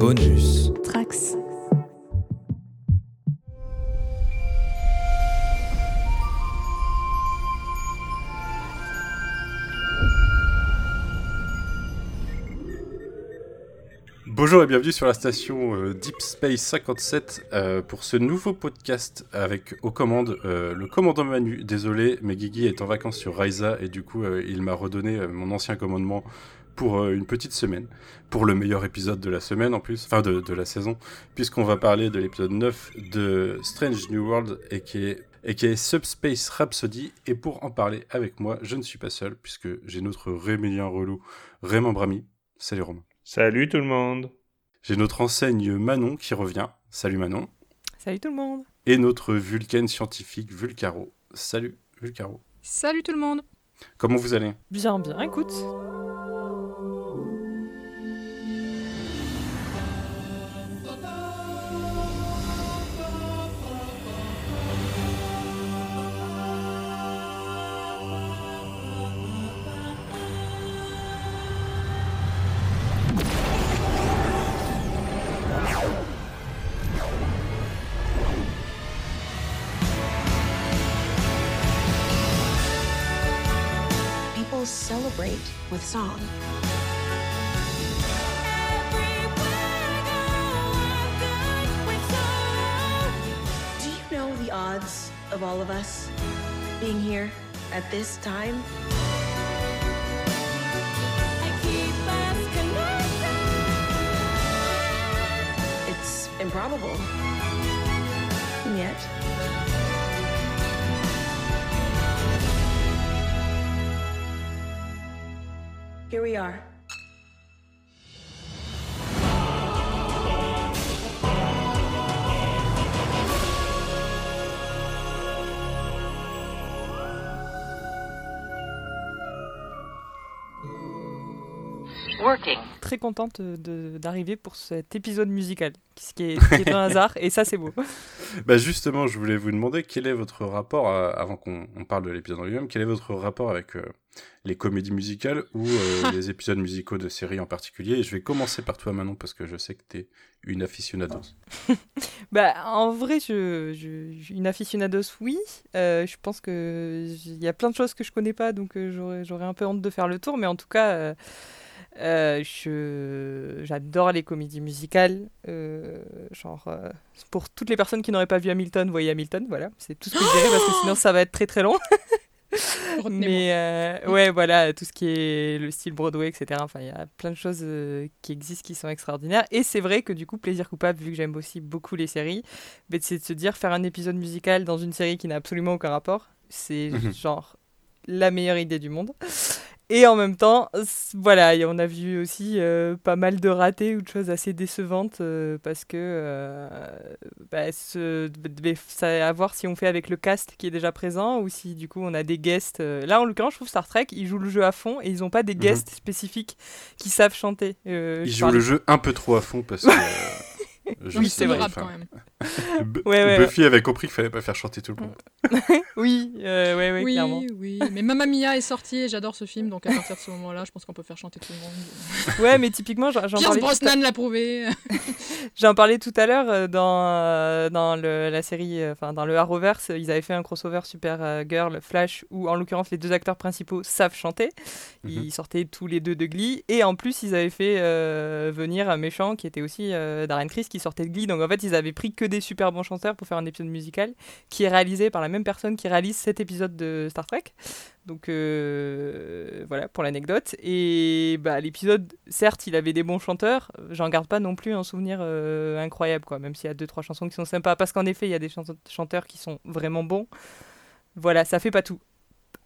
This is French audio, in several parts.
Bonus. Trax. Bonjour et bienvenue sur la station euh, Deep Space 57 euh, pour ce nouveau podcast avec aux commandes euh, le commandant Manu. Désolé, mais Guigui est en vacances sur Raisa et du coup il m'a redonné mon ancien commandement pour une petite semaine, pour le meilleur épisode de la semaine en plus, enfin de, de la saison, puisqu'on va parler de l'épisode 9 de Strange New World et qui est et qui est Subspace Rhapsody. Et pour en parler avec moi, je ne suis pas seul, puisque j'ai notre Rémélien relou, Raymond Brami. Salut Romain. Salut tout le monde. J'ai notre enseigne Manon qui revient. Salut Manon. Salut tout le monde. Et notre Vulcaine scientifique Vulcaro. Salut Vulcaro. Salut tout le monde. Comment vous allez? Bien, bien, écoute. With song. Do you know the odds of all of us being here at this time? It's improbable. And yet, here we are. Très contente de- d'arriver pour cet épisode musical, ce qui est, qui est un hasard, et ça c'est beau. Bah justement, je voulais vous demander quel est votre rapport, à- avant qu'on on parle de l'épisode en lui-même, quel est votre rapport avec euh, les comédies musicales ou euh, les épisodes musicaux de séries en particulier? Et je vais commencer par toi Manon, parce que je sais que tu es une aficionados. Bah, en vrai, je, je- une aficionados, oui. Euh, je pense que j- il y a plein de choses que je connais pas, donc j'aurais, j'aurais un peu honte de faire le tour. Mais en tout cas, euh, je, j'adore les comédies musicales. Euh, genre, euh, pour toutes les personnes qui n'auraient pas vu Hamilton, voyez Hamilton. Voilà, c'est tout ce que je dirais parce que sinon ça va être très très long. Mais euh, ouais, voilà, tout ce qui est le style Broadway, etc. Enfin, il y a plein de choses euh, qui existent qui sont extraordinaires. Et c'est vrai que du coup, plaisir coupable, vu que j'aime aussi beaucoup les séries, mais c'est de se dire faire un épisode musical dans une série qui n'a absolument aucun rapport, c'est Mhm. genre la meilleure idée du monde. Et en même temps, voilà, on a vu aussi euh, pas mal de ratés ou de choses assez décevantes euh, parce que euh, bah, ce- ça à voir si on fait avec le cast qui est déjà présent ou si du coup on a des guests. Là, en l'occurrence, je trouve Star Trek, ils jouent le jeu à fond et ils n'ont pas des Mhm. guests spécifiques qui savent chanter. Ils jouent le jeu un peu trop à fond parce que... je Oui, c'est vrai. Quand même. Ouais, ouais, Buffy avait compris qu'il fallait pas faire chanter tout le monde. Oui, euh, ouais, ouais, oui, clairement. oui. Mais Mamma Mia est sorti et j'adore ce film, donc à partir de ce moment-là, je pense qu'on peut faire chanter tout le monde. Ouais, mais typiquement, j'en parlais, Brosnan l'a prouvé. j'en parlais tout à l'heure euh, dans, euh, dans le- la série, enfin dans le Arrowverse, ils avaient fait un crossover Super Girl Flash où en l'occurrence les deux acteurs principaux savent chanter. Ils Mhm. sortaient tous les deux de Glee et en plus ils avaient fait euh, venir un méchant qui était aussi euh, Darren Criss qui sortait de Glee. Donc en fait ils avaient pris que des super bons chanteurs pour faire un épisode musical qui est réalisé par la même personne qui réalise cet épisode de Star Trek. Donc euh, voilà pour l'anecdote. Et bah, l'épisode, certes, il avait des bons chanteurs. J'en garde pas non plus un souvenir euh, incroyable, quoi. Même s'il y a deux trois chansons qui sont sympas, parce qu'en effet, il y a des chanteurs qui sont vraiment bons. Voilà, ça fait pas tout.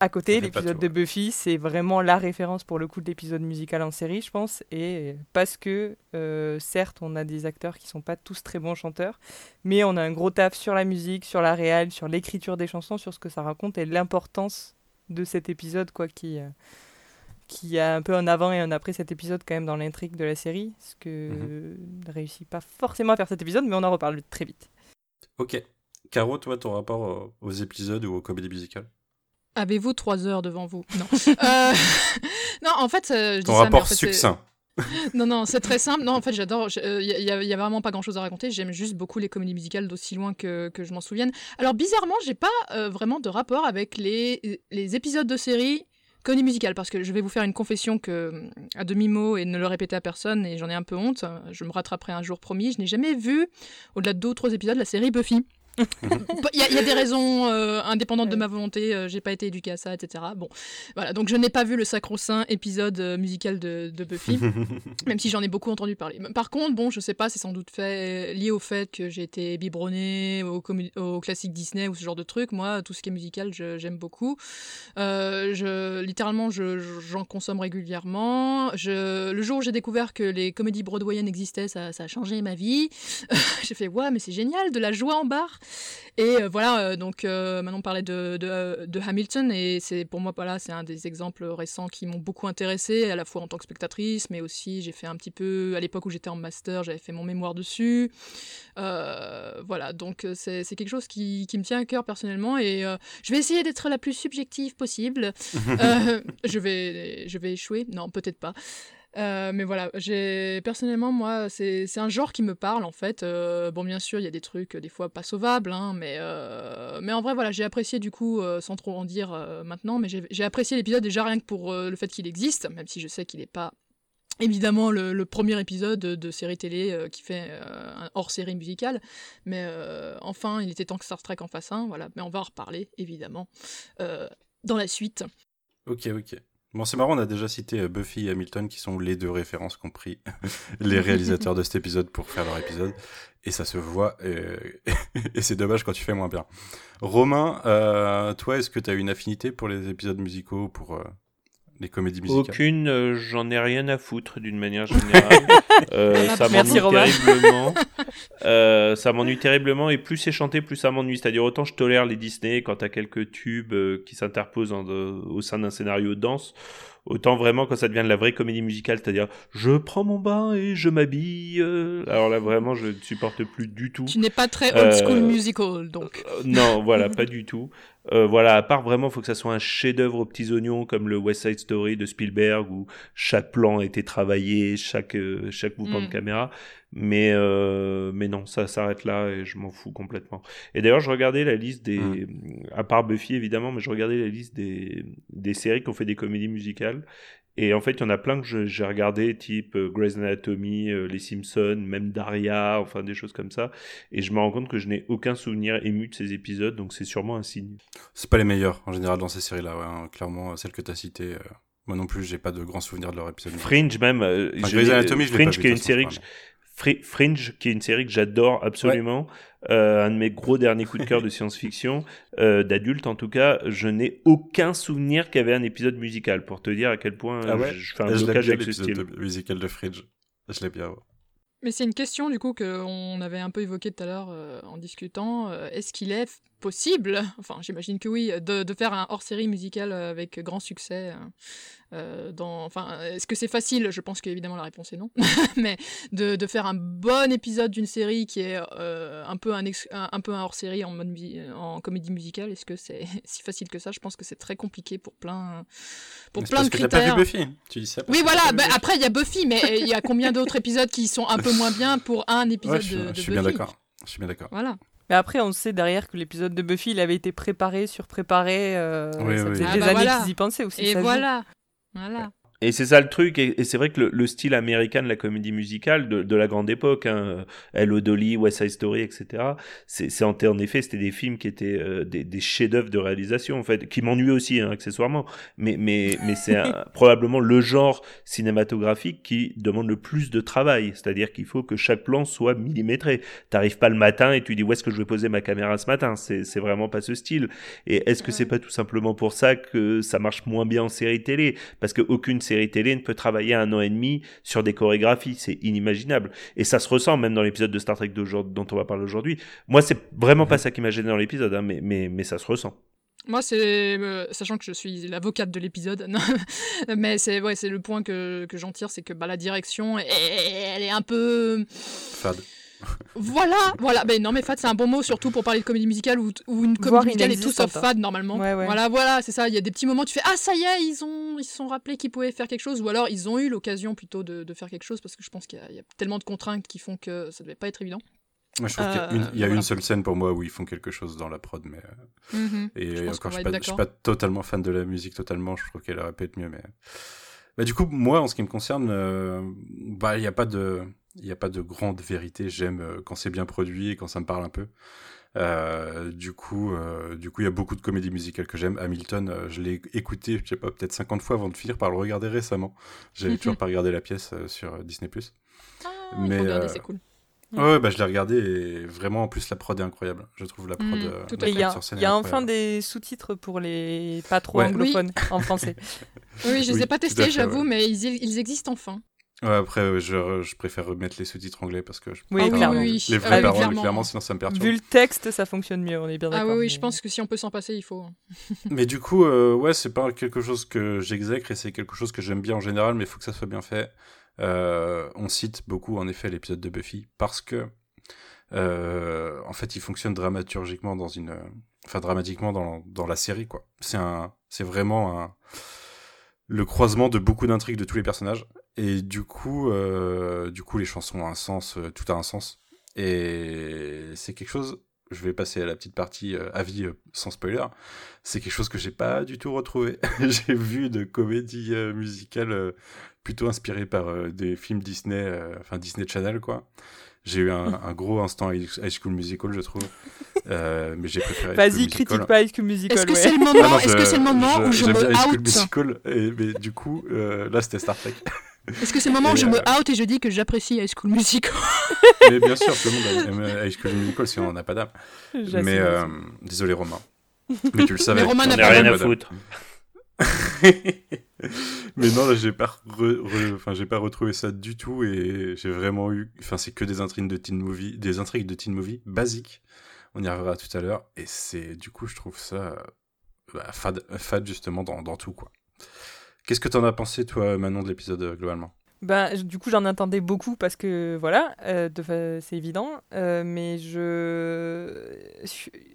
À côté, l'épisode de Buffy, c'est vraiment la référence pour le coup de l'épisode musical en série, je pense. Et parce que, euh, certes, on a des acteurs qui sont pas tous très bons chanteurs, mais on a un gros taf sur la musique, sur la réal, sur l'écriture des chansons, sur ce que ça raconte et l'importance de cet épisode, quoi, qui, euh, qui a un peu un avant et un après cet épisode quand même dans l'intrigue de la série, ce que ne réussit pas forcément à faire cet épisode, mais on en reparle très vite. Ok. Caro, toi, ton rapport euh, aux épisodes ou aux comédies musicales? Avez-vous trois heures devant vous? Non. Euh, non, en fait, euh, je dis Ton ça, mais rapport en fait, c'est- succinct. non, non, c'est très simple. Non, en fait, j'adore. Il n'y a, y a vraiment pas grand chose à raconter. J'aime juste beaucoup les comédies musicales d'aussi loin que, que je m'en souvienne. Alors, bizarrement, j'ai pas euh, vraiment de rapport avec les, les épisodes de série comédie musicale. Parce que je vais vous faire une confession que, à demi-mot et ne le répéter à personne, et j'en ai un peu honte. Je me rattraperai un jour promis. Je n'ai jamais vu, au-delà de deux ou trois épisodes, la série Buffy. Il y, a des raisons euh, indépendantes de ma volonté, euh, j'ai pas été éduquée à ça, etc. Bon, voilà, donc je n'ai pas vu le sacro-saint épisode euh, musical de, Buffy, même si j'en ai beaucoup entendu parler. Par contre, bon, je sais pas, c'est sans doute fait, lié au fait que j'ai été biberonnée au, au classique Disney ou ce genre de truc. Moi, tout ce qui est musical, j'aime beaucoup. je, littéralement, j'en consomme régulièrement. Je, le jour où j'ai découvert que les comédies broadwayennes existaient, ça, ça a changé ma vie. j'ai fait, ouais, mais c'est génial, de la joie en bar. Et euh, voilà, euh, donc euh, maintenant on parlait de, de, Hamilton, et c'est pour moi, voilà, c'est un des exemples récents qui m'ont beaucoup intéressé, à la fois en tant que spectatrice, mais aussi j'ai fait un petit peu, à l'époque où j'étais en master, j'avais fait mon mémoire dessus. voilà, donc c'est quelque chose qui, qui, me tient à cœur personnellement, et je vais essayer d'être la plus subjective possible. je, vais, je vais échouer, non, peut-être pas. Euh, mais voilà, j'ai personnellement moi c'est un genre qui me parle en fait. Euh, bon bien sûr il y a des trucs des fois pas sauvables, hein, mais euh, mais en vrai voilà j'ai apprécié du coup sans trop en dire maintenant, mais j'ai apprécié l'épisode déjà rien que pour le fait qu'il existe, même si je sais qu'il n'est pas évidemment le, premier épisode de, série télé qui fait un hors série musicale, mais enfin il était temps que Star Trek en fasse un, voilà. Mais on va en reparler évidemment dans la suite. Ok ok. Bon, c'est marrant, on a déjà cité euh, Buffy et Hamilton, qui sont les deux références qu'ont pris les réalisateurs de cet épisode pour faire leur épisode. Et ça se voit, et, c'est dommage quand tu fais moins bien. Romain, euh, toi, est-ce que tu as une affinité pour les épisodes musicaux, pour euh, les comédies musicales Aucune, j'en ai rien à foutre d'une manière générale. ça m'ennuie terriblement. ça m'ennuie terriblement, et plus c'est chanté, plus ça m'ennuie. C'est-à-dire, autant je tolère les Disney quand t'as quelques tubes qui s'interposent au sein d'un scénario dense Autant vraiment quand ça devient de la vraie comédie musicale, c'est-à-dire je prends mon bain et je m'habille. Euh, alors là vraiment je ne supporte plus du tout. Tu n'es pas très old school euh, musical donc. Euh, non voilà pas du tout. voilà à part vraiment faut que ça soit un chef-d'œuvre aux petits oignons comme le West Side Story de Spielberg où chaque plan a été travaillé, chaque chaque mouvement de mm. caméra. Mais, euh, mais non, ça s'arrête là et je m'en fous complètement. Et d'ailleurs, je regardais la liste des. Mmh. À part Buffy, évidemment, mais je regardais la liste des, des séries qui ont fait des comédies musicales. Et en fait, il y en a plein que j'ai regardé, type euh, Grey's Anatomy, euh, Les Simpsons, même Daria, enfin des choses comme ça. Et je me rends compte que je n'ai aucun souvenir ému de ces épisodes, donc c'est sûrement un signe. C'est pas les meilleurs en général dans ces séries-là, ouais, hein. clairement, celles que tu as citées. Moi non plus, j'ai pas de grands souvenirs de leur épisode. Fringe même. Grey's Anatomy, je Fringe, qui est une série que Fringe, qui est une série que j'adore absolument, euh, un de mes gros derniers coups de cœur de science-fiction, euh, d'adulte en tout cas, je n'ai aucun souvenir qu'il y avait un épisode musical, pour te dire à quel point ah je, fais un blocage avec ce style. De, musical de Fringe. Je l'ai bien. Mais c'est une question du coup qu'on avait un peu évoquée tout à l'heure euh, en discutant. Est-ce qu'il est possible, enfin j'imagine que oui, de, de faire un hors-série musical avec grand succès euh, dans, enfin, est-ce que c'est facile? Je pense qu'évidemment la réponse est non. Mais de, de, faire un bon épisode d'une série qui est euh, un peu un, un, peu un hors-série en mode en comédie musicale, est-ce que c'est si facile que ça? Je pense que c'est très compliqué pour plein pour plein de critères. Pas vu Buffy. Tu dis ça oui, voilà. Bah, après, il y a Buffy, mais il y a combien d'autres épisodes qui sont un peu moins bien pour un épisode de, de, je suis bien d'accord. Je suis bien d'accord. Voilà. Mais après, on sait derrière que l'épisode de Buffy, il avait été préparé, surpréparé. Euh, oui, ça oui. faisait ah des bah années qu'ils y pensaient aussi. Et voilà. Voilà. Et c'est ça le truc, et, c'est vrai que le, style américain de la comédie musicale de, la grande époque, hein, Hello Dolly, West Side Story, etc., c'est en, en, effet, c'était des films qui étaient euh, des, des chefs-d'œuvre de réalisation, en fait, qui m'ennuient aussi, hein, accessoirement, mais, mais, mais c'est probablement le genre cinématographique qui demande le plus de travail, c'est-à-dire qu'il faut que chaque plan soit millimétré. T'arrives pas le matin et tu dis où est-ce que je vais poser ma caméra ce matin, c'est vraiment pas ce style. Et est-ce que c'est pas tout simplement pour ça que ça marche moins bien en série télé? Parce qu'aucune série série télé ne peut travailler un an et demi sur des chorégraphies. C'est inimaginable. Et ça se ressent même dans l'épisode de Star Trek dont on va parler aujourd'hui. Moi, c'est vraiment pas ça qui m'a gêné dans l'épisode, hein, mais, mais, mais ça se ressent. Moi, c'est euh, sachant que je suis l'avocate de l'épisode, mais c'est ouais, c'est le point que, que j'en tire, c'est que bah, la direction, elle, est un peu fade. Voilà, voilà. Ben non, mais fade, c'est un bon mot, surtout pour parler de comédie musicale ou une comédie musicale est tout sauf inexistante. fade normalement. Ouais, ouais. Voilà, voilà, c'est ça. Il y a des petits moments, où tu fais ah ça y est, ils ont, ils se sont rappelés qu'ils pouvaient faire quelque chose, ou alors ils ont eu l'occasion plutôt de, de faire quelque chose parce que je pense qu'il y, a- il y a tellement de contraintes qui font que ça devait pas être évident. Moi, je trouve qu'il y a, Euh, une, il y a voilà. une seule scène pour moi où ils font quelque chose dans la prod, mais euh, Mhm. et Je encore, je suis, pas, je suis pas totalement fan de la musique totalement. Je trouve qu'elle aurait pu être mieux, mais bah, du coup, moi, en ce qui me concerne, euh, bah, il n'y a pas de, il y a pas de grande vérité. J'aime euh, quand c'est bien produit et quand ça me parle un peu. Euh, du coup, euh, du coup, il y a beaucoup de comédies musicales que j'aime. Hamilton, euh, je l'ai écouté, je sais pas, peut-être 50 fois avant de finir par le regarder récemment. J'avais toujours pas regardé la pièce euh, sur Disney+. Ah, Mais, euh, c'est cool. Ouais, bah je l'ai regardé et vraiment en plus la prod est incroyable. Je trouve la prod. Mm, tout la il y a, sur scène il y a enfin des sous-titres pour les pas trop Ouais. anglophones en français. Oui, je les oui, ai pas testés, j'avoue, ouais. mais ils, ils existent enfin. Ouais, après, euh, je, je préfère remettre les sous-titres anglais parce que je Oui, préfère clairement. avoir Oui, les oui. vraies Ah oui, paroles, clairement. clairement, sinon ça me perturbe. Vu le texte, ça fonctionne mieux, on est bien Ah d'accord. oui, oui, mais- je pense que si on peut s'en passer, il faut. Mais du coup, euh, ouais, c'est pas quelque chose que j'exècre et c'est quelque chose que j'aime bien en général, mais il faut que ça soit bien fait. Euh, on cite beaucoup, en effet, l'épisode de Buffy parce que, euh, en fait, il fonctionne dramaturgiquement dans une, enfin, dramatiquement dans, dans la série, quoi. C'est un, c'est vraiment un, le croisement de beaucoup d'intrigues de tous les personnages. Et du coup, euh, du coup, les chansons ont un sens, euh, tout a un sens. Et c'est quelque chose. Je vais passer à la petite partie euh, avis euh, sans spoiler. C'est quelque chose que j'ai pas du tout retrouvé. j'ai vu de comédies euh, musicales euh, plutôt inspirées par des films Disney, enfin Disney Channel quoi. J'ai eu un, un gros instant High High School Musical, je trouve. Euh, mais j'ai préféré. Vas-y, critique pas High School Musical. Est-ce que ouais. c'est le Ah moment non, Est-ce que c'est le moment où je bien me High School out Musical, et, mais du coup, euh, là c'était Star Trek. Est-ce que c'est le moment où je me euh, out et je dis que j'apprécie High School Musical? Mais bien sûr, tout le monde aime High School Musical si on n'a pas d'âme. Mais euh, désolé Romain. Mais tu le savais. Mais Romain n'a rien à foutre. mais non, là, j'ai pas, j'ai pas retrouvé ça du tout et j'ai vraiment eu, enfin, c'est que des intrigues de teen movie, des intrigues de teen movie basiques. On y reviendra tout à l'heure et c'est, du coup, je trouve ça bah, fade, fade justement dans, dans tout quoi. Qu'est-ce que t'en as pensé toi, Manon, de l'épisode euh, globalement? Ben, du coup, j'en attendais beaucoup parce que voilà, euh, c'est évident. euh, mais je,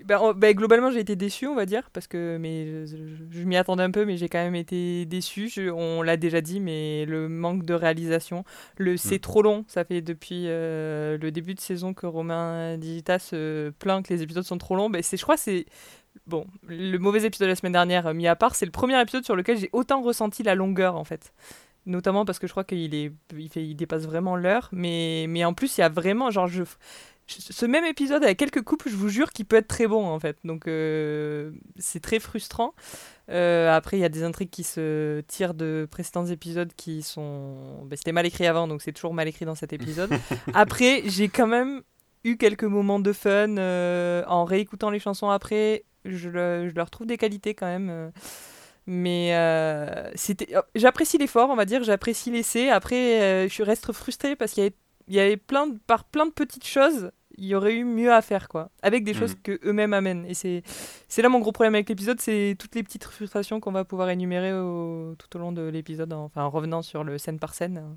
ben, en- ben, globalement, j'ai été déçu, on va dire, parce que mais je, je- je m'y attendais un peu, mais j'ai quand même été déçu. Je- on l'a déjà dit, mais le manque de réalisation, le c'est trop long. Ça fait depuis euh, le début de saison que Romain Digita se plaint que les épisodes sont trop longs. Ben, c'est, je crois, que c'est Bon, le mauvais épisode de la semaine dernière mis à part, c'est le premier épisode sur lequel j'ai autant ressenti la longueur en fait notamment parce que je crois qu'il est il, fait, il dépasse vraiment l'heure mais mais en plus il y a vraiment genre je ce même épisode avec quelques couples je vous jure qu'il peut être très bon en fait. Donc euh, c'est très frustrant. Euh, après il y a des intrigues qui se tirent de précédents épisodes qui sont ben, c'était mal écrit avant donc c'est toujours mal écrit dans cet épisode. Après j'ai quand même eu quelques moments de fun euh, en réécoutant les chansons après je, le- je leur trouve des qualités quand même mais euh, c'était, oh, j'apprécie l'effort, on va dire, j'apprécie l'essai. Après, euh, je reste frustrée parce qu'il y avait, il y avait plein de, par plein de petites choses, il y aurait eu mieux à faire, quoi. Avec des choses Mhm. que eux-mêmes amènent. Et c'est, c'est là mon gros problème avec l'épisode, c'est toutes les petites frustrations qu'on va pouvoir énumérer au- tout au long de l'épisode, en- enfin en revenant sur le scène par scène.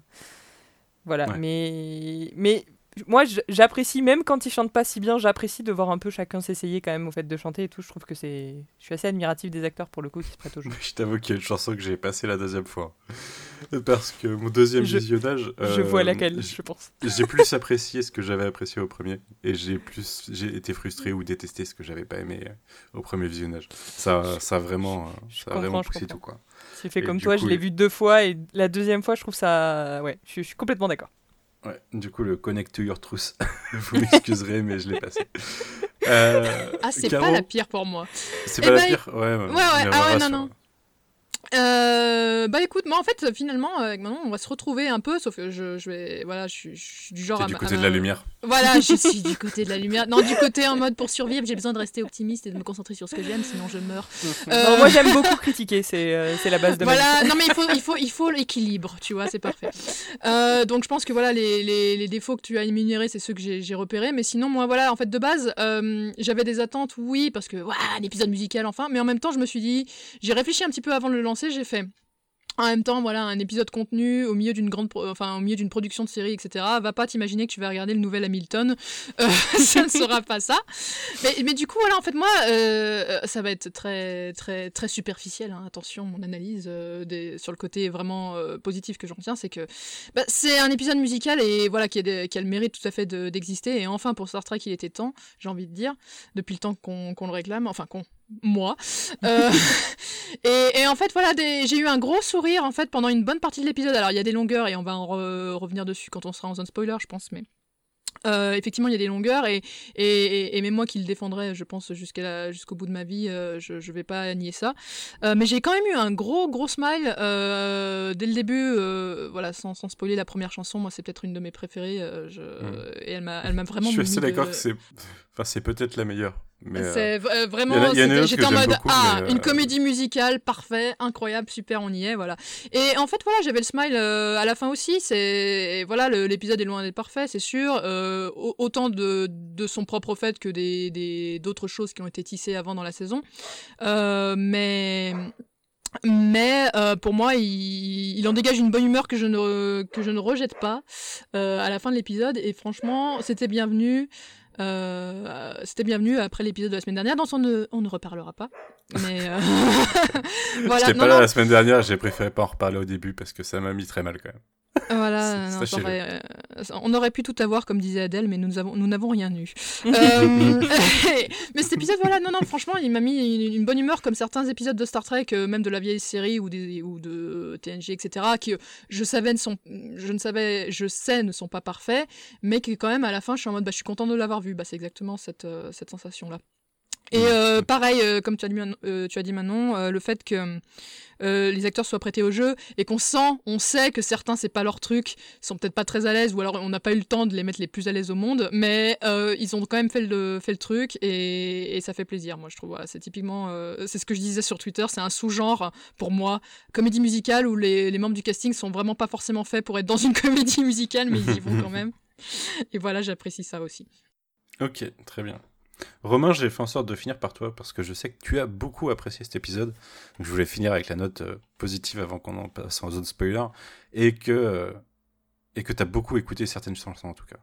Voilà, Ouais. mais, mais moi j'apprécie, même quand ils chantent pas si bien, j'apprécie de voir un peu chacun s'essayer quand même au fait de chanter et tout. Je trouve que c'est. Je suis assez admiratif des acteurs pour le coup qui se prêtent au jeu. Je t'avoue qu'il y a une chanson que j'ai passée la deuxième fois. Parce que mon deuxième Je- visionnage. Je euh, vois laquelle, j- je pense. J'ai plus apprécié ce que j'avais apprécié au premier et j'ai plus j'ai été frustré ou détesté ce que j'avais pas aimé euh, au premier visionnage. Ça ça vraiment euh, Je ça a vraiment poussé tout quoi. Si fait Et comme toi, coup, je l'ai vu deux fois et la deuxième fois, je trouve ça. Ouais, je suis complètement d'accord. Ouais, du coup le Connect to Your Truth, vous m'excuserez mais je l'ai passé. Euh, Ah, c'est Caro, pas la pire pour moi. C'est Eh pas la ben, pire. Ouais ouais. ouais, mais ah ouais, non, non. Euh, bah écoute, moi en fait finalement avec Manon on va se retrouver un peu, sauf que je, je vais, voilà, je, suis- je suis du genre à du côté à de la lumière. Voilà, je suis du côté de la lumière. Non, du côté en mode pour survivre, j'ai besoin de rester optimiste et de me concentrer sur ce que j'aime, sinon je meurs. Euh, Non, moi, j'aime beaucoup critiquer, c'est euh, c'est la base de ma vie. voilà, non mais il faut, il faut, il faut l'équilibre, tu vois, c'est parfait. Euh, donc je pense que voilà les, les, les défauts que tu as énumérés, c'est ceux que j'ai repérés. Mais sinon, moi voilà, en fait de base, euh, j'avais des attentes, oui, parce que voilà, un épisode musical enfin. Mais en même temps, je me suis dit, j'ai réfléchi un petit peu avant le j'ai fait. en même temps, voilà, un épisode contenu au milieu d'une grande, enfin au milieu d'une production de série, etc. Va pas t'imaginer que tu vas regarder le nouvel Hamilton, euh, ça ne sera pas ça. Mais, mais, du coup, voilà, en fait, moi, euh, ça va être très, très, très superficiel. Hein. Attention, mon analyse euh, des, sur le côté vraiment positif que j'en tiens, c'est que bah, c'est un épisode musical et voilà qui a le mérite tout à fait d'exister. et enfin, pour Star Trek, il était temps, j'ai envie de dire, depuis le temps qu'on le réclame, enfin qu'on moi. Euh, et, en fait, voilà, j'ai eu un gros sourire en fait pendant une bonne partie de l'épisode. Alors, il y a des longueurs et on va en revenir dessus quand on sera en zone spoiler, je pense, mais. Euh, effectivement, il y a des longueurs et, et, et, même moi qui le défendrai, je pense, jusqu'au bout de ma vie, euh, je, je vais pas nier ça. mais j'ai quand même eu un gros, gros smile dès le début. voilà, sans, sans, spoiler la première chanson, moi c'est peut-être une de mes préférées. Je, hmm. Et elle m'a vraiment. Je suis assez d'accord que c'est enfin, peut-être la meilleure. C'est euh, vraiment. J'étais en mode ah une euh, comédie musicale parfait, incroyable, super, on y est, voilà. Et en fait voilà, j'avais le smile euh, à la fin aussi. C'est voilà, l'épisode est loin d'être parfait, c'est sûr. autant de, de, son propre fait que des d'autres choses qui ont été tissées avant dans la saison. mais mais pour moi, il, il, en dégage une bonne humeur que je ne, que je ne rejette pas à la fin de l'épisode. Et franchement, c'était bienvenu. Euh, c'était bienvenu après l'épisode de la semaine dernière, dont on ne, on ne reparlera pas. Mais euh... voilà. J'étais pas là la semaine dernière, j'ai préféré pas en reparler au début parce que ça m'a mis très mal quand même. Voilà, euh, on aurait pu tout avoir, comme disait Adèle, mais nous avons, nous n'avons rien eu. Euh, mais cet épisode, voilà, non, non, franchement, il m'a mis une, bonne humeur, comme certains épisodes de Star Trek, euh, même de la vieille série ou, des, ou de TNG, etc., qui je savais ne sont, je ne savais, je sais ne sont pas parfaits, mais qui quand même à la fin, je suis en mode, bah, je suis content de l'avoir vu. Bah, c'est exactement cette, cette sensation Et pareil, comme tu as dit, tu as dit Manon, le fait que euh, les acteurs soient prêtés au jeu et qu'on sent, on sait que certains c'est pas leur truc, ils sont peut-être pas très à l'aise ou alors on n'a pas eu le temps de les mettre les plus à l'aise au monde, mais euh, ils ont quand même fait le, fait le truc et, ça fait plaisir. Moi je trouve, c'est typiquement, euh, c'est ce que je disais sur Twitter, c'est un sous-genre pour moi, comédie musicale où les, les membres du casting sont vraiment pas forcément faits pour être dans une comédie musicale, mais ils y vont quand même. Et voilà, j'apprécie ça aussi. Ok, très bien. Romain, j'ai fait en sorte de finir par toi parce que je sais que tu as beaucoup apprécié cet épisode. Donc je voulais finir avec la note euh, positive avant qu'on en passe en zone spoiler et que euh, et que tu as beaucoup écouté certaines chansons en tout cas.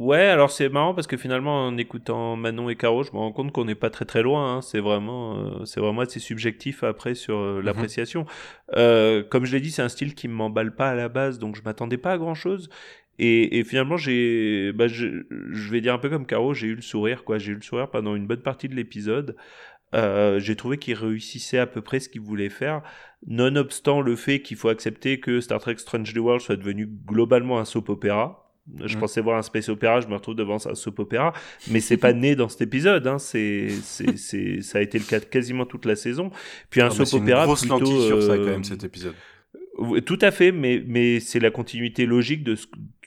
Ouais, alors c'est marrant parce que finalement en écoutant Manon et Caro, je me rends compte qu'on n'est pas très très loin. Hein. C'est vraiment, euh, c'est vraiment assez subjectif après sur mhm. l'appréciation. comme je l'ai dit, c'est un style qui ne m'emballe pas à la base, donc je m'attendais pas à grand chose. Et, et, finalement, j'ai, bah, je, je, vais dire un peu comme Caro, j'ai eu le sourire, quoi. J'ai eu le sourire pendant une bonne partie de l'épisode. Euh, j'ai trouvé qu'il réussissait à peu près ce qu'il voulait faire, nonobstant le fait qu'il faut accepter que Star Trek Strange New World soit devenu globalement un soap opéra. Je mm. pensais voir un space opéra, je me retrouve devant un soap opéra, mais c'est pas né dans cet épisode. Hein. C'est, c'est, c'est, ça a été le cas de quasiment toute la saison. Puis un soap opéra plutôt. Grosse sur ça quand même cet épisode. Tout à fait, mais, mais c'est la continuité logique de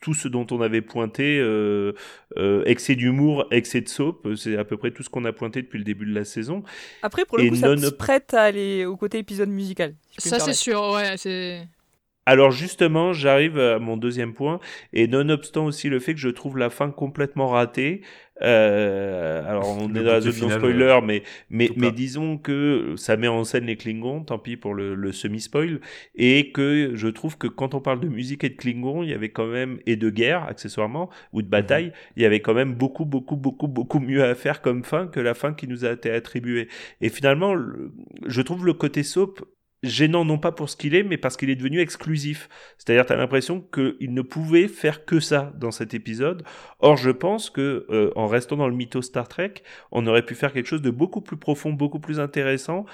tout ce dont on avait pointé. Euh, euh, excès d'humour, excès de soap, c'est à peu près tout ce qu'on a pointé depuis le début de la saison. Après, pour le coup, ça se prête à aller au côté épisode musical. ça, c'est sûr, ouais. c'est... Alors justement, j'arrive à mon deuxième point, et nonobstant aussi le fait que je trouve la fin complètement ratée, euh, alors on est dans la zone non spoiler, mais mais mais disons que ça met en scène les Klingons, tant pis pour le, le semi spoil, et que je trouve que quand on parle de musique et de Klingons, il y avait quand même et de guerre accessoirement ou de bataille, mhm. il y avait quand même beaucoup beaucoup beaucoup beaucoup mieux à faire comme fin que la fin qui nous a été attribuée. Et finalement, je trouve le côté soap gênant non pas pour ce qu'il est, mais parce qu'il est devenu exclusif. C'est-à-dire, tu as l'impression qu'il ne pouvait faire que ça dans cet épisode. Or, je pense que euh, en restant dans le mytho Star Trek, on aurait pu faire quelque chose de beaucoup plus profond, beaucoup plus intéressant.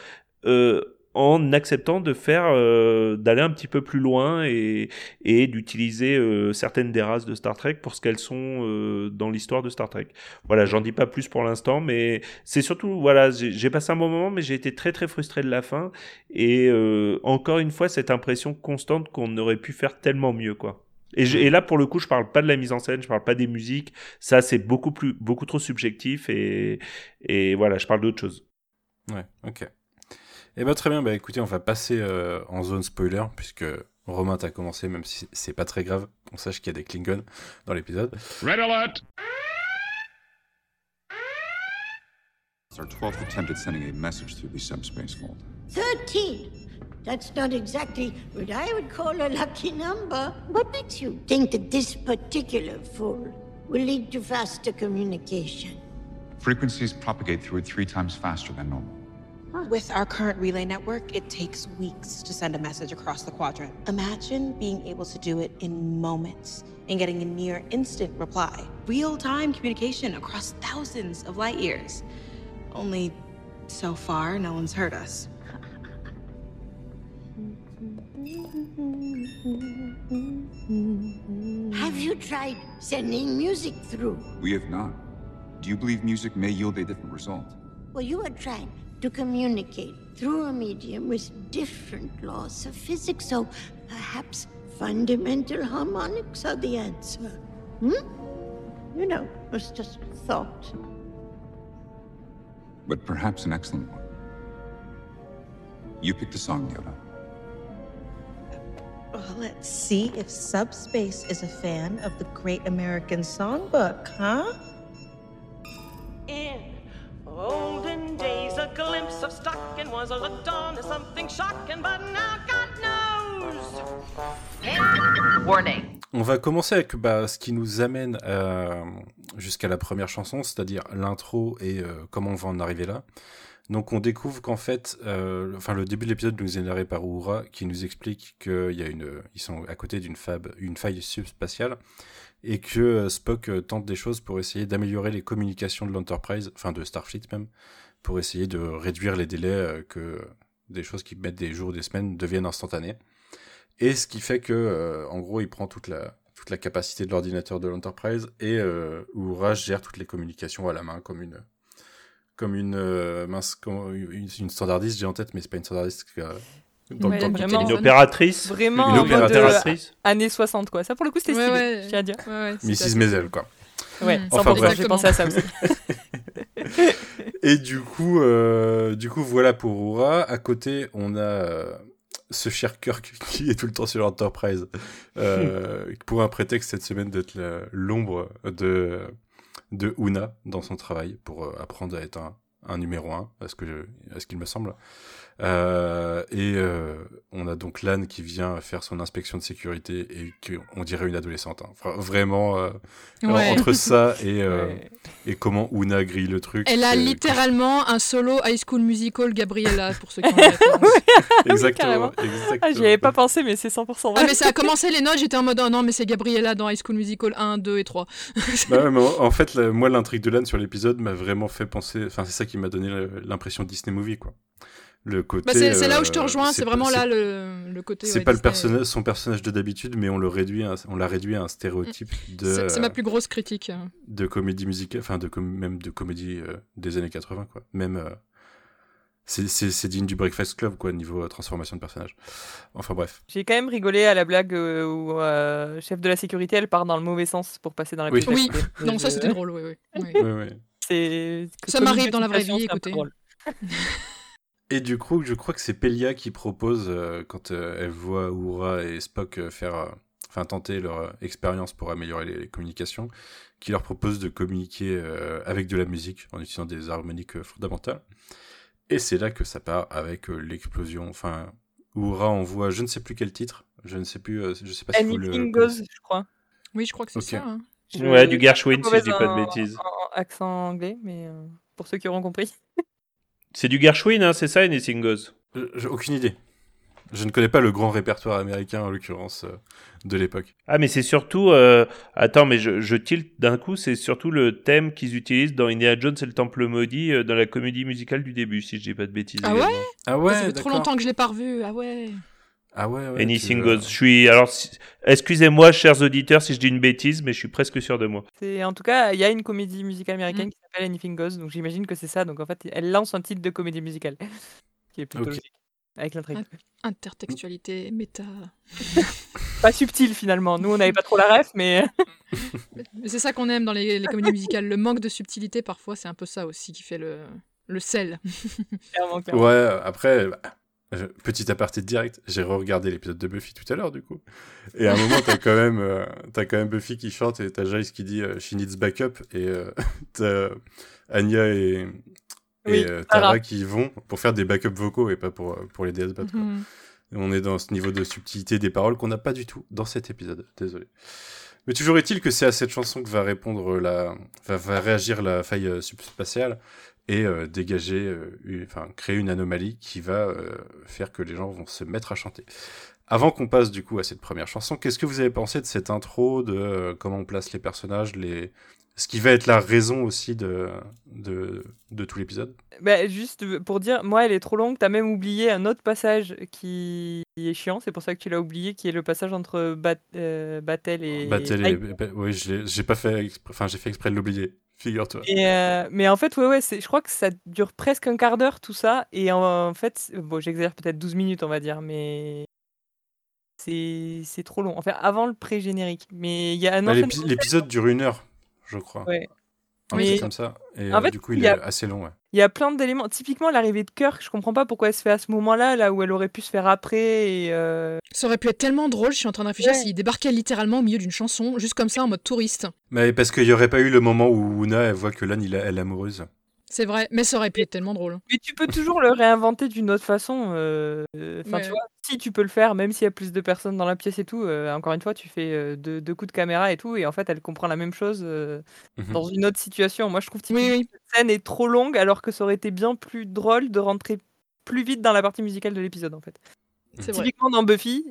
Euh, en acceptant de faire euh, d'aller un petit peu plus loin et, et d'utiliser euh, certaines des races de Star Trek pour ce qu'elles sont euh, dans l'histoire de Star Trek. Voilà, j'en dis pas plus pour l'instant, mais c'est surtout voilà, j'ai passé un bon moment, mais j'ai été très très frustré de la fin et encore une fois cette impression constante qu'on aurait pu faire tellement mieux quoi. Et, et, là, pour le coup, je parle pas de la mise en scène, je parle pas des musiques. Ça, c'est beaucoup plus, beaucoup trop subjectif et, et voilà, je parle d'autre chose. Ouais, ok. Eh ben très bien, bah écoutez, on va passer euh, en zone spoiler, puisque Romain t'a commencé, même si c'est pas très grave, on sache qu'il y a des Klingons dans l'épisode. Red alert! It's our 12th attempt at sending a message through the subspace vault. 13! That's not exactly what I would call a lucky number. What makes you think that this particular fool will lead to faster communication? Frequencies propagate through it three times faster than normal. With our current relay network, it takes weeks to send a message across the quadrant. Imagine being able to do it in moments and getting a near instant reply. Real time communication across thousands of light years. Only so far, no one's heard us. Have you tried sending music through? We have not. Do you believe music may yield a different result? Well, you are trying to communicate through a medium with different laws of physics, so perhaps fundamental harmonics are the answer. Hmm? You know, it was just a thought. But perhaps an excellent one. You picked a song, Yoda. Well, let's see if Subspace is a fan of the Great American Songbook, huh? In olden days, a glimpse of stocking was looked on as something shocking, but now God knows. Warning. On va commencer avec bah, ce qui nous amène euh, jusqu'à la première chanson, c'est-à-dire l'intro et euh, comment on va en arriver là. Donc on découvre qu'en fait, euh, enfin le début de l'épisode nous est narré par Uhura qui nous explique qu'il y a une, ils sont à côté d'une fab, une faille subspatiale et que euh, Spock tente des choses pour essayer d'améliorer les communications de l'Enterprise, enfin de Starfleet même, pour essayer de réduire les délais euh, que des choses qui mettent des jours ou des semaines deviennent instantanées. Et ce qui fait que, euh, en gros, il prend toute la, toute la capacité de l'ordinateur de l'Enterprise et euh, Uhura gère toutes les communications à la main comme une, comme une euh, mince, comme une, une standardiste, j'ai en tête, mais c'est pas une standardiste. euh, dans, Ouais, dans vraiment. Une opératrice. Vraiment Une euh, opératrice. années 60, quoi. Ça, pour le coup, c'était Ouais, stylé, ouais. je tiens à dire. Ouais, ouais, c'était Mrs. Maisel, quoi. Ouais. 100%, Enfin, bref. j'ai pensé à ça aussi. Et du coup, euh, du coup, voilà pour Aura. À côté, on a euh, ce cher Kirk qui est tout le temps sur l'Enterprise euh, pour un prétexte cette semaine d'être l'ombre de de Una dans son travail pour euh, apprendre à être un, un numéro un, à ce que je- à ce qu'il me semble. Euh, et euh, on a donc Lan qui vient faire son inspection de sécurité et qu'on dirait une adolescente. hein. Enfin, vraiment, euh, Ouais. entre ça et, euh, Ouais. et comment Una grille le truc. Elle a littéralement un solo High School Musical Gabriella, pour ceux qui ont la référence. Exactement. carrément. exactement. Ah, j'y avais pas pensé, mais c'est 100% vrai. Ah mais ça a commencé les notes, j'étais en mode oh non mais c'est Gabriella dans High School Musical 1, 2 et 3. Bah ouais, mais en en fait, la- moi, l'intrigue de Lan sur l'épisode m'a vraiment fait penser. Enfin, c'est ça qui m'a donné l'impression Disney Movie, quoi. Le côté. Bah, c'est là où je te euh, rejoins, c'est vraiment là le, le côté. C'est ouais, pas le Disney. personnage, son personnage de d'habitude, mais on le réduit, à un- on l'a réduit à un stéréotype de C'est ma plus grosse critique. de comédie musicale, enfin de même de comédie euh, des années 80, quoi. Même euh, c'est digne du Breakfast Club, quoi, niveau euh, transformation de personnage. Enfin bref. J'ai quand même rigolé à la blague où euh, chef de la sécurité, elle part dans le mauvais sens pour passer dans la Oui. Oui. Non ça c'était drôle, oui oui. oui. C'est Ça m'arrive dans la vraie vie, écoutez. Et du coup, je crois que c'est Pelia qui propose, euh, quand euh, elle voit Uhura et Spock euh, faire, euh, enfin tenter leur euh, expérience pour améliorer les, les communications, qui leur propose de communiquer euh, avec de la musique en utilisant des harmoniques euh, fondamentales. Et c'est là que ça part avec euh, l'explosion. Enfin, Uhura envoie, je ne sais plus quel titre, je ne sais plus, euh, je sais pas si vous le. Anything goes, je crois. Oui je crois que c'est Ok. ça. hein. Je- Ouais, du Gershwin, si je dis pas de bêtises. En accent anglais, mais euh, pour ceux qui auront compris. C'est du Gershwin, hein, c'est ça, Anything Goes. Je- J'ai aucune idée. Je ne connais pas le grand répertoire américain en l'occurrence euh, de l'époque. Ah, mais c'est surtout. euh, Attends, mais je, je tilte d'un coup, c'est surtout le thème qu'ils utilisent dans Indiana Jones et le Temple Maudit euh, dans la comédie musicale du début, si je dis pas de bêtises. Ah ouais? Ah ouais. ça fait trop longtemps que je l'ai pas revu. Ah ouais. Ah ouais. ouais Anything Goes. Je suis. Alors, si- excusez-moi, chers auditeurs, si je dis une bêtise, mais je suis presque sûr de moi. C'est en tout cas, il y a une comédie musicale Mm. américaine qui s'appelle Anything Goes, donc j'imagine que c'est ça. Donc en fait, elle lance un titre de comédie musicale, qui est plutôt Ok. logique, avec l'intrigue. Intertextualité, méta. Pas subtil finalement. Nous, on n'avait pas trop la ref, mais c'est ça qu'on aime dans les, les comédies musicales. Le manque de subtilité parfois c'est un peu ça aussi qui fait le, le sel. clairement, clairement. Ouais, après, bah, je- petit aparté direct, j'ai re-regardé l'épisode de Buffy tout à l'heure, du coup. Et à un moment, t'as quand même, euh, t'as quand même Buffy qui chante et t'as Jace qui dit euh, She needs backup et euh, t'as Anya et, Oui, euh, Tara. Qui vont pour faire des backups vocaux et pas pour, euh, pour les DS battre. Mhm. On est dans ce niveau de subtilité des paroles qu'on n'a pas du tout dans cet épisode. Désolé. Mais toujours est-il que c'est à cette chanson que va répondre la, va, va réagir la faille euh, subspatiale et euh, dégager, euh, une- enfin créer une anomalie qui va euh, faire que les gens vont se mettre à chanter. Avant qu'on passe du coup à cette première chanson, qu'est-ce que vous avez pensé de cette intro, de comment on place les personnages, les, ce qui va être la raison aussi de de, de tout l'épisode? Bah, juste pour dire, moi, elle est trop longue. T'as même oublié un autre passage qui est chiant. C'est pour ça que tu l'as oublié, qui est le passage entre Bat Batel et. Et, bah, oui, j'ai pas fait, exprès- enfin j'ai fait exprès de l'oublier. Figure-toi. Et, euh, mais en fait, ouais, ouais, je crois que ça dure presque un quart d'heure tout ça. Et en, en fait, bon, j'exagère peut-être 12 minutes, on va dire, mais c'est trop long. Enfin, avant le pré-générique. Mais il y a un Bah, L'épisode dure une heure, je crois. Ouais. Mais- truc comme ça. Et En euh, fait, du coup, il il y est a- assez long. Ouais. Il y a plein d'éléments. Typiquement, l'arrivée de Kirk, je comprends pas pourquoi elle se fait à ce moment-là, là où elle aurait pu se faire après. Et euh, Ça aurait pu être tellement drôle, je suis en train de réfléchir Ouais. s'il débarquait littéralement au milieu d'une chanson, juste comme ça en mode touriste. Mais parce qu'il y aurait pas eu le moment où Una elle voit que Lan a- elle est amoureuse. C'est vrai, mais ça aurait pu être tellement drôle. Mais tu peux toujours le réinventer d'une autre façon. euh, euh, Ouais. tu vois, si tu peux le faire, même s'il y a plus de personnes dans la pièce et tout. euh, encore une fois, tu fais euh, deux, deux coups de caméra et tout, et en fait, elle comprend la même chose euh, Mhm. dans une autre situation. Moi, je trouve Oui, typiquement oui. que cette scène est trop longue, alors que ça aurait été bien plus drôle de rentrer plus vite dans la partie musicale de l'épisode, en fait. Vrai. Typiquement dans Buffy,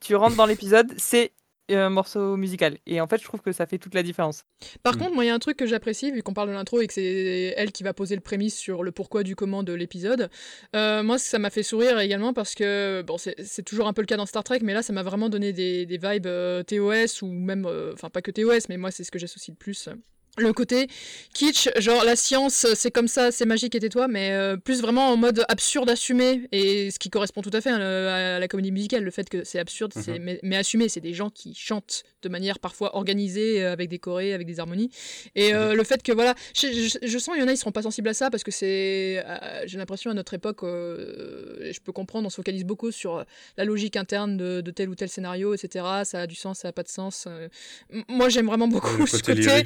tu rentres dans l'épisode, c'est un morceau musical. Et en fait, je trouve que ça fait toute la différence. Par Mm. contre, moi, il y a un truc que j'apprécie, vu qu'on parle de l'intro et que c'est elle qui va poser le prémisse sur le pourquoi du comment de l'épisode. Euh, moi, ça m'a fait sourire également parce que, bon, c'est toujours un peu le cas dans Star Trek, mais là, ça m'a vraiment donné des, des vibes euh, TOS ou même, euh, enfin, pas que TOS, mais moi, c'est ce que j'associe le plus. Le côté kitsch, genre la science, c'est comme ça, c'est magique et tais-toi, mais euh, plus vraiment en mode absurde assumé, et ce qui correspond tout à fait hein, le- à la comédie musicale, le fait que c'est absurde, Mhm. mais, mais assumé, c'est des gens qui chantent de manière parfois organisée, euh, avec des chorés, avec des harmonies, et euh, le fait que voilà, je, je- je sens il y en a ils seront pas sensibles à ça parce que c'est, euh, j'ai l'impression à notre époque, je peux comprendre, on se focalise beaucoup sur la logique interne de, de tel ou tel scénario, etc. Ça a du sens, ça a pas de sens. Moi j'aime vraiment beaucoup le ce côté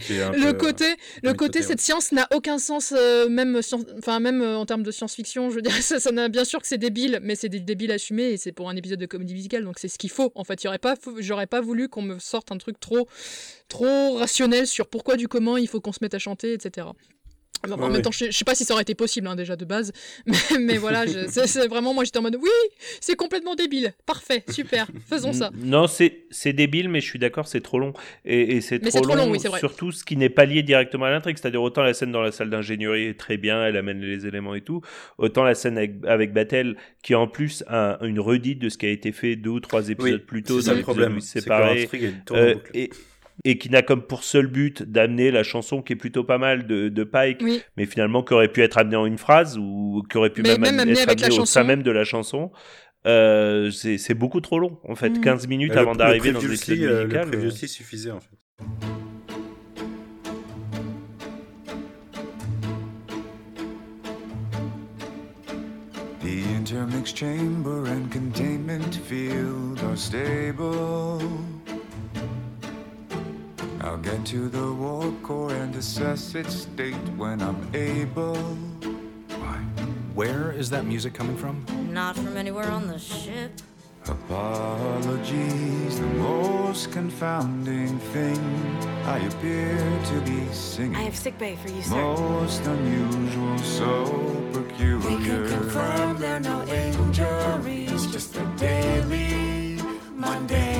côté le côté, ouais. cette science n'a aucun sens, euh, même, enfin même euh, en termes de science-fiction. Je veux dire, ça, ça n'a bien sûr que c'est débile, mais c'est des débiles assumés et c'est pour un épisode de comédie musicale, donc c'est ce qu'il faut. En fait, il y aurait pas, fou- j'aurais pas voulu qu'on me sorte un truc trop, trop rationnel sur pourquoi du comment il faut qu'on se mette à chanter, etc. En même ouais. temps, je, je sais pas si ça aurait été possible hein, déjà de base, mais, mais voilà, je- c'est c'est vraiment moi j'étais en mode oui, c'est complètement débile, parfait, super, faisons ça. Non, c'est c'est débile, mais je suis d'accord, c'est trop long. Et, et c'est Mais trop, c'est trop long, long, oui, c'est vrai. surtout ce qui n'est pas lié directement à l'intrigue. C'est-à-dire, autant la scène dans la salle d'ingénierie est très bien, elle amène les éléments et tout, autant la scène avec, avec Battelle, qui en plus a une redite de ce qui a été fait deux ou trois épisodes plus tôt c'est ça le problème. se c'est que Euh, et, et qui n'a comme pour seul but d'amener la chanson qui est plutôt pas mal de, de Pike, Oui. mais finalement qui aurait pu être amenée en une phrase ou qui aurait pu Mais même, même amenée être avec la amenée au sein chanson. même de la chanson. Euh, c'est beaucoup trop long en fait, Mm. 15 minutes Mais avant d'arriver dans l'épisode euh, musical. Le previously suffisait en fait. The intermixed chamber and containment field are stable. I'll get to the warp core and assess its state when I'm able. Why? Where is that music coming from? Not from anywhere on the ship. Apologies, the most confounding thing I appear to be singing. I have sick bay for you, sir. Most unusual, so peculiar. We can confirm there are no injuries, just a daily Monday.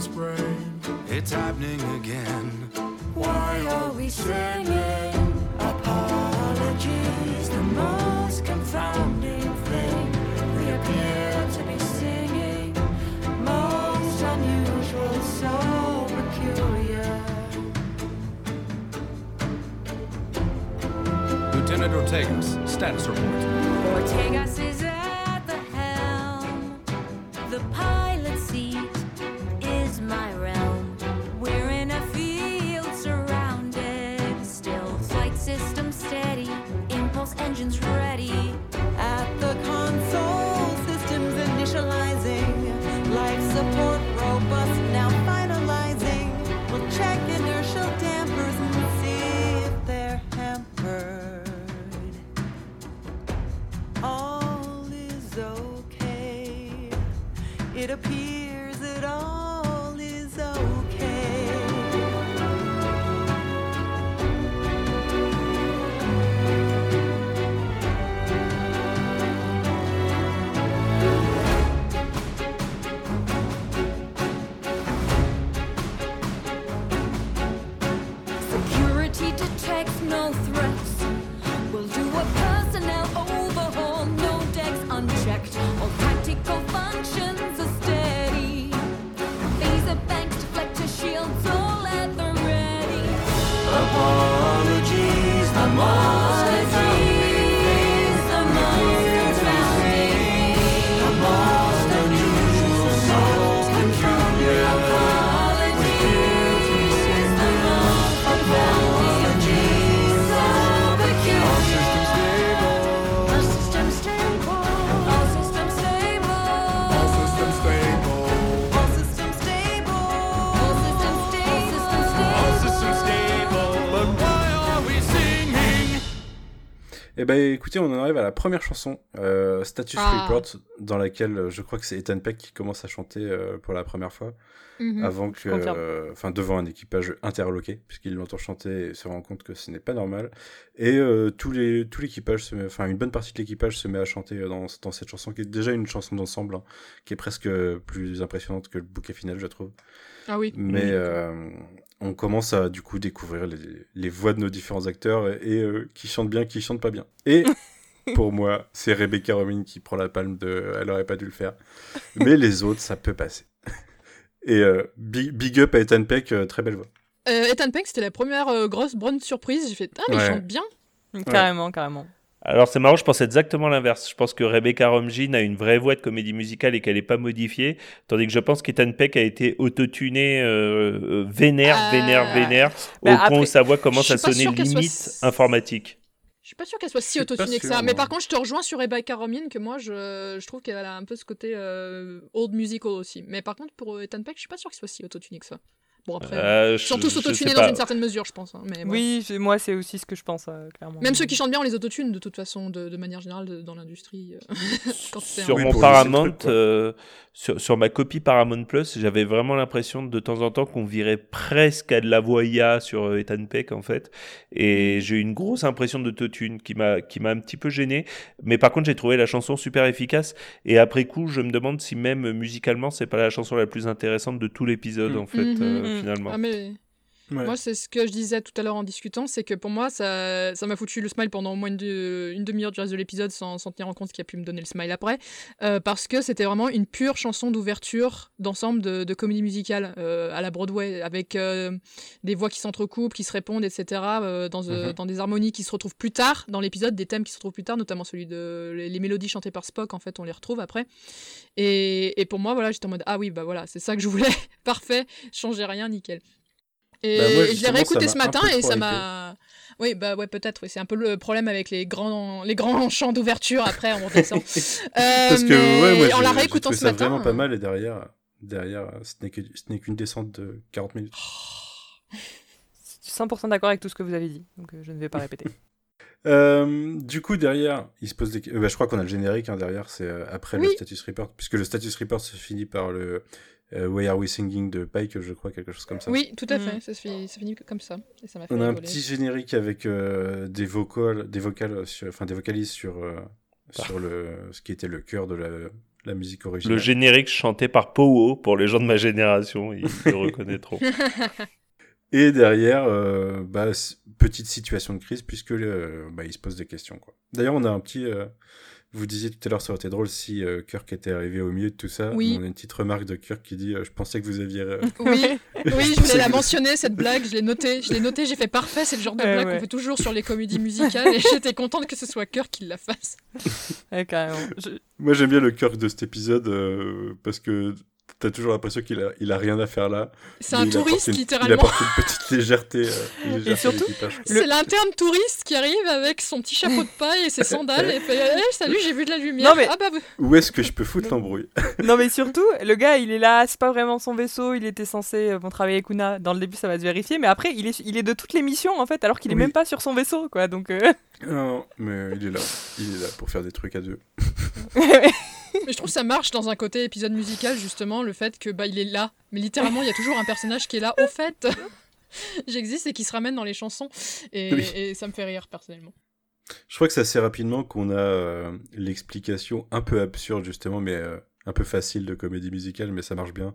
Left ankle sprain. It's happening again. Why are we singing? Apologies, the most confounding thing. We appear to be singing. Most unusual, so peculiar. Lieutenant Ortegas, status report. Ortegas is at the helm. The pilot seat Ben, écoutez, on en arrive à la première chanson, euh, Status Ah. Report, dans laquelle euh, je crois que c'est Ethan Peck qui commence à chanter euh, pour la première fois, Mhm. avant que, euh, enfin, devant un équipage interloqué, puisqu'il l'entend chanter et se rend compte que ce n'est pas normal. Et euh, tous les, tout l'équipage, enfin, une bonne partie de l'équipage se met à chanter dans, dans cette chanson, qui est déjà une chanson d'ensemble, hein, qui est presque plus impressionnante que le bouquet final, je trouve. Ah oui. Mais euh, on commence à du coup découvrir les, les voix de nos différents acteurs et, et, euh, qui chantent bien, qui chantent pas bien. Et pour moi, c'est Rebecca Romijn qui prend la palme de elle aurait pas dû le faire. Mais les autres, ça peut passer. Et euh, big, big up à Ethan Peck, euh, très belle voix. Euh, Ethan Peck, c'était la première euh, grosse bonne surprise. J'ai fait Ah, mais il Ouais. chante bien. Carrément, carrément. Alors c'est marrant, je pense exactement l'inverse. Je pense que Rebecca Romijn a une vraie voix de comédie musicale et qu'elle n'est pas modifiée, tandis que je pense qu'Ethan Peck a été autotuné euh, euh, vénère, Euh, vénère, vénère, bah au point après, où sa voix commence à sonner qu'elle soit limite informatique. Je suis pas sûre qu'elle soit si autotunée que sûr, ça. Mais par contre, je te rejoins sur Rebecca Romijn que moi, je, je trouve qu'elle a un peu ce côté euh, old musical aussi. Mais par contre, pour euh, Ethan Peck, je suis pas sûre qu'il soit si autotuné que ça. Bon, après. Euh, ils sont je- tous je autotunés sais dans une certaine mesure, je pense. hein, mais bon. Oui, moi c'est aussi ce que je pense, euh, clairement. Même ceux qui chantent bien, on les autotune de toute façon, de, de manière générale, de- dans l'industrie. euh, sur Oui, mon Paramount, euh, sur, sur ma copie Paramount Plus, j'avais vraiment l'impression de temps en temps qu'on virait presque à de la voix IA sur euh, Ethan Peck en fait, et j'ai eu une grosse impression d'autotune qui m'a qui m'a un petit peu gêné. Mais par contre, j'ai trouvé la chanson super efficace, et après coup, je me demande si même musicalement, c'est pas la chanson la plus intéressante de tout l'épisode Mm. en fait Mhm. euh, Mm. finalement. Ah, mais Ouais. Moi, c'est ce que je disais tout à l'heure en discutant, c'est que pour moi, ça ça m'a foutu le smile pendant au moins une, de- une demi-heure du reste de l'épisode sans, sans tenir en compte qu'il a pu me donner le smile après, euh, parce que c'était vraiment une pure chanson d'ouverture d'ensemble de, de comédie musicale euh, à la Broadway, avec euh, des voix qui s'entrecoupent, qui se répondent, etc., dans, Mhm. dans des harmonies qui se retrouvent plus tard dans l'épisode, des thèmes qui se retrouvent plus tard, notamment celui de les, les mélodies chantées par Spock, en fait, on les retrouve après. Et, et pour moi, voilà, j'étais en mode ah oui, bah voilà, c'est ça que je voulais, parfait, changez rien, nickel. Et, Bah, moi, et je l'ai réécouté ce matin et ça m'a. Oui, bah ouais, peut-être. Oui. C'est un peu le problème avec les grands, les grands chants d'ouverture après on redescend. Parce que mais ouais, moi, en la réécoutant ce ça matin. vraiment pas mal et derrière, derrière, euh, ce n'est que- ce n'est qu'une descente de 40 minutes. Je suis 100% d'accord avec tout ce que vous avez dit, donc euh, je ne vais pas répéter. Euh, du coup, derrière, il se pose des... euh, bah, je crois qu'on a le générique, hein, derrière, c'est euh, après le status report, puisque le status report se finit par le euh, Why Are We Singing de Pike, je crois, quelque chose comme ça. Oui, tout à Mhm. fait. Ça se finit, ça finit comme ça. Et ça m'a fait On a un petit générique avec euh, des vocals, des vocales, sur- enfin des vocalises sur euh, sur le ce qui était le cœur de la, la musique originale. Le générique chanté par Powo pour les gens de ma génération, ils le reconnaîtront. Et derrière, euh, bah, petite situation de crise puisque euh, bah, il se pose des questions. quoi. D'ailleurs, on a un petit. euh, vous disiez tout à l'heure, ça aurait été drôle si euh, Kirk était arrivé au milieu de tout ça. Oui. On a une petite remarque de Kirk qui dit euh, Je pensais que vous aviez. euh, Oui, oui, je voulais la mentionner cette blague. Je l'ai notée. Je l'ai notée. J'ai fait parfait. C'est le genre de Ouais, blague ouais. qu'on fait toujours sur les comédies musicales. Et j'étais contente que ce soit Kirk qui la fasse. Ouais, carrément. Je- Moi, j'aime bien le Kirk de cet épisode euh, parce que t'as toujours l'impression qu'il a, il a rien à faire là. C'est un touriste une- littéralement. Il apporte une petite légèreté. euh, une légèreté à surtout. C'est l'interne touriste qui arrive avec son petit chapeau de paille et ses sandales et fait hey, Salut, j'ai vu de la lumière. Non, mais- Ah bah, Où est-ce que je peux foutre l'embrouille Non mais surtout, le gars il est là, c'est pas vraiment son vaisseau, il était censé euh, bon, travailler avec Una. Dans le début ça va se vérifier, mais après il est, il est de toutes les missions en fait, alors qu'il est Oui. même pas sur son vaisseau quoi. Donc euh, Non, mais il est là. Il est là pour faire des trucs à deux. Mais je trouve que ça marche dans un côté épisode musical, justement, le fait que bah, il est là. Mais littéralement, il y a toujours un personnage qui est là. Au fait, j'existe et qui se ramène dans les chansons. Et, Oui. et ça me fait rire, personnellement. Je crois que c'est assez rapidement qu'on a euh, l'explication un peu absurde, justement, mais euh, un peu facile de comédie musicale, mais ça marche bien,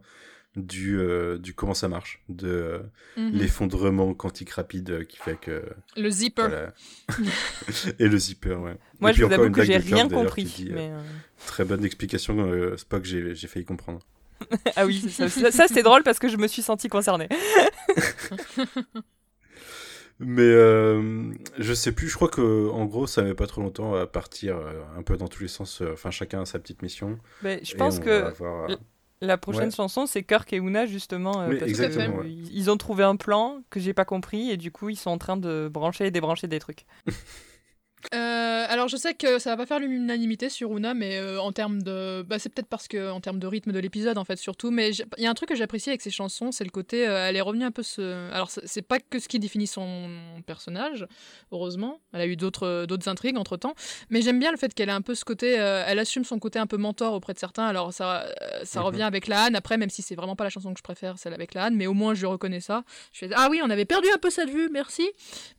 du, euh, du comment ça marche, de euh, Mhm. l'effondrement quantique rapide euh, qui fait que. Le zipper. Voilà. Et le zipper, ouais. Moi, Et je puis vous avoue que j'ai rien compris, qui dit, mais, Très bonne explication, euh, Spock, j'ai j'ai failli comprendre. ah oui, ça, ça, ça, c'était drôle parce que je me suis sentie concernée. Mais euh, je sais plus, je crois que en gros ça met pas trop longtemps à partir euh, un peu dans tous les sens. euh, Enfin, chacun a sa petite mission. Mais je pense que avoir, la prochaine ouais. chanson, c'est Kirk et Una, justement. euh, parce exactement, ouais. Ils ont trouvé un plan que j'ai pas compris et du coup, ils sont en train de brancher et débrancher des trucs. Euh, alors je sais que ça va pas faire l'unanimité sur Una, mais euh, en termes de, bah, c'est peut-être parce que en termes de rythme de l'épisode en fait surtout. Mais il y a un truc que j'apprécie avec ces chansons, c'est le côté, euh, elle est revenue un peu ce. Alors c'est pas que ce qui définit son personnage, heureusement. Elle a eu d'autres d'autres intrigues entre temps, mais j'aime bien le fait qu'elle a un peu ce côté, elle assume son côté un peu mentor auprès de certains. Alors ça, ça Mhm. revient avec la Anne après, même si c'est vraiment pas la chanson que je préfère, celle avec la Anne, mais au moins je reconnais ça. Je fais ah oui, on avait perdu un peu cette vue, merci,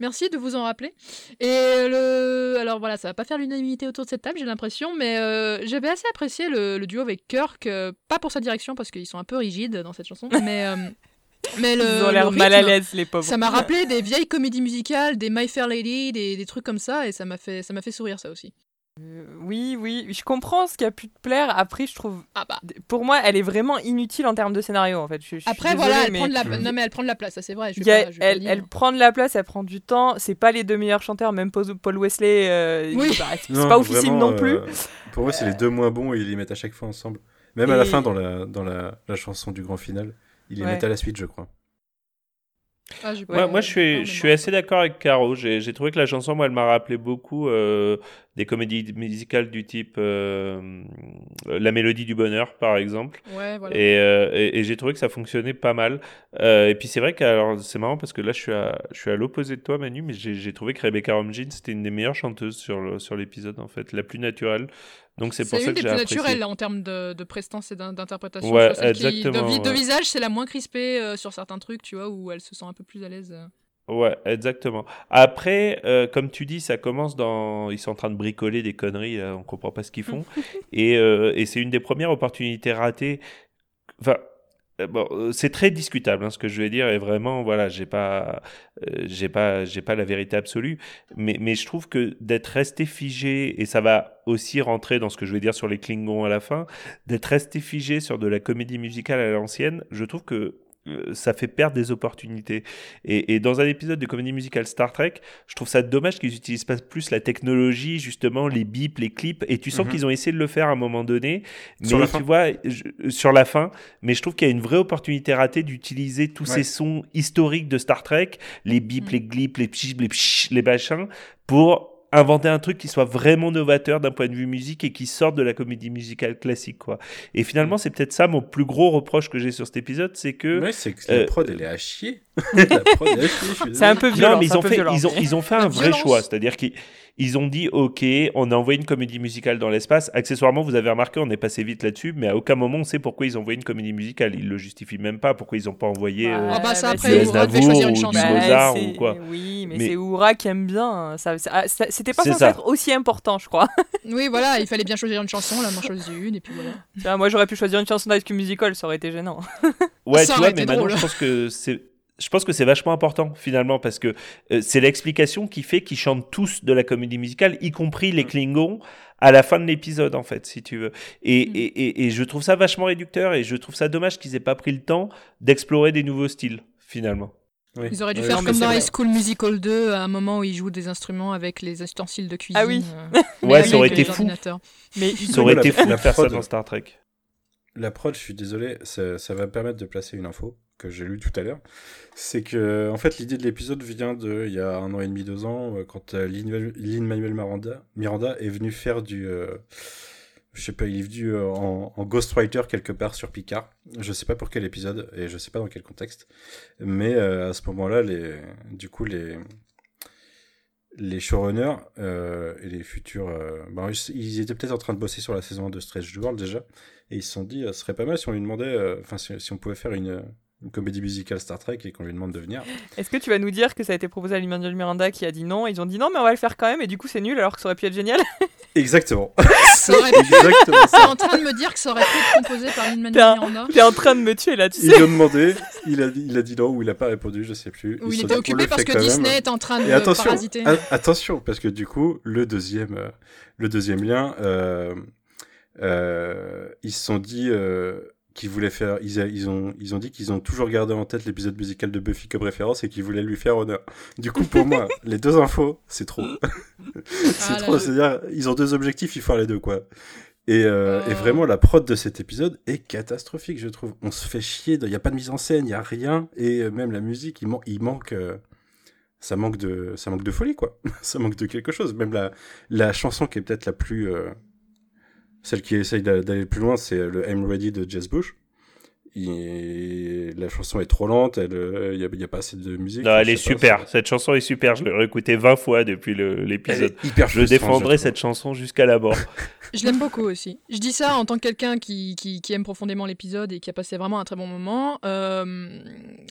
merci de vous en rappeler. Et le, alors voilà, ça va pas faire l'unanimité autour de cette table, j'ai l'impression, mais euh, j'avais assez apprécié le, le duo avec Kirk, euh, pas pour sa direction parce qu'ils sont un peu rigides dans cette chanson, mais euh, mais le, Ils ont l'air mal à l'aise, les pauvres. Ça m'a rappelé des vieilles comédies musicales, des My Fair Lady, des, des trucs comme ça, et ça m'a fait ça m'a fait sourire ça aussi. Oui, oui, je comprends ce qui a pu te plaire. Après, je trouve. Ah bah. Pour moi, elle est vraiment inutile en termes de scénario, en fait. Je- je suis Après désolée, voilà, elle mais- prend de la non mais elle prend de la place, ça c'est vrai. Je Il vais y a- pas- je vais pas elle, prend de la place, elle prend du temps. C'est pas les deux meilleurs chanteurs, même Paul Wesley. euh, Oui. c'est pas officiel non plus. euh, pour moi, c'est les deux moins bons et ils les mettent à chaque fois ensemble. Même à la fin, dans la, dans la, la chanson du grand final, ils les Ouais. mettent à la suite, je crois. Ah, Ouais, moi, je suis, je suis assez d'accord avec Caro. J'ai trouvé que la chanson, moi, elle m'a rappelé beaucoup euh, des comédies musicales du type euh, La Mélodie du Bonheur, par exemple. Ouais, voilà. Et, euh, et, et j'ai trouvé que ça fonctionnait pas mal. Et puis c'est vrai que c'est marrant parce que là, je suis à, je suis à l'opposé de toi, Manu, mais j'ai trouvé que Rebecca Romijn, c'était une des meilleures chanteuses sur le- sur l'épisode, en fait, la plus naturelle. Donc c'est pour C'est ça une que des j'ai plus apprécié. naturelles en termes de, de prestance et d'in- d'interprétation. Ouais, qui- exactement, de, visage, c'est la moins crispée euh, sur certains trucs, tu vois, où elle se sent un peu plus à l'aise. euh. Ouais, exactement. Après, euh, comme tu dis, ça commence dans. Ils sont en train de bricoler des conneries, là, on comprend pas ce qu'ils font. et euh, et c'est une des premières opportunités ratées. Enfin. Euh, Bon, euh, c'est très discutable hein, ce que je vais dire et vraiment voilà j'ai pas euh, j'ai pas j'ai pas la vérité absolue mais mais je trouve que d'être resté figé et ça va aussi rentrer dans ce que je vais dire sur les Klingons à la fin d'être resté figé sur de la comédie musicale à l'ancienne je trouve que ça fait perdre des opportunités. Et, et dans un épisode de comédie musicale Star Trek, je trouve ça dommage qu'ils utilisent pas plus la technologie, justement, les bips, les clips. Et tu sens Mhm. qu'ils ont essayé de le faire à un moment donné. Mais Sur la tu fin. vois, je- sur la fin. Mais je trouve qu'il y a une vraie opportunité ratée d'utiliser tous Ouais. ces sons historiques de Star Trek, les bips, les glips, les pchis, les pchis, les machins, pour inventer un truc qui soit vraiment novateur d'un point de vue musique et qui sorte de la comédie musicale classique quoi. Et finalement, c'est peut-être ça mon plus gros reproche que j'ai sur cet épisode, c'est que Ouais, c'est que la euh, prod, elle est à chier. la prod, elle est à chier, je suis C'est un peu non, violent, mais c'est ils ont fait, violent, ils ont, mais- ils ont fait un vrai choix, c'est-à-dire qu'ils ils ont dit, ok, on a envoyé une comédie musicale dans l'espace. Accessoirement, vous avez remarqué, on est passé vite là-dessus, mais à aucun moment on sait pourquoi ils ont envoyé une comédie musicale. Ils le justifient même pas. Pourquoi ils n'ont pas envoyé euh, Ah bah ça, après, du choisir une chanson. Mozart ou quoi. Oui, mais, Mais- c'est Oura qui aime bien. Ça, ça- ah, ça- C'était pas C'est censé ça. être aussi important, je crois. Oui, voilà, il fallait bien choisir une chanson, là, m'en choisi une, et puis voilà. Moi, j'aurais pu choisir une chanson d'High Musical, ça aurait été gênant. Ouais, Ça tu vois, mais maintenant, je pense que c'est. Je pense que c'est vachement important finalement parce que euh, c'est l'explication qui fait qu'ils chantent tous de la comédie musicale, y compris les Klingons, à la fin de l'épisode en fait, si tu veux. Et, Mm. et, et, et je trouve ça vachement réducteur et je trouve ça dommage qu'ils aient pas pris le temps d'explorer des nouveaux styles finalement. Oui. Ils auraient dû faire non, comme dans. High School Musical 2, à un moment où ils jouent des instruments avec les ustensiles de cuisine. Ah oui. euh, Ouais, ça aurait été fou. Mais Ça aurait été fou de faire ça dans Star Trek. La prod, je suis désolé, ça, ça va me permettre de placer une info que j'ai lue tout à l'heure. C'est que, en fait, l'idée de l'épisode vient de, il y a un an et demi, deux ans, euh, quand euh, Lin- Lin-Manuel Miranda, Miranda est venu faire du, euh, je sais pas, il est venu euh, en, ghostwriter quelque part sur Picard. Je sais pas pour quel épisode et je sais pas dans quel contexte. Mais à ce moment-là, les, du coup, les, les showrunners et les futurs. bah, ils, étaient peut-être en train de bosser sur la saison 1 de Strange World déjà. Et ils se sont dit, ce serait pas mal si on lui demandait. Enfin, si, si on pouvait faire une, une comédie musicale Star Trek et qu'on lui demande de venir. Est-ce que tu vas nous dire que ça a été proposé à Lin-Manuel Miranda qui a dit non? Ils ont dit non, mais on va le faire quand même, et du coup c'est nul alors que ça aurait pu être génial. Exactement. Ça aurait pu- exactement T'es ça. en train de me dire que ça aurait pu être composé par Lin-Manuel Miranda T'es en train de me tuer là, tu Ils sais. lui ont demandé, il a, dit- il a dit non ou il a pas répondu, je sais plus. Ou Ils il était occupé parce que même. Disney est en train de attention, parasiter. a- attention, parce que du coup, le deuxième, euh, le deuxième lien, euh, euh, ils se sont dit euh, qu'ils voulaient faire, ils, a- ils ont, ils ont dit qu'ils ont toujours gardé en tête l'épisode musical de Buffy comme référence et qu'ils voulaient lui faire honneur. Du coup, pour moi, les deux infos, c'est trop. c'est Ah là trop. C'est-à-dire, ils ont deux objectifs, il faut faire les deux, quoi. Et, euh, et Oh. vraiment, la prod de cet épisode est catastrophique, je trouve. On se fait chier, il n'y a pas de mise en scène, il n'y a rien. Et euh, même la musique, il, man- il manque. euh, ça manque de ça manque de folie quoi ça manque de quelque chose même la la chanson qui est peut-être la plus euh, celle qui essaye d'a- d'aller le plus loin c'est le I'm Ready de Jess Bush La chanson est trop lente il n'y a, y a pas assez de musique Non, elle est pas, super. Cette chanson est super. Je l'ai réécouté 20 fois depuis l'épisode. Je défendrai cette chanson jusqu'à la mort. Je l'aime beaucoup aussi. Je dis ça en tant que quelqu'un qui, qui, qui aime profondément l'épisode et qui a passé vraiment un très bon moment. Euh,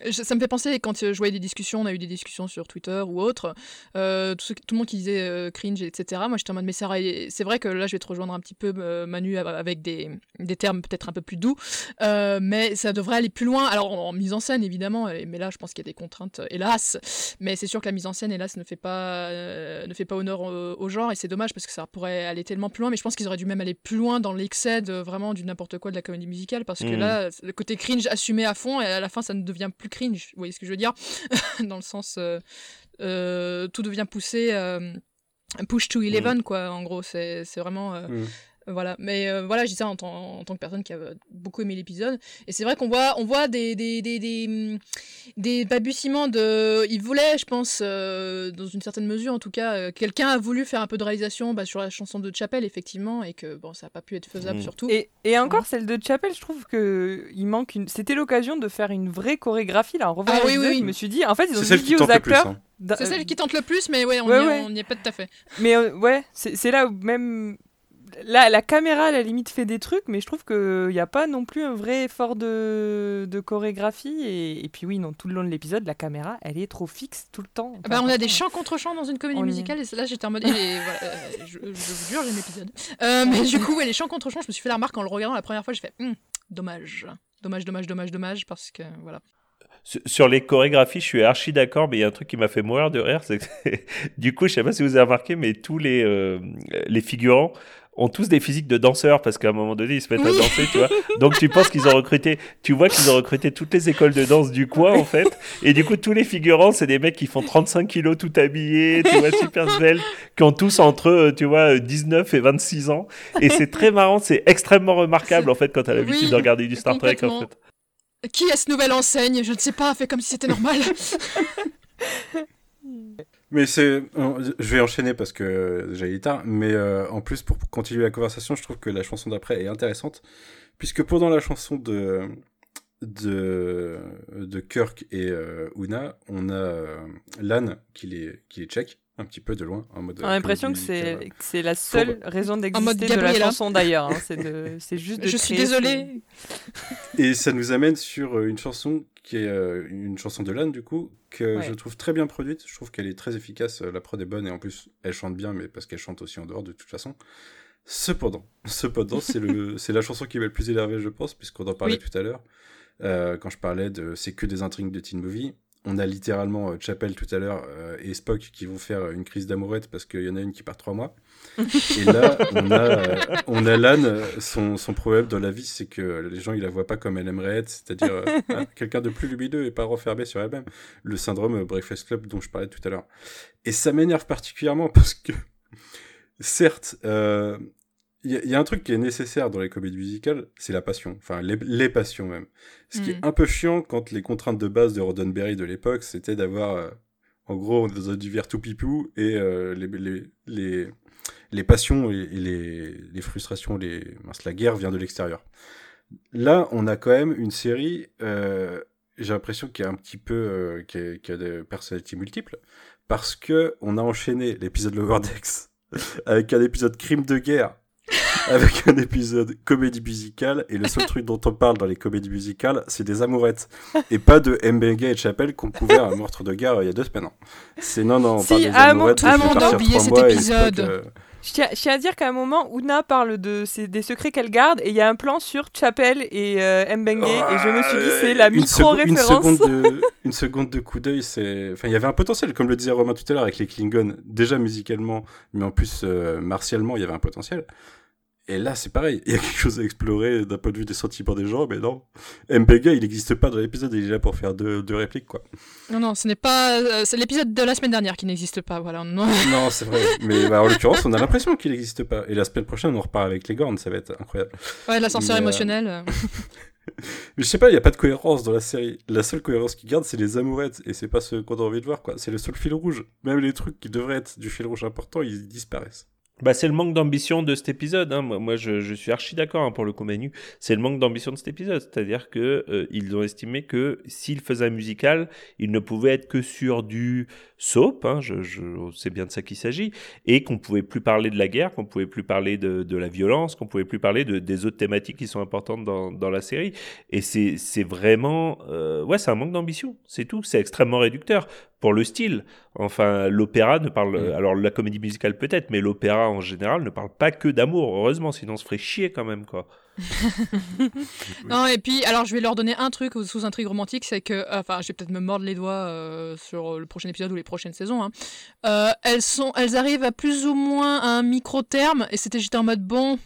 je- ça me fait penser, quand euh, je voyais des discussions, on a eu des discussions sur Twitter ou autre, euh, tout, ce- tout le monde qui disait euh, cringe, etc. Moi, j'étais en mode, mais Sarah, c'est vrai que là, je vais te rejoindre un petit peu, euh, Manu, av- avec des, des termes peut-être un peu plus doux, euh, mais ça devrait aller plus loin. Alors, en, en mise en scène, évidemment, mais là, je pense qu'il y a des contraintes, euh, hélas. Mais c'est sûr que la mise en scène, hélas, ne fait pas, euh, ne fait pas honneur au, au genre, et c'est dommage parce que ça pourrait aller tellement plus loin, mais je pense qu'ils auraient dû même aller plus loin dans l'excès de vraiment du n'importe quoi de la comédie musicale, parce que Mhm. là, le côté cringe assumé à fond, et à la fin, ça ne devient plus cringe. Vous voyez ce que je veux dire? Dans le sens, euh, euh, tout devient poussé. Push to Eleven, quoi, en gros, c'est vraiment. euh, Mm. Voilà, mais euh, voilà, je dis ça en, tant- en tant que personne qui a euh, beaucoup aimé l'épisode. Et c'est vrai qu'on voit, on voit des, des, des, des, des balbutiements de. Il voulait, je pense, euh, dans une certaine mesure en tout cas, euh, quelqu'un a voulu faire un peu de réalisation bah, sur la chanson de Chapelle, effectivement, et que bon, ça n'a pas pu être faisable Mm. surtout. Et, et encore, celle de Chapel, je trouve que il manque une. C'était l'occasion de faire une vraie chorégraphie là. En revoyant Ah oui, oui, oui. je me suis dit, en fait, ils ont C'est celle juste qui dit aux acteurs. hein. C'est celle qui tente le plus, mais ouais, on Ouais, n'y ouais. est pas tout à fait. Mais euh, ouais, c'est c'est là où même. La caméra, à la limite, fait des trucs, mais je trouve qu'il n'y a pas non plus un vrai effort de, de chorégraphie. Et, et puis, oui, non, tout le long de l'épisode, la caméra, elle est trop fixe tout le temps. Ah bah, on a des chants contre chants dans une comédie On y est. musicale et là j'étais en mode et voilà, euh, je, je vous jure j'ai l'épisode euh, mais du coup ouais, les chants contre chants je me suis fait la remarque en le regardant la première fois j'ai fait Hum, dommage dommage dommage dommage dommage parce que voilà Sur- Sur les chorégraphies, je suis archi d'accord, mais il y a un truc qui m'a fait mourir de rire. C'est que, du coup, je sais pas si vous avez remarqué, mais tous les, euh, les figurants ont tous des physiques de danseurs parce qu'à un moment donné, ils se mettent à danser, tu vois. Donc, tu penses qu'ils ont recruté, tu vois qu'ils ont recruté toutes les écoles de danse du coin, en fait. Et du coup, tous les figurants, c'est des mecs qui font 35 kilos tout habillés, tu vois, super sveltes, qui ont tous entre, tu vois, 19 et 26 ans. Et c'est très marrant, c'est extrêmement remarquable, en fait, quand t'as l'habitude Oui, de regarder du Star Trek, en fait. qui est ce nouvelle enseigne? Je ne sais pas fait comme si c'était normal Mais c'est, euh, je vais enchaîner parce que j'ai été tard, mais euh, en plus pour continuer la conversation, je trouve que la chanson d'après est intéressante, puisque pendant la chanson de de, de Kirk et euh, Una, on a euh, Lan qui les qui les check un petit peu de loin en mode. On a l'impression que c'est c'est la seule Pour- raison mode d'exister de la Gabriella. chanson d'ailleurs. hein. C'est de- c'est juste de je suis désolée Et ça nous amène sur euh, une chanson qui est euh, une chanson de Lan du coup que Ouais. je trouve très bien produite. Je trouve qu'elle est très efficace. La prod est bonne et en plus elle chante bien, mais parce qu'elle chante aussi en dehors de toute façon. Cependant, cependant, c'est le, c'est la chanson qui m'a le plus énervé, je pense, puisqu'on en parlait Oui. tout à l'heure. Euh, quand je parlais de c'est que des intrigues de teen movie. On a littéralement euh, Chapel tout à l'heure euh, et Spock qui vont faire une crise d'amourette parce qu'il y en a une qui part trois mois. Et là, on a, euh, on a Lan, euh, son, son problème dans la vie, c'est que les gens, ils la voient pas comme elle aimerait être, c'est-à-dire euh, hein, quelqu'un de plus lumineux et pas renfermé sur elle-même. Le syndrome euh, Breakfast Club dont je parlais tout à l'heure. Et ça m'énerve particulièrement parce que, certes, euh, il y, a- il y a un truc qui est nécessaire dans les comédies musicales, c'est la passion. Enfin, les, les passions même. Ce qui Mm. est un peu chiant quand les contraintes de base de Roddenberry de l'époque, c'était d'avoir, euh, en gros, un univers tout pipou et euh, les, les, les, les passions et, les, les frustrations, les, mince, la guerre vient de l'extérieur. Là, on a quand même une série, euh, j'ai l'impression qu'il y a un petit peu, qui, a, qui a des personnalités multiples, parce que on a enchaîné l'épisode Loverdex avec un épisode crime de guerre, avec un épisode comédie musicale, et le seul truc dont on parle dans les comédies musicales, c'est des amourettes, et pas de Mbenga et Chapelle qu'on couvert un meurtre de guerre euh, il y a deux semaines. C'est non, non, on Si, parle des à amourettes. à on a oublié cet épisode. Je tiens, je tiens à dire qu'à un moment, Una parle de ses- des secrets qu'elle garde et il y a un plan sur Chapel et euh, Mbengue et je me suis dit c'est la une, seconde- une micro-référence. seconde de, une seconde de coup d'œil, c'est. Enfin, il y avait un potentiel, comme le disait Romain tout à l'heure avec les Klingons, déjà musicalement, mais en plus euh, martialement, il y avait un potentiel. Et là, c'est pareil, il y a quelque chose à explorer d'un point de vue des sentiments des gens, mais non. Mbega, il n'existe pas dans l'épisode, il est là pour faire deux, deux répliques, quoi. Non, non, ce n'est pas. euh, c'est l'épisode de la semaine dernière qui n'existe pas, voilà. Non. Non, c'est vrai. Mais bah, en l'occurrence, on a l'impression qu'il n'existe pas. Et la semaine prochaine, on repart avec les Gornes, ça va être incroyable. Ouais, l'ascenseur euh, émotionnel. euh. Mais je sais pas, il n'y a pas de cohérence dans la série. La seule cohérence qu'ils gardent, c'est les amourettes. Et c'est pas ce qu'on a envie de voir, quoi. C'est le seul fil rouge. Même les trucs qui devraient être du fil rouge important, ils disparaissent. Bah, c'est le manque d'ambition de cet épisode. Hein. Moi, je, je suis archi d'accord hein, pour le coup. C'est le manque d'ambition de cet épisode. C'est-à-dire que euh, ils ont estimé que s'ils faisaient un musical, il ne pouvait être que sur du soap. Hein, je, je, c'est bien de ça qu'il s'agit. Et qu'on pouvait plus parler de la guerre, qu'on pouvait plus parler de, de la violence, qu'on pouvait plus parler de, des autres thématiques qui sont importantes dans, dans la série. Et c'est vraiment, euh, ouais, c'est un manque d'ambition. C'est tout. C'est extrêmement réducteur pour le style. Enfin, l'opéra ne parle, alors la comédie musicale peut-être, mais l'opéra en général ne parle pas que d'amour, heureusement, sinon on se ferait chier quand même, quoi. Non, et puis, alors je vais leur donner un truc sous intrigue romantique, c'est que, euh, enfin, je vais peut-être me mordre les doigts euh, sur le prochain épisode ou les prochaines saisons. hein. Euh, elles, sont, elles arrivent à plus ou moins un micro-terme, et c'était j'étais en mode bon.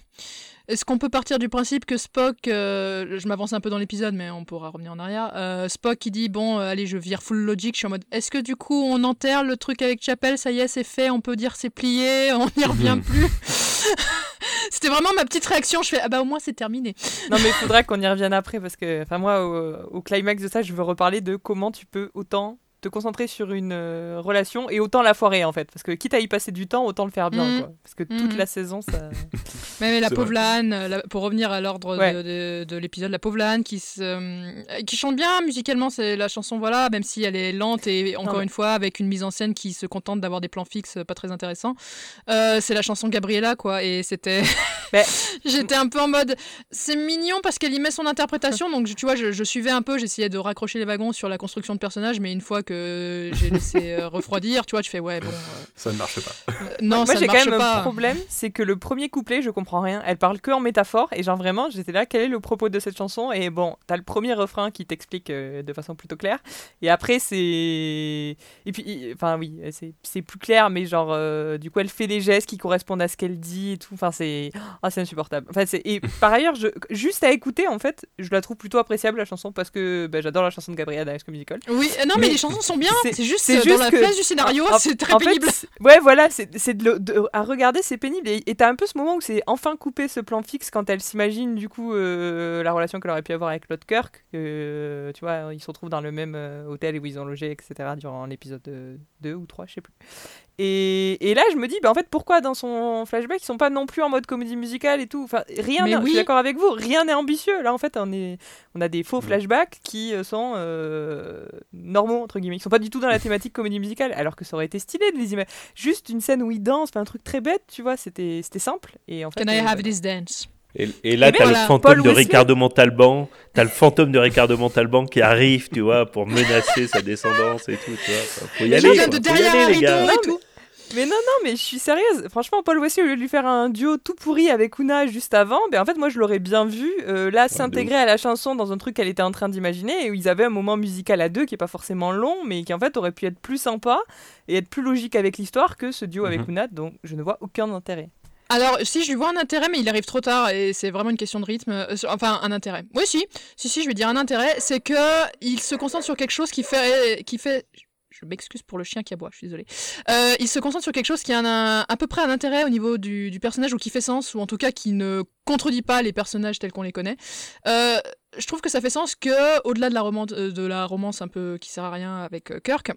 Est-ce qu'on peut partir du principe que Spock, euh, je m'avance un peu dans l'épisode, mais on pourra revenir en arrière. euh, Spock qui dit bon, euh, allez, je vire full logic. Je suis en mode, est-ce que du coup on enterre le truc avec Chapel Ça y est, c'est fait. On peut dire c'est plié. On n'y revient plus? C'était vraiment ma petite réaction. Je fais ah bah au moins c'est terminé. Non mais il faudra qu'on y revienne après parce que, enfin moi, au, au climax de ça, je veux reparler de comment tu peux autant te concentrer sur une euh, relation et autant la foirer en fait. Parce que quitte à y passer du temps, autant le faire bien. Mhm. Quoi. Parce que toute Mhm. la saison, ça... Mais, mais la pauvre. Lane, la- pour revenir à l'ordre de- Ouais. de, de l'épisode, la pauvre qui, se, euh, qui chante bien musicalement, c'est la chanson, voilà, même si elle est lente et encore mais- une fois avec une mise en scène qui se contente d'avoir des plans fixes pas très intéressants. Euh, c'est la chanson Gabriella, quoi, et c'était. J'étais un peu en mode, c'est mignon parce qu'elle y met son interprétation, donc tu vois, je, je suivais un peu, j'essayais de raccrocher les wagons sur la construction de personnages, mais une fois que j'ai laissé euh, refroidir, tu vois, tu fais, ouais, bon. euh, Ça ne marche pas. non, moi ça j'ai quand même pas. un problème, c'est que le premier couplet, je comprends rien. Elle parle que en métaphore et genre vraiment, j'étais là, quel est le propos de cette chanson? Et bon, t'as le premier refrain qui t'explique euh, de façon plutôt claire, et après c'est, et puis, enfin oui, c'est c'est plus clair, mais genre euh, du coup elle fait des gestes qui correspondent à ce qu'elle dit et tout. Enfin c'est, ah c'est insupportable. Enfin c'est et par ailleurs, je... juste à écouter en fait, je la trouve plutôt appréciable la chanson parce que bah, j'adore la chanson de High School Musical. Oui, euh, non, mais les chansons sont bien, c'est juste, euh, dans la phase du scénario, c'est très en pénible. ouais, voilà, c'est c'est de, à regarder, c'est pénible. Et t'as un peu ce moment où c'est enfin coupé ce plan fixe quand elle s'imagine du coup euh, la relation qu'elle aurait pu avoir avec Claude Kirk. euh, tu vois, ils se retrouvent dans le même euh, hôtel où ils ont logé, etc. durant l'épisode 2 ou 3, je sais plus. Et, et là, je me dis, bah, en fait, pourquoi dans son flashback, ils sont pas non plus en mode comédie musicale et tout? Enfin, rien, Mais n'est- je oui. suis d'accord avec vous, rien n'est ambitieux. Là, en fait, on, est, on a des Mm. faux flashbacks qui euh, sont euh, normaux, entre guillemets. Ils sont pas du tout dans la thématique comédie musicale, alors que ça aurait été stylé de les imaginer. Juste une scène où ils dansent, un truc très bête, tu vois, c'était c'était simple. Et en fait, Can I euh, have this dance? Et, et là, Eh ben, t'as voilà. le fantôme Paul de Wesley. Ricardo Montalban, t'as le fantôme de Ricardo Montalban qui arrive, tu vois, pour menacer sa descendance et tout, tu vois. Faut y aller, je quoi. viens de faut y derrière aller, un les gars. et tout. Mais non, non, mais je suis sérieuse. Franchement, Paul Wesley, au lieu de lui faire un duo tout pourri avec Una juste avant, ben en fait, moi, je l'aurais bien vu euh, là s'intégrer à la chanson dans un truc qu'elle était en train d'imaginer et où ils avaient un moment musical à deux qui est pas forcément long, mais qui en fait aurait pu être plus sympa et être plus logique avec l'histoire que ce duo avec Mhm. Una, donc je ne vois aucun intérêt. Alors, si je lui vois un intérêt, mais il arrive trop tard et c'est vraiment une question de rythme. euh, enfin, un intérêt. Oui, si, si, si, je vais dire un intérêt, c'est que il se concentre sur quelque chose qui fait, qui fait. Je m'excuse pour le chien qui aboie, je suis désolée. Euh, il se concentre sur quelque chose qui a un, à peu près un intérêt au niveau du, du personnage ou qui fait sens, ou en tout cas qui ne contredit pas les personnages tels qu'on les connaît. Euh, je trouve que ça fait sens que, au-delà de la romance, euh, de la romance un peu qui sert à rien avec euh, Kirk,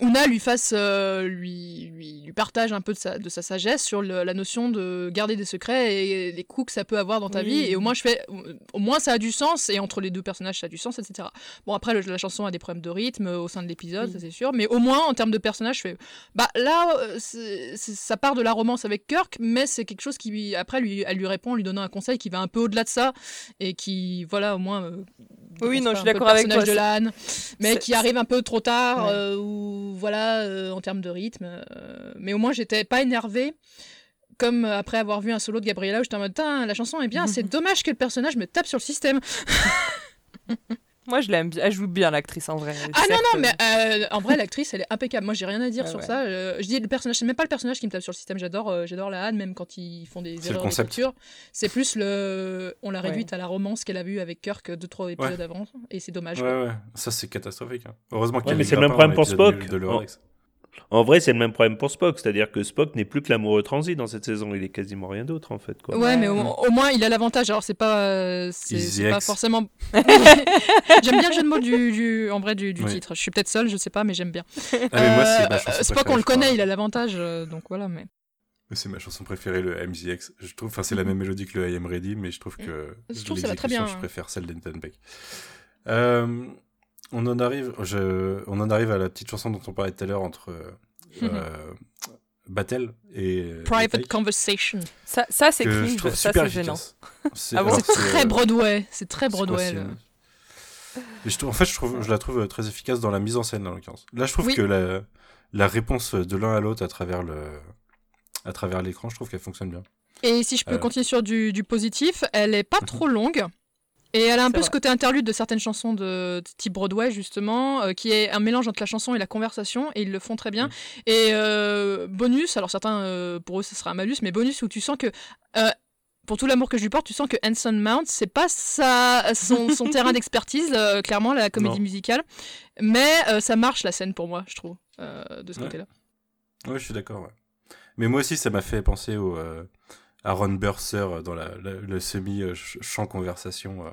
Una lui fasse, euh, lui, lui, lui partage un peu de sa, de sa sagesse sur le- la notion de garder des secrets et les coups que ça peut avoir dans ta Oui. vie. Et au moins, je fais, au moins ça a du sens et entre les deux personnages, ça a du sens, etc. Bon, après, le- la chanson a des problèmes de rythme euh, au sein de l'épisode, Oui. ça c'est sûr. Mais au moins, en termes de personnages, je fais, bah là, euh, ça part de la romance avec Kirk, mais c'est quelque chose qui, lui- après, lui, elle lui répond en lui donnant un conseil qui va un peu au-delà de ça et qui, voilà, au moins. euh, Oui, non, je suis d'accord avec toi, de mais qui arrive un peu trop tard, Ouais. euh, ou voilà, euh, en termes de rythme. euh, mais au moins, j'étais pas énervée. Comme euh, après avoir vu un solo de Gabriella où j'étais en mode, la chanson est bien, c'est dommage que le personnage me tape sur le système. Moi, je l'aime bien. Elle joue bien, l'actrice, en vrai. Ah non, non, mais euh, en vrai, l'actrice, elle est impeccable. Moi, j'ai rien à dire Ouais, sur ouais. ça. Euh, je dis le personnage, c'est même pas le personnage qui me tape sur le système. J'adore, euh, j'adore la Anne, même quand ils font des erreurs concept. d'écriture. C'est plus le, on l'a Ouais. réduite à la romance qu'elle a vue avec Kirk deux trois épisodes avant, et c'est dommage. Ouais, quoi. ouais, ça c'est catastrophique. hein. Heureusement qu'il y Ouais, a mais c'est le même problème pour Spock. De Lorax. En vrai, c'est le même problème pour Spock, c'est-à-dire que Spock n'est plus que l'amoureux transi dans cette saison. Il est quasiment rien d'autre en fait. Quoi. Ouais, mais au, au moins il a l'avantage. Alors c'est pas, euh, c'est pas forcément. j'aime bien le jeu de mots du, du- en vrai du, du Oui. titre. Je suis peut-être seule, je sais pas, mais j'aime bien. Ah, mais moi, c'est ma Euh, Spock, on le connaît, il a l'avantage, euh, donc voilà. Mais C'est ma chanson préférée, le MZX. Je trouve, enfin, c'est la même mélodie que le I Am Ready, mais je trouve que Je trouve que ça va très bien, Je hein. préfère celle d'Enton Beck. Euh, on en arrive, je, on en arrive à la petite chanson dont on parlait tout à l'heure entre euh, euh, Battle et Private et Conversation. Ça, ça c'est cringe. trouve Ça, c'est gênant. efficace. C'est Ah bon très Broadway, c'est très Broadway. je trouve- en fait, je, trouve, je la trouve très efficace dans la mise en scène, en l'occurrence. Là, je trouve Oui. que la, la réponse de l'un à l'autre à travers le, à travers l'écran, je trouve qu'elle fonctionne bien. Et si je peux Euh. continuer sur du, du positif, elle est pas trop longue. Et elle a un peu vrai. ce côté interlude de certaines chansons de, de type Broadway, justement, euh, qui est un mélange entre la chanson et la conversation, et ils le font très bien. Et euh, bonus, alors certains, euh, pour eux, ce sera un malus, mais bonus où tu sens que, pour tout l'amour que je lui porte, tu sens que Anson Mount, c'est pas sa, son, son terrain d'expertise, euh, clairement, la comédie Non. musicale. Mais euh, ça marche, la scène, pour moi, je trouve, euh, de ce Ouais. côté-là. Ouais, je suis d'accord. Ouais. Mais moi aussi, ça m'a fait penser au Aaron Burser dans la, la- le semi euh, conversation euh,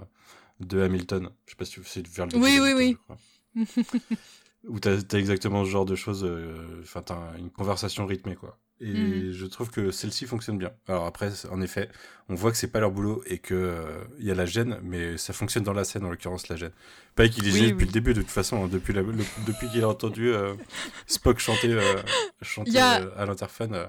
de Hamilton. Je sais pas si tu c'est vers le Oui, oui, oui. Où t'as as exactement ce genre de choses. euh, Enfin, t'as une conversation rythmée, quoi. Et Mhm. je trouve que celle-ci fonctionne bien. Alors après, en effet, on voit que c'est pas leur boulot et que euh, il y a la gêne, mais ça fonctionne dans la scène, en l'occurrence, la gêne. Pas qu'il est Oui, gêné depuis le début, de toute façon, hein, depuis, la- le- depuis qu'il a entendu euh, Spock chanter, euh, chanter euh, à l'interphone.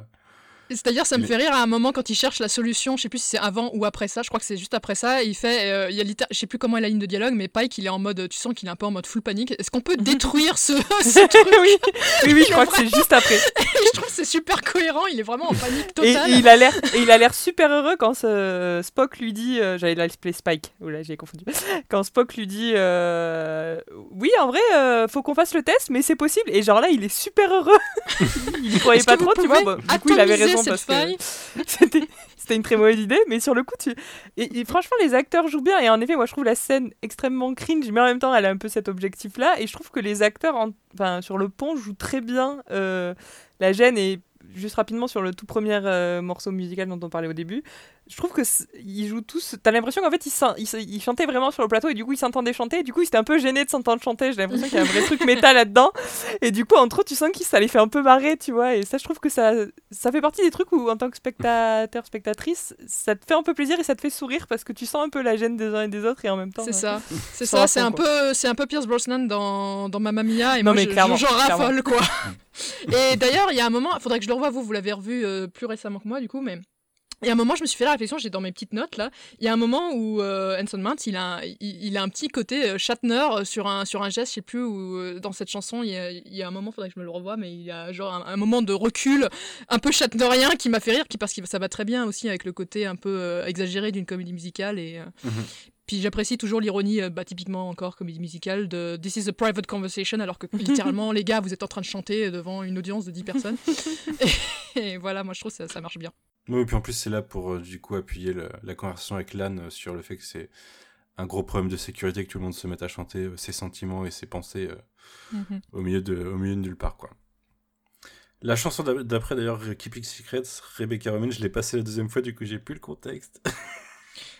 C'est-à-dire, ça me Mais- fait rire à un moment quand il cherche la solution. Je sais plus si c'est avant ou après ça. Je crois que c'est juste après ça. Il fait, euh, il y a littér- je sais plus comment est la ligne de dialogue, mais Pike, il est en mode, tu sens qu'il est un peu en mode full panique. Est-ce qu'on peut détruire ce, ce truc? Oui, oui, oui, je crois que c'est juste après. je trouve que c'est super cohérent. Il est vraiment en panique totale. et il a l'air, il a l'air super heureux quand ce- Spock lui dit, euh, j'allais l'appeler Spike, oula j'ai confondu. Quand Spock lui dit, euh, oui en vrai, euh, faut qu'on fasse le test, mais c'est possible. Et genre là, il est super heureux. il croyait pas trop, tu vois. du coup, il avait atomiser raison parce que c'était, c'était une très mauvaise idée, mais sur le coup, tu, et, et franchement, les acteurs jouent bien. Et en effet, moi, je trouve la scène extrêmement cringe, mais en même temps, elle a un peu cet objectif-là. Et je trouve que les acteurs, en- enfin, sur le pont, jouent très bien euh, la gêne. Et juste rapidement sur le tout premier euh, morceau musical dont on parlait au début, je trouve que ils jouent tous. T'as l'impression qu'en fait ils, chantaient vraiment sur le plateau et du coup ils s'entendaient chanter. Et du coup ils étaient un peu gênés de s'entendre chanter. J'ai l'impression qu'il y a un vrai truc métal là-dedans. Et du coup entre eux tu sens que ça les fait un peu marrer, tu vois. Et ça je trouve que ça ça fait partie des trucs où en tant que spectateur spectatrice ça te fait un peu plaisir et ça te fait sourire parce que tu sens un peu la gêne des uns et des autres et en même temps. C'est euh, ça, c'est ça, c'est un quoi. peu, c'est un peu Pierce Brosnan dans, dans Mamma Mia et Non, moi mais je- clairement, j'en raffole clairement. quoi. et d'ailleurs il y a un moment, il faudrait que je le revoie vous, vous l'avez revu euh, plus récemment que moi du coup, mais il y a un moment je me suis fait la réflexion, j'ai dans mes petites notes là, il y a un moment où euh, Anson Mount il a, un- il, il a un petit côté euh, Shatner euh, sur un sur un geste, je sais plus où euh, dans cette chanson il y a, il y a un moment, faudrait que je me le revoie, mais il y a genre un, un moment de recul un peu Shatnerien qui m'a fait rire, qui parce que ça va très bien aussi avec le côté un peu euh, exagéré d'une comédie musicale et euh, puis j'apprécie toujours l'ironie, bah, typiquement encore comédie musicale, de This is a private conversation, alors que littéralement, les gars, vous êtes en train de chanter devant une audience de 10 personnes. et, et voilà, moi je trouve que ça, ça marche bien. Oui, et puis en plus, c'est là pour euh, du coup appuyer le- la conversation avec Lan euh, sur le fait que c'est un gros problème de sécurité que tout le monde se mette à chanter euh, ses sentiments et ses pensées euh, Mhm. au, milieu de, au milieu de nulle part, quoi. La chanson d'ap- d'après, d'ailleurs, Keeping Secrets, Rebecca Romain, je l'ai passée la deuxième fois, du coup, j'ai plus le contexte.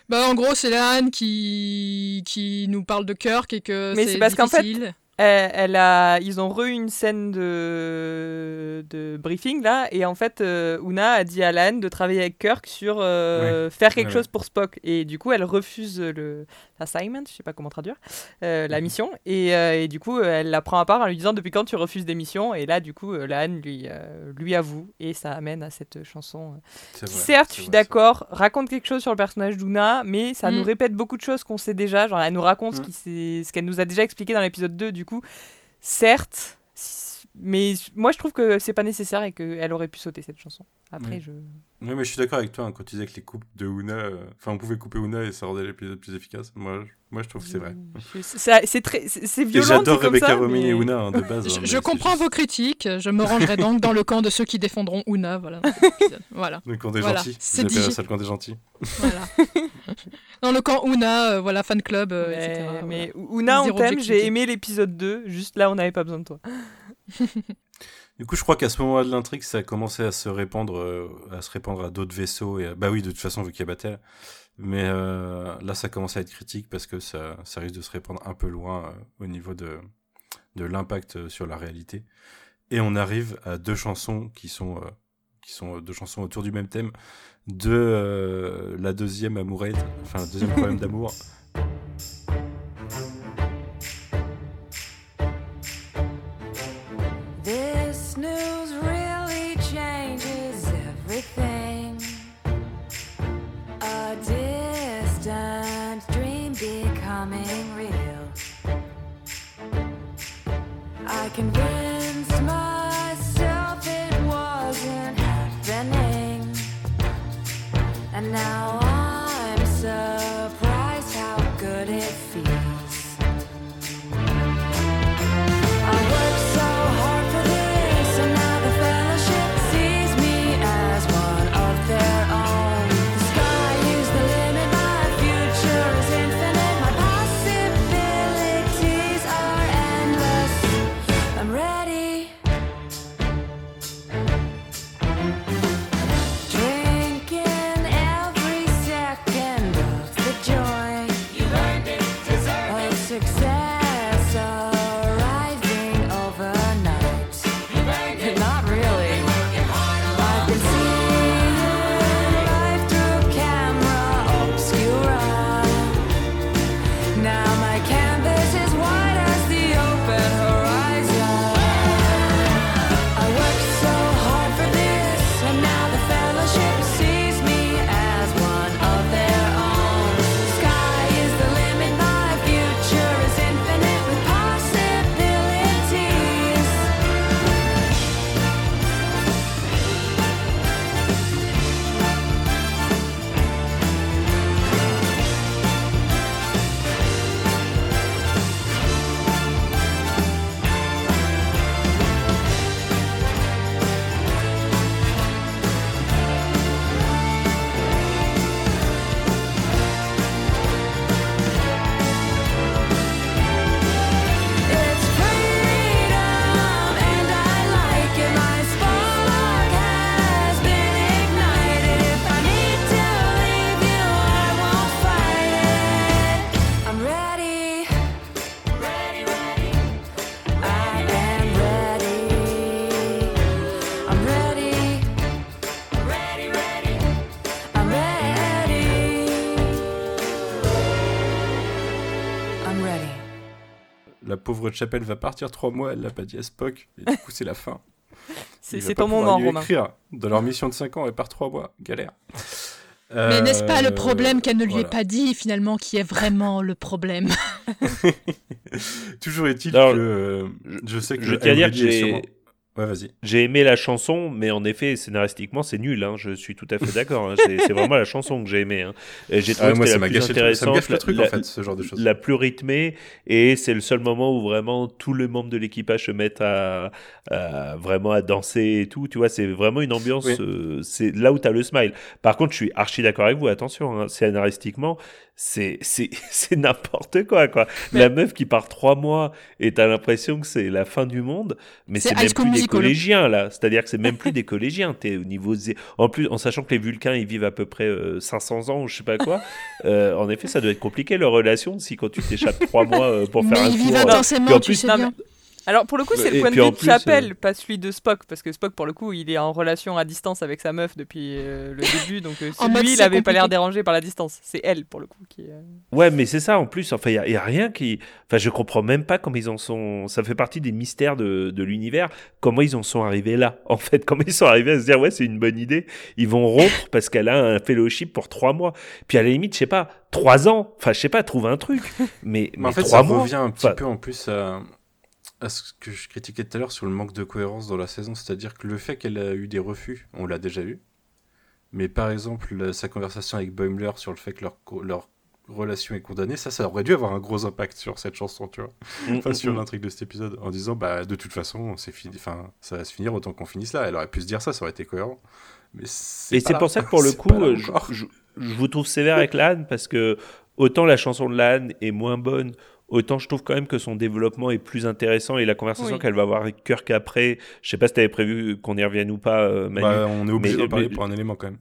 Bah, en gros, c'est Anne qui, qui nous parle de Kirk et que Mais c'est c'est parce qu'en fait, difficile. Elle, elle a, ils ont re une scène de, de briefing là, et en fait, euh, Una a dit à Alan de travailler avec Kirk sur euh, faire quelque Ouais, chose pour Spock, et du coup, elle refuse le assignment, je sais pas comment traduire, euh, Mhm. la mission, et, euh, et du coup, elle la prend à part en lui disant depuis quand tu refuses des missions, et là, du coup, Alan lui euh, lui avoue, et ça amène à cette chanson. euh, C'est qui vrai, certes, je suis d'accord, raconte quelque chose sur le personnage d'Una, mais ça Mm. nous répète beaucoup de choses qu'on sait déjà. Genre, elle nous raconte ce Mm. ce qu'elle nous a déjà expliqué dans l'épisode 2, du coup, certes, mais moi je trouve que c'est pas nécessaire et qu'elle aurait pu sauter cette chanson. Après, Oui. je. Oui, mais je suis d'accord avec toi hein, quand tu disais que les coupes de Una. euh, Enfin, on pouvait couper Una et ça rendait l'épisode plus efficace. Moi, je- moi je trouve que c'est vrai. c'est c'est très- c'est- violent. j'adore Rebecca ça, mais- et Una hein, de base. Je, hein, je comprends juste- vos critiques, je me rangerai donc dans le camp de ceux qui défendront Una. Voilà. voilà. Le camp des Voilà, gentils. c'est dit. ça le camp des gentils. Voilà. Dans le camp Una, euh, voilà, fan club, euh, Mais, etc. mais voilà. Una, on t'aime, j'ai aimé l'épisode 2, juste là on n'avait pas besoin de toi. Du coup, je crois qu'à ce moment-là de l'intrigue, ça a commencé à se répandre, euh, à se répandre à d'autres vaisseaux. Et à- Bah oui, de toute façon, vu qu'il y a Bataille. Mais euh, là, ça commence à être critique parce que ça, ça risque de se répandre un peu loin euh, au niveau de, de l'impact sur la réalité. Et on arrive à deux chansons qui sont, euh, qui sont deux chansons autour du même thème de la deuxième amourette, enfin, le deuxième problème d'amour. Chapelle va partir trois mois, elle l'a pas dit à Spock, et du coup, c'est la fin. C'est ton moment, lui Romain. écrire. Dans leur mission de 5 ans, elle part 3 mois. Galère. Mais n'est-ce pas le Euh, problème qu'elle ne lui voilà. ait pas dit finalement qui est vraiment le problème Toujours est-il que euh, je sais que je tiens à dire que j'ai- sûrement- Ouais, vas-y. J'ai aimé la chanson, mais en effet, scénaristiquement, c'est nul. hein, Je suis tout à fait d'accord. hein, C'est vraiment la chanson que j'ai aimée. hein. J'ai trouvé Ah, moi, ça la plus gâché le truc- ça me intéressante, le truc, la- en fait, ce genre de choses. La plus rythmée, et c'est le seul moment où vraiment tous les membres de l'équipage se mettent à, à- vraiment à danser et tout. Tu vois, c'est vraiment une ambiance. Oui. euh, c'est là où tu as le smile. Par contre, je suis archi d'accord avec vous. Attention, hein, scénaristiquement, c'est c'est c'est n'importe quoi quoi. La meuf qui part trois mois et t'as l'impression que c'est la fin du monde, mais C'est même plus que le- collégiens là, c'est-à-dire que c'est même plus des collégiens. T'es au niveau zé- en plus en sachant que les Vulcains ils vivent à peu près euh, 500 ans ou je sais pas quoi. euh, en effet, ça doit être compliqué leur relation si quand tu t'échappes trois mois euh, pour Mais faire un ils tour. vivent euh, intensément, en tu plus- sais Non, bien. Alors pour le coup, c'est Et le point de en vue de Chapelle, euh, pas celui de Spock, parce que Spock, pour le coup, il est en relation à distance avec sa meuf depuis euh, le début, donc euh, En mode, lui, il avait pas l'air dérangé par la distance. C'est elle, pour le coup, qui. euh, Ouais, mais c'est ça en plus. Enfin, il y, a- y a rien qui. Enfin, je comprends même pas comment ils en sont. Ça fait partie des mystères de, de l'univers. Comment ils en sont arrivés là En fait, comment ils sont arrivés à se dire ouais, c'est une bonne idée. Ils vont rompre parce qu'elle a un fellowship pour trois mois. Puis à la limite, je sais pas, trois ans. Enfin, je sais pas, trouve un truc. Mais, Mais en mais fait, trois ça mois. revient un petit peu en plus à, ce que je critiquais tout à l'heure sur le manque de cohérence dans la saison. C'est-à-dire que le fait qu'elle a eu des refus, on l'a déjà eu. Mais par exemple, sa conversation avec Boimler sur le fait que leur, relation est condamnée, ça, ça aurait dû avoir un gros impact sur cette chanson, tu vois. Mm, enfin, mm, sur mm. l'intrigue de cet épisode, en disant, bah, de toute façon, c'est fini, enfin, ça va se finir autant qu'on finisse là. Elle aurait pu se dire ça, ça aurait été cohérent. Mais c'est Et c'est pour ça que pour le coup, euh, je, encore. je- je vous trouve sévère avec l'âne parce que autant la chanson de l'âne est moins bonne, autant je trouve quand même que son développement est plus intéressant et la conversation Oui. qu'elle va avoir avec Kirk après, je sais pas si tu avais prévu qu'on y revienne ou pas, euh, Manu. Bah, on est obligé Mais- d'en parler mais- pour un élément quand même.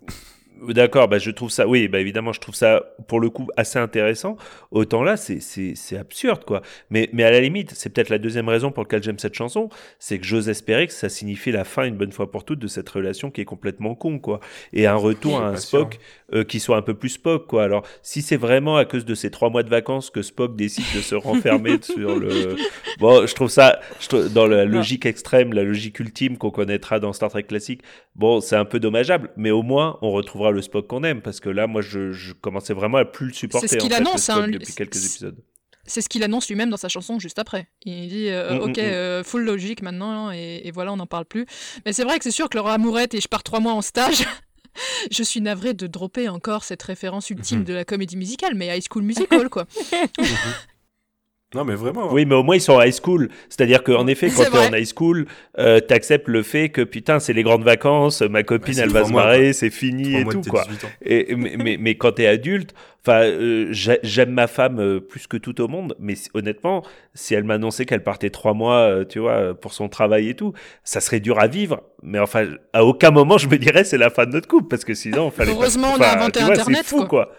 D'accord, bah je trouve ça, oui, bah évidemment, je trouve ça pour le coup assez intéressant. Autant là, c'est absurde quoi. Mais mais à la limite, c'est peut-être la deuxième raison pour laquelle j'aime cette chanson, c'est que j'ose espérer que ça signifie la fin une bonne fois pour toutes de cette relation qui est complètement con quoi, et un retour Oui, à un. Spock euh, qui soit un peu plus Spock quoi. Alors si c'est vraiment à cause de ces trois mois de vacances que Spock décide de se renfermer sur le, bon, je trouve ça, je trouve- dans la logique extrême, la logique ultime qu'on connaîtra dans Star Trek classique, bon, c'est un peu dommageable, mais au moins on retrouvera le Spock qu'on aime, parce que là, moi, je, je commençais vraiment à plus le supporter. C'est ce qu'il en fait, le annonce, Spock, hein, depuis quelques c'est- épisodes. C'est ce qu'il annonce lui-même dans sa chanson juste après. Il dit euh, Mm, mm, Ok, mm. euh, full logique maintenant, et, et voilà, on n'en parle plus. Mais c'est vrai que c'est sûr que leur amourette et je pars trois mois en stage. je suis navrée de dropper encore cette référence ultime Mhm. de la comédie musicale, mais High School Musical, quoi. Non, mais vraiment. Oui, mais au moins ils sont en high school. C'est-à-dire qu'en effet, quand t'es en high school, euh, t'acceptes le fait que putain, c'est les grandes vacances, ma copine c'est elle va se marrer, c'est fini et tout quoi. 18 ans. Et, mais, mais, mais quand t'es adulte, enfin, euh, j'ai- j'aime ma femme euh, plus que tout au monde, mais honnêtement, si elle m'annonçait qu'elle partait trois mois, euh, tu vois, pour son travail et tout, ça serait dur à vivre. Mais enfin, à aucun moment je me dirais c'est la fin de notre couple, parce que sinon, fallait. pas- Heureusement, on a inventé vois, Internet, C'est fou quoi. quoi.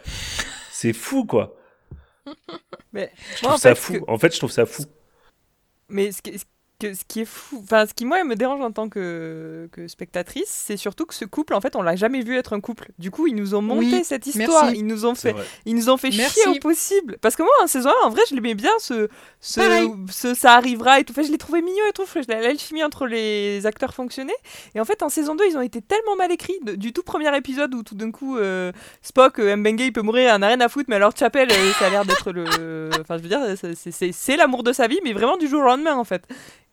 C'est fou quoi. Mais Je trouve ça fait, fou. que- En fait, je trouve ça fou. Mais ce qui, que- ce qui est fou, enfin ce qui moi me dérange en tant que, que spectatrice, c'est surtout que ce couple, en fait, on l'a jamais vu être un couple. Du coup, ils nous ont monté Oui, cette histoire, merci. ils nous ont fait, ils nous ont fait Merci. chier au possible. Parce que moi, en saison 1, en vrai, je l'aimais bien, ce, Pareil. ce, ce ça arrivera et tout. Enfin, je l'ai trouvé mignon et tout. L'alchimie entre les acteurs fonctionnait. Et en fait, en saison 2, ils ont été tellement mal écrits. De- du tout premier épisode où tout d'un coup, euh, Spock, euh, Mbenge, il peut mourir, un a rien à foutre, mais alors Chapel, euh, ça a l'air d'être le. Enfin, je veux dire, c'est l'amour de sa vie, mais vraiment du jour au lendemain, en fait.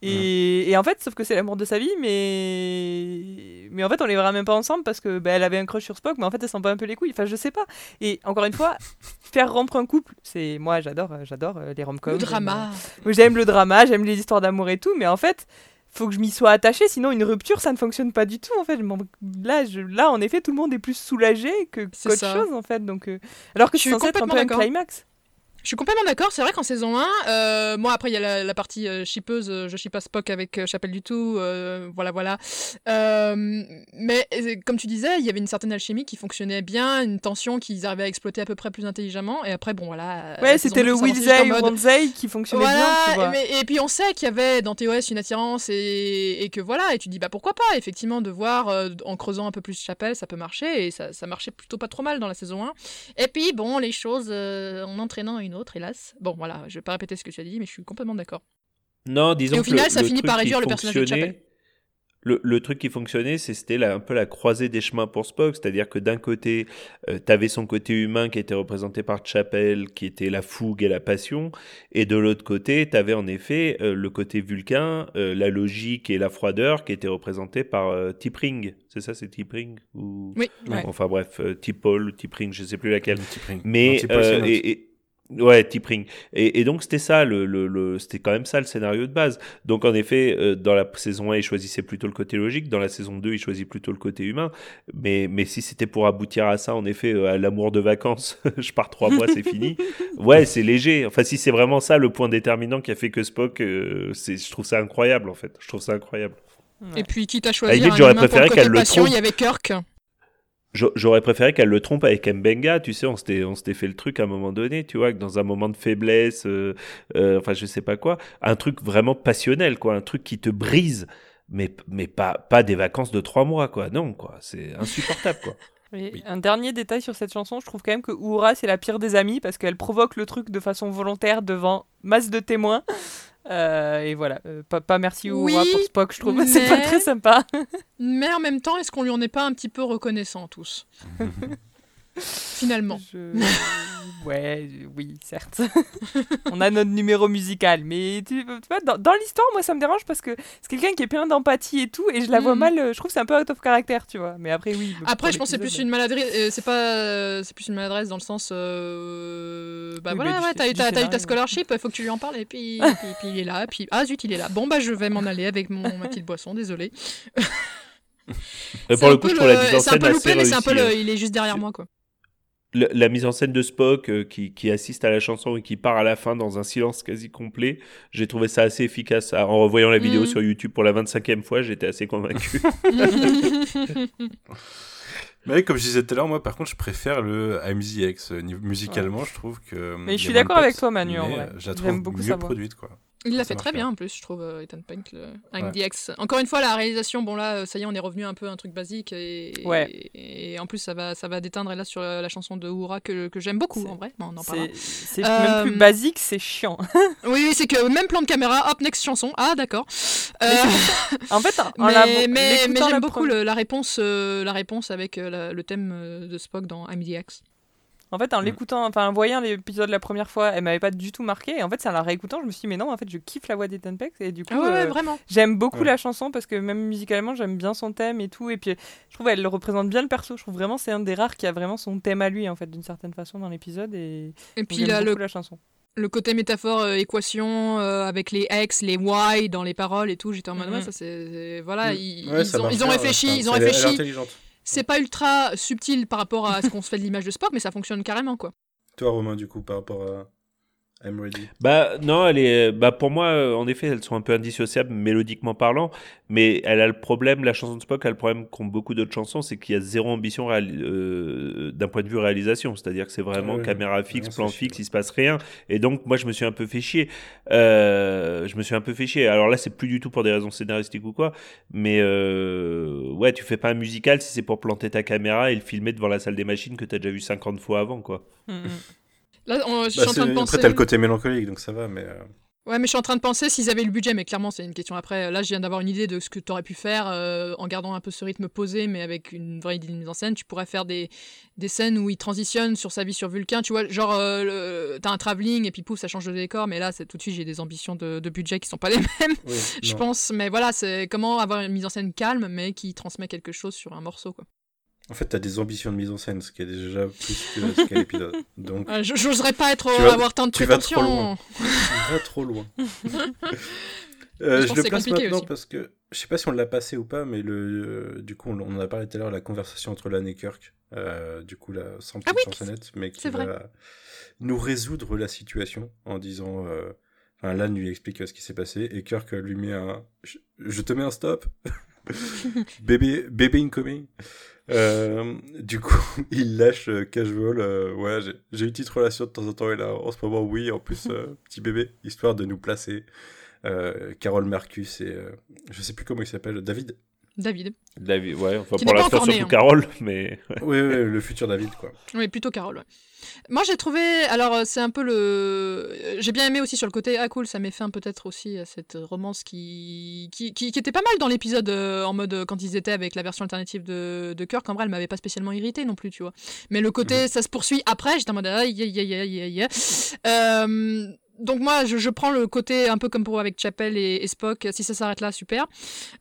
Et, et en fait, sauf que c'est l'amour de sa vie, mais mais en fait, on les verra même pas ensemble parce que bah, elle avait un crush sur Spock, mais en fait, elle s'en bat un peu les couilles. Enfin, je sais pas. Et encore une fois, faire rompre un couple, c'est moi, j'adore, euh, j'adore euh, les rom-coms. Le j'aime, drama. euh, J'aime le drama, j'aime les histoires d'amour et tout, mais en fait. Faut que je m'y sois attachée, sinon une rupture ça ne fonctionne pas du tout en fait. Là, je- là en effet, tout le monde est plus soulagé que qu'autre chose en fait. Donc, euh, alors que Je suis censé être un peu un climax. Je suis complètement d'accord. C'est vrai qu'en saison 1, euh, moi après il y a la, la partie euh, shippeuse, euh, je ship pas Spock avec euh, Chapelle du tout, euh, voilà voilà. Euh, mais euh, comme tu disais, il y avait une certaine alchimie qui fonctionnait bien, une tension qu'ils arrivaient à exploiter à peu près plus intelligemment. Et après bon voilà. euh, Ouais, c'était 2 le mode- Wanzei qui fonctionnait Voilà, bien, tu vois. mais- et puis on sait qu'il y avait dans TOS une attirance et, et que voilà, et tu dis bah pourquoi pas, effectivement, de voir euh, en creusant un peu plus Chapelle, ça peut marcher, et ça, ça marchait plutôt pas trop mal dans la saison 1. Et puis bon, les choses euh, en entraînant une autre, hélas. Bon voilà, je vais pas répéter ce que tu as dit, mais je suis complètement d'accord. Non, disons Et au que final, le- ça le finit truc par qui réduire le personnage de fonctionnait- Chapelle. Le, le truc qui fonctionnait, c'était un peu la croisée des chemins pour Spock, c'est-à-dire que d'un côté, tu avais son côté humain qui était représenté par Chapel, qui était la fougue et la passion, et de l'autre côté, tu avais en effet euh, le côté vulcain, euh, la logique et la froideur, qui était représenté par euh, T'Pring. C'est ça, c'est T'Pring ou... Oui, ouais. Enfin bref, euh, T'Pol ou T'Pring, je sais plus laquelle. Mais Non, Et, et- ouais, T'Pring. Et, et donc c'était ça, le, le, le- c'était quand même ça le scénario de base. Donc en effet, euh, dans la saison 1, il choisissait plutôt le côté logique. Dans la saison 2, il choisit plutôt le côté humain. Mais, mais si c'était pour aboutir à ça, en effet, euh, à l'amour de vacances, je pars trois mois, c'est fini. Ouais, c'est léger. Enfin, si c'est vraiment ça le point déterminant qui a fait que Spock, euh, c'est, je trouve ça incroyable en fait. Je trouve ça incroyable. Et puis, quitte à choisir j'aurais préféré le côté qu'elle le passion, trompe. il y avait Kirk. J'a- J'aurais préféré qu'elle le trompe avec Mbenga, tu sais, on s'était, on s'était fait le truc à un moment donné, tu vois, que dans un moment de faiblesse, euh, euh, enfin je sais pas quoi, un truc vraiment passionnel, quoi, un truc qui te brise, mais, mais pas, pas des vacances de trois mois, quoi, non, quoi, c'est insupportable, quoi. Un dernier détail sur cette chanson, je trouve quand même que Uhura c'est la pire des amies parce qu'elle provoque le truc de façon volontaire devant masse de témoins. Euh, et voilà, Euh, pas, pas merci Uhura Oui, pour Spock, je trouve, c'est pas mais- très sympa. Mais en même temps, est-ce qu'on lui en est pas un petit peu reconnaissant tous? Finalement. Ouais, oui, certes. On a notre numéro musical, mais tu, tu vois, dans, dans l'histoire, moi ça me dérange parce que c'est quelqu'un qui est plein d'empathie et tout, et je la vois Mhm. mal, euh, je trouve que c'est un peu out of character, tu vois. Mais après, oui. Après, je pense que c'est plus une maladresse. euh, c'est pas, euh, c'est plus une maladresse dans le sens. euh, bah Oui, voilà, bah, ouais, t'as eu ta, scholarship, il faut que tu lui en parles et puis, puis, puis il est là, puis ah zut, il est là. Bon bah je vais m'en aller avec mon ma petite boisson, désolé. Pour un le coup, peu je trouve la mise en C'est un scène peu loupé, assez mais c'est un peu le, réussie, hein. il est juste derrière moi quoi. La mise en scène de Spock euh, qui, qui assiste à la chanson et qui part à la fin dans un silence quasi complet, j'ai trouvé ça assez efficace. Ah, En revoyant la vidéo Mhm. sur YouTube pour la 25e fois, j'étais assez convaincu. Mais comme je disais tout à l'heure, moi par contre, je préfère le AMZX. euh, Musicalement, je trouve que. Mais je y suis d'accord avec toi, Manu, en vrai. euh, Je la trouve beaucoup mieux produite, quoi. Il l'a fait très bien bien. en plus, je trouve, euh, Ethan Pink, le AMDX. Encore une fois, la réalisation, bon là, euh, ça y est, on est revenu un peu à un truc basique et, Ouais. et, et en plus, ça va, ça va déteindre. Et là, sur la, la chanson de Uhura que, que j'aime beaucoup en vrai, mais on en C'est parlera. c'est même plus Euh, basique, c'est chiant. Oui, oui, c'est que même plan de caméra, hop, next chanson. Ah, d'accord. Euh, en fait, en mais, la- mais, mais j'aime beaucoup le- la réponse, euh, la réponse avec euh, la- le thème euh, de Spock dans AMDX. En fait, en l'écoutant, enfin en voyant l'épisode la première fois, elle m'avait pas du tout marqué. Et en fait, c'est en la réécoutant, je me suis dit, mais non, en fait, je kiffe la voix d'Ethan Peck. Et du coup, Ah ouais, euh, vraiment. j'aime beaucoup Ouais. la chanson parce que même musicalement, j'aime bien son thème et tout. Et puis, je trouve elle représente bien le perso. Je trouve vraiment c'est un des rares qui a vraiment son thème à lui, en fait, d'une certaine façon dans l'épisode. Et, puis j'aime là, beaucoup le, la chanson. le côté métaphore, euh, équation, euh, avec les X, les Y dans les paroles et tout, j'étais en mode, ouais, ça c'est. Voilà, Mm. ils, Ouais, ils ça ont, marche ils ont réfléchi, ils ont réfléchi. C'est pas ultra subtil par rapport à ce qu'on se fait de l'image de Spock, mais ça fonctionne carrément, quoi. Toi, Romain, du coup, par rapport à I'm Ready. Bah non, elle est. Bah pour moi, euh, en effet, elles sont un peu indissociables mélodiquement parlant, mais elle a le problème. La chanson de Spock a le problème qu'ont beaucoup d'autres chansons, c'est qu'il y a zéro ambition euh, d'un point de vue réalisation. C'est-à-dire que c'est vraiment caméra fixe, Non, plan chiant. fixe, il se passe rien. Et donc moi, je me suis un peu fait chier. Euh, je me suis un peu fait chier. Alors là, c'est plus du tout pour des raisons scénaristiques ou quoi, mais euh, ouais, tu fais pas un musical si c'est pour planter ta caméra et le filmer devant la salle des machines que t'as déjà vu 50 fois avant, quoi. Là, on- je suis Bah, en train de penser. Après, t'as le côté mélancolique, donc ça va, mais. euh, Ouais, mais je suis en train de penser s'ils avaient le budget, mais clairement, c'est une question après. Là, je viens d'avoir une idée de ce que tu aurais pu faire euh, en gardant un peu ce rythme posé, mais avec une vraie idée de mise en scène. Tu pourrais faire des, des scènes où il transitionne sur sa vie sur Vulcain. Tu vois, genre, euh, t'as un travelling et puis pouf, ça change de décor, mais là, tout de suite, j'ai des ambitions de, de budget qui sont pas les mêmes, Oui, je pense. Mais voilà, c'est comment avoir une mise en scène calme, mais qui transmet quelque chose sur un morceau, quoi. En fait, t'as des ambitions de mise en scène, ce qui est déjà plus que ce qu'est l'épisode. Donc, Euh, j'oserais pas être- tu vas- avoir tant de tu vas trop loin. tu vas trop loin. Je Euh, je le place maintenant aussi. parce que je sais pas si on l'a passé ou pas, mais le euh, du coup on, on en a parlé tout à l'heure la conversation entre Lan et Kirk, euh, du coup la sans petite Ah oui, mais qui vrai. va nous résoudre la situation en disant, enfin Lan lui explique ce qui s'est passé et Kirk lui met un, je, je te mets un stop, bébé bébé incoming. Euh, du coup, il lâche euh, casual. euh, ouais, j'ai- une petite relation de temps en temps et là, en ce moment, oui. En plus, euh, petit bébé, histoire de nous placer. Carole Marcus et je sais plus comment il s'appelle, David. David. David, ouais, enfin Qui pour l'instant né, surtout hein. Carole, mais. Oui, oui, le futur David, quoi. Oui, plutôt Carole. ouais. Moi, j'ai trouvé. Alors, euh, c'est un peu le. J'ai bien aimé aussi sur le côté. Ah, cool, ça met fin peut-être aussi à cette romance qui. qui, qui, qui était pas mal dans l'épisode euh, en mode quand ils étaient avec la version alternative de, de Kirk. En vrai, elle m'avait pas spécialement irrité non plus, tu vois. Mais le côté, ça se poursuit après, j'étais en mode. Aïe, aïe, aïe, aïe, aïe, aïe. Euh, donc moi, je, prends le côté un peu comme pour avec Chapel et, Spock. Si ça s'arrête là, super.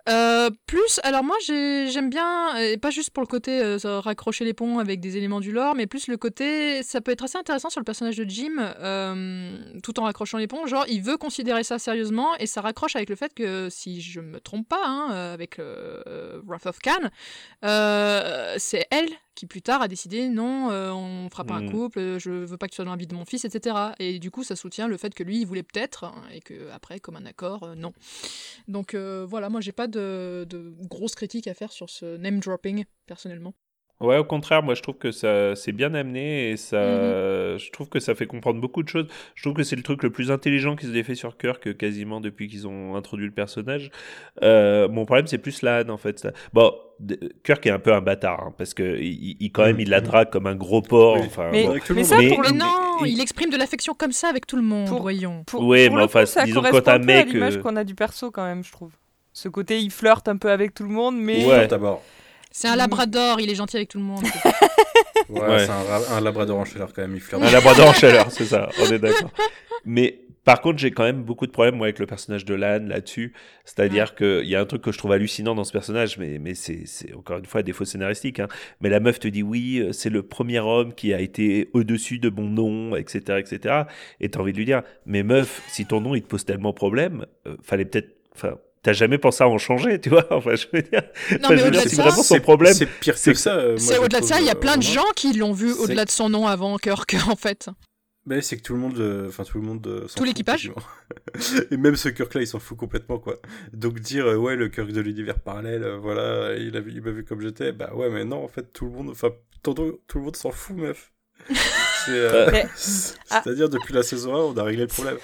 Euh, plus, alors moi j'ai- j'aime bien, et pas juste pour le côté euh, raccrocher les ponts avec des éléments du lore, mais plus le côté, ça peut être assez intéressant sur le personnage de Jim, euh, tout en raccrochant les ponts. Genre, il veut considérer ça sérieusement, et ça raccroche avec le fait que, si je me trompe pas, hein, euh, avec euh, Wrath of Khan, euh, c'est elle qui plus tard a décidé non, euh, on fera pas un Mm. couple, je veux pas que tu sois dans la vie de mon fils, etc. Et du coup, ça soutient le fait que lui, il voulait peut-être, hein, et que après, comme un accord, euh, non. Donc euh, voilà, moi j'ai pas de, de grosses critiques à faire sur ce name dropping personnellement. Ouais, au contraire, moi je trouve que ça c'est bien amené et ça, Mhm. je trouve que ça fait comprendre beaucoup de choses. Je trouve que c'est le truc le plus intelligent qu'ils aient fait sur Kirk quasiment depuis qu'ils ont introduit le personnage. Euh, mon problème c'est plus Lan en fait. Ça. Bon, d- Kirk est un peu un bâtard hein, parce que il, il- quand même il la drague comme un gros porc. Oui. Enfin, Mais- bon. Mais ça, pour le Mais non, il exprime de l'affection comme ça avec tout le monde, Pour- voyons. Pour, Ouais, pour mais enfin, coup, ça disons, quand un mec, l'image euh, qu'on a du perso quand même, je trouve. Ce côté, il flirte un peu avec tout le monde, mais Ouais. d'abord. C'est un labrador, il est gentil avec tout le monde. Ouais, Ouais. c'est un, ra- un labrador en chaleur quand même, il flirte. Un labrador en chaleur, c'est ça, on est d'accord. Mais par contre, j'ai quand même beaucoup de problèmes moi, avec le personnage de Lan là-dessus. C'est-à-dire qu'il y a un truc que je trouve hallucinant dans ce personnage, mais, mais c'est encore une fois des défaut scénaristique. Hein. Mais la meuf te dit oui, euh, c'est le premier homme qui a été au-dessus de mon nom, etc. etc. Et t'as envie de lui dire, mais meuf, si ton nom il te pose tellement problème, euh, fallait peut-être. Enfin, T'as jamais pensé à en changer, tu vois Enfin, je veux dire. Non, mais je veux au-delà dire, de c'est ça, vraiment son problème. C'est pire que ça. euh, C'est au-delà de ça, il y a euh, plein de gens qui l'ont vu au-delà de son nom avant Kirk, en fait. Mais c'est que tout le monde, euh, enfin tout le monde, euh, Tout l'équipage. Et même ce Kirk là, il s'en fout complètement quoi. Donc dire euh, ouais le Kirk de l'univers parallèle, euh, voilà, il a vu- il m'a vu comme j'étais, bah ouais mais non en fait tout le monde, enfin tonton, tout le monde s'en fout meuf. Euh, ah. C'est-à-dire depuis la saison 1, on a réglé le problème.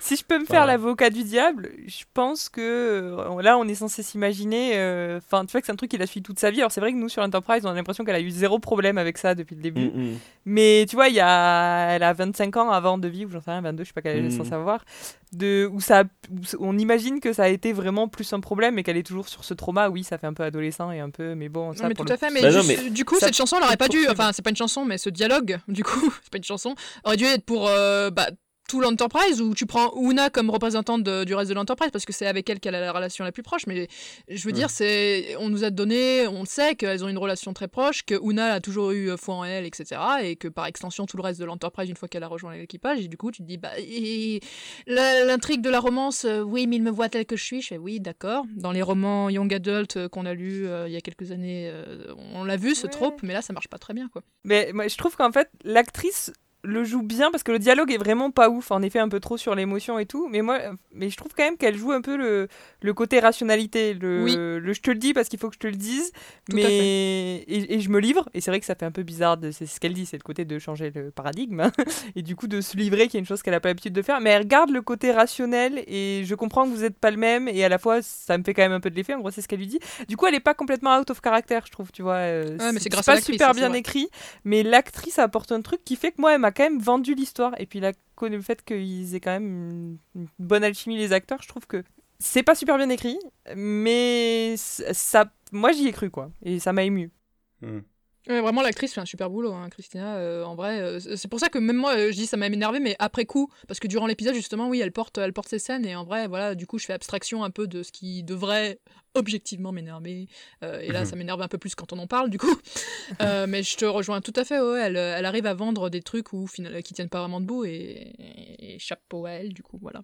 Si je peux me faire Voilà. l'avocat du diable, je pense que euh, là, on est censé s'imaginer. euh, Enfin, tu vois que c'est un truc qu'il a suivi toute sa vie. Alors, c'est vrai que nous, sur Enterprise, on a l'impression qu'elle a eu zéro problème avec ça depuis le début. Mm, mm. Mais tu vois, il y a... elle a 25 ans avant de vivre, j'en sais rien, 22, je sais pas quelle est Mm. censée avoir. De... Où ça... où on imagine que ça a été vraiment plus un problème et qu'elle est toujours sur ce trauma. Oui, ça fait un peu adolescent et un peu. Mais bon, ça Non, mais pour tout le à fait, mais, Bah non, juste, mais- du coup, ça cette chanson, elle aurait pas dû. Enfin, c'est pas une chanson, mais ce dialogue, du coup, c'est pas une chanson, aurait dû être pour euh, bah, tout l'Enterprise où tu prends Una comme représentante de- du reste de l'Enterprise parce que c'est avec elle qu'elle a la relation la plus proche. Mais je veux dire, c'est, on nous a donné, on le sait qu'elles ont une relation très proche, que Una a toujours eu foi en elle, etc. Et que par extension, tout le reste de l'Enterprise, une fois qu'elle a rejoint l'équipage, et du coup, tu te dis, bah, et- l'intrigue de la romance, euh, oui, mais il me voit tel que je suis. Je fais, oui, d'accord. Dans les romans Young Adult euh, qu'on a lus euh, il y a quelques années, euh, on l'a vu ce Ouais. trope, mais là, ça marche pas très bien, quoi. Mais moi, je trouve qu'en fait, l'actrice le joue bien parce que le dialogue est vraiment pas ouf. En effet, un peu trop sur l'émotion et tout. Mais moi, mais je trouve quand même qu'elle joue un peu le, le côté rationalité. Le, Oui. le je te le dis parce qu'il faut que je te le dise. Tout mais et, et je me livre. Et c'est vrai que ça fait un peu bizarre. de- C'est ce qu'elle dit, c'est le côté de changer le paradigme hein. et du coup de se livrer, qui est une chose qu'elle a pas l'habitude de faire. Mais elle regarde le côté rationnel et je comprends que vous êtes pas le même. Et à la fois, ça me fait quand même un peu de l'effet. En gros, c'est ce qu'elle lui dit. Du coup, elle est pas complètement out of character, je trouve. Tu vois. euh, Ouais, c'est pas super bien écrit, mais l'actrice apporte un truc qui fait que moi, elle m'a quand même vendu l'histoire. Et puis la, le fait qu'ils aient quand même une, bonne alchimie, les acteurs, je trouve que c'est pas super bien écrit, mais ça, moi j'y ai cru quoi, et ça m'a ému. Hmm. Ouais, vraiment, l'actrice fait un super boulot, hein, Christina. euh, en vrai, euh, c'est pour ça que même moi, euh, je dis ça m'a énervé, mais après coup, parce que durant l'épisode, justement, oui, elle porte, elle porte ses scènes, et en vrai, voilà, du coup, je fais abstraction un peu de ce qui devrait objectivement m'énerver. et là, Mhm. ça m'énerve un peu plus quand on en parle, du coup. Mais je te rejoins tout à fait, ouais, elle, elle arrive à vendre des trucs où, qui tiennent pas vraiment debout, et, et chapeau à elle, du coup, voilà.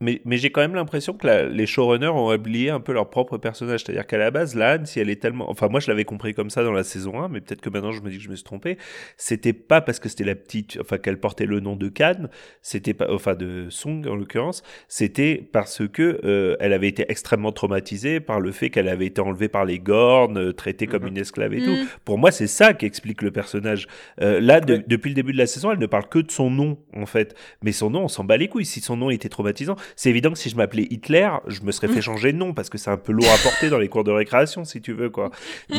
Mais, mais j'ai quand même l'impression que la- les showrunners ont oublié un peu leur propre personnage. C'est-à-dire qu'à la base, Lan, si elle est tellement. Enfin, moi, je l'avais compris comme ça dans la saison 1, mais peut-être que maintenant, je me dis que je me suis trompé. C'était pas parce que c'était la petite. Enfin, qu'elle portait le nom de Khan, c'était pas. Enfin, de Song, en l'occurrence. C'était parce que euh, elle avait été extrêmement traumatisée par le fait qu'elle avait été enlevée par les Gornes, euh, traitée comme Mhm. une esclave et tout. Pour moi, c'est ça qui explique le personnage. Euh, là, de- Ouais. depuis le début de la saison, elle ne parle que de son nom, en fait. Mais son nom, on s'en bat les couilles. Si son nom était traumatisant, c'est évident que si je m'appelais Hitler, je me serais fait changer de nom parce que c'est un peu lourd à porter dans les cours de récréation, si tu veux, quoi.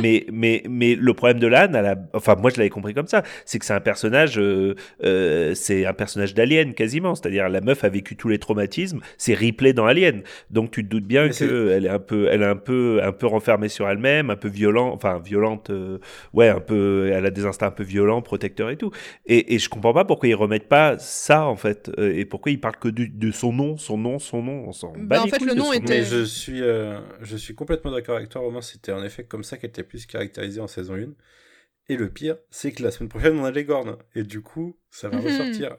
Mais, mais, mais le problème de l'âne, la... enfin, moi, je l'avais compris comme ça, c'est que c'est un personnage, euh, euh, c'est un personnage d'Alien quasiment. C'est-à-dire, la meuf a vécu tous les traumatismes. C'est Ripley dans Alien. Donc, tu te doutes bien qu'elle est un peu, elle est un peu, un peu renfermée sur elle-même, un peu violent, enfin, violente, euh, ouais, un peu, elle a des instincts un peu violents, protecteurs et tout. Et, et je comprends pas pourquoi ils remettent pas ça, en fait, euh, et pourquoi ils parlent que du- de son nom, son nom, son nom. On s'en Bah, en fait, le nom était- Mais je suis, euh, je suis complètement d'accord avec toi, Romain. C'était en effet comme ça qu'elle était plus caractérisée en saison 1. Et le pire, c'est que la semaine prochaine, on a les Gornes. Et du coup, ça va ressortir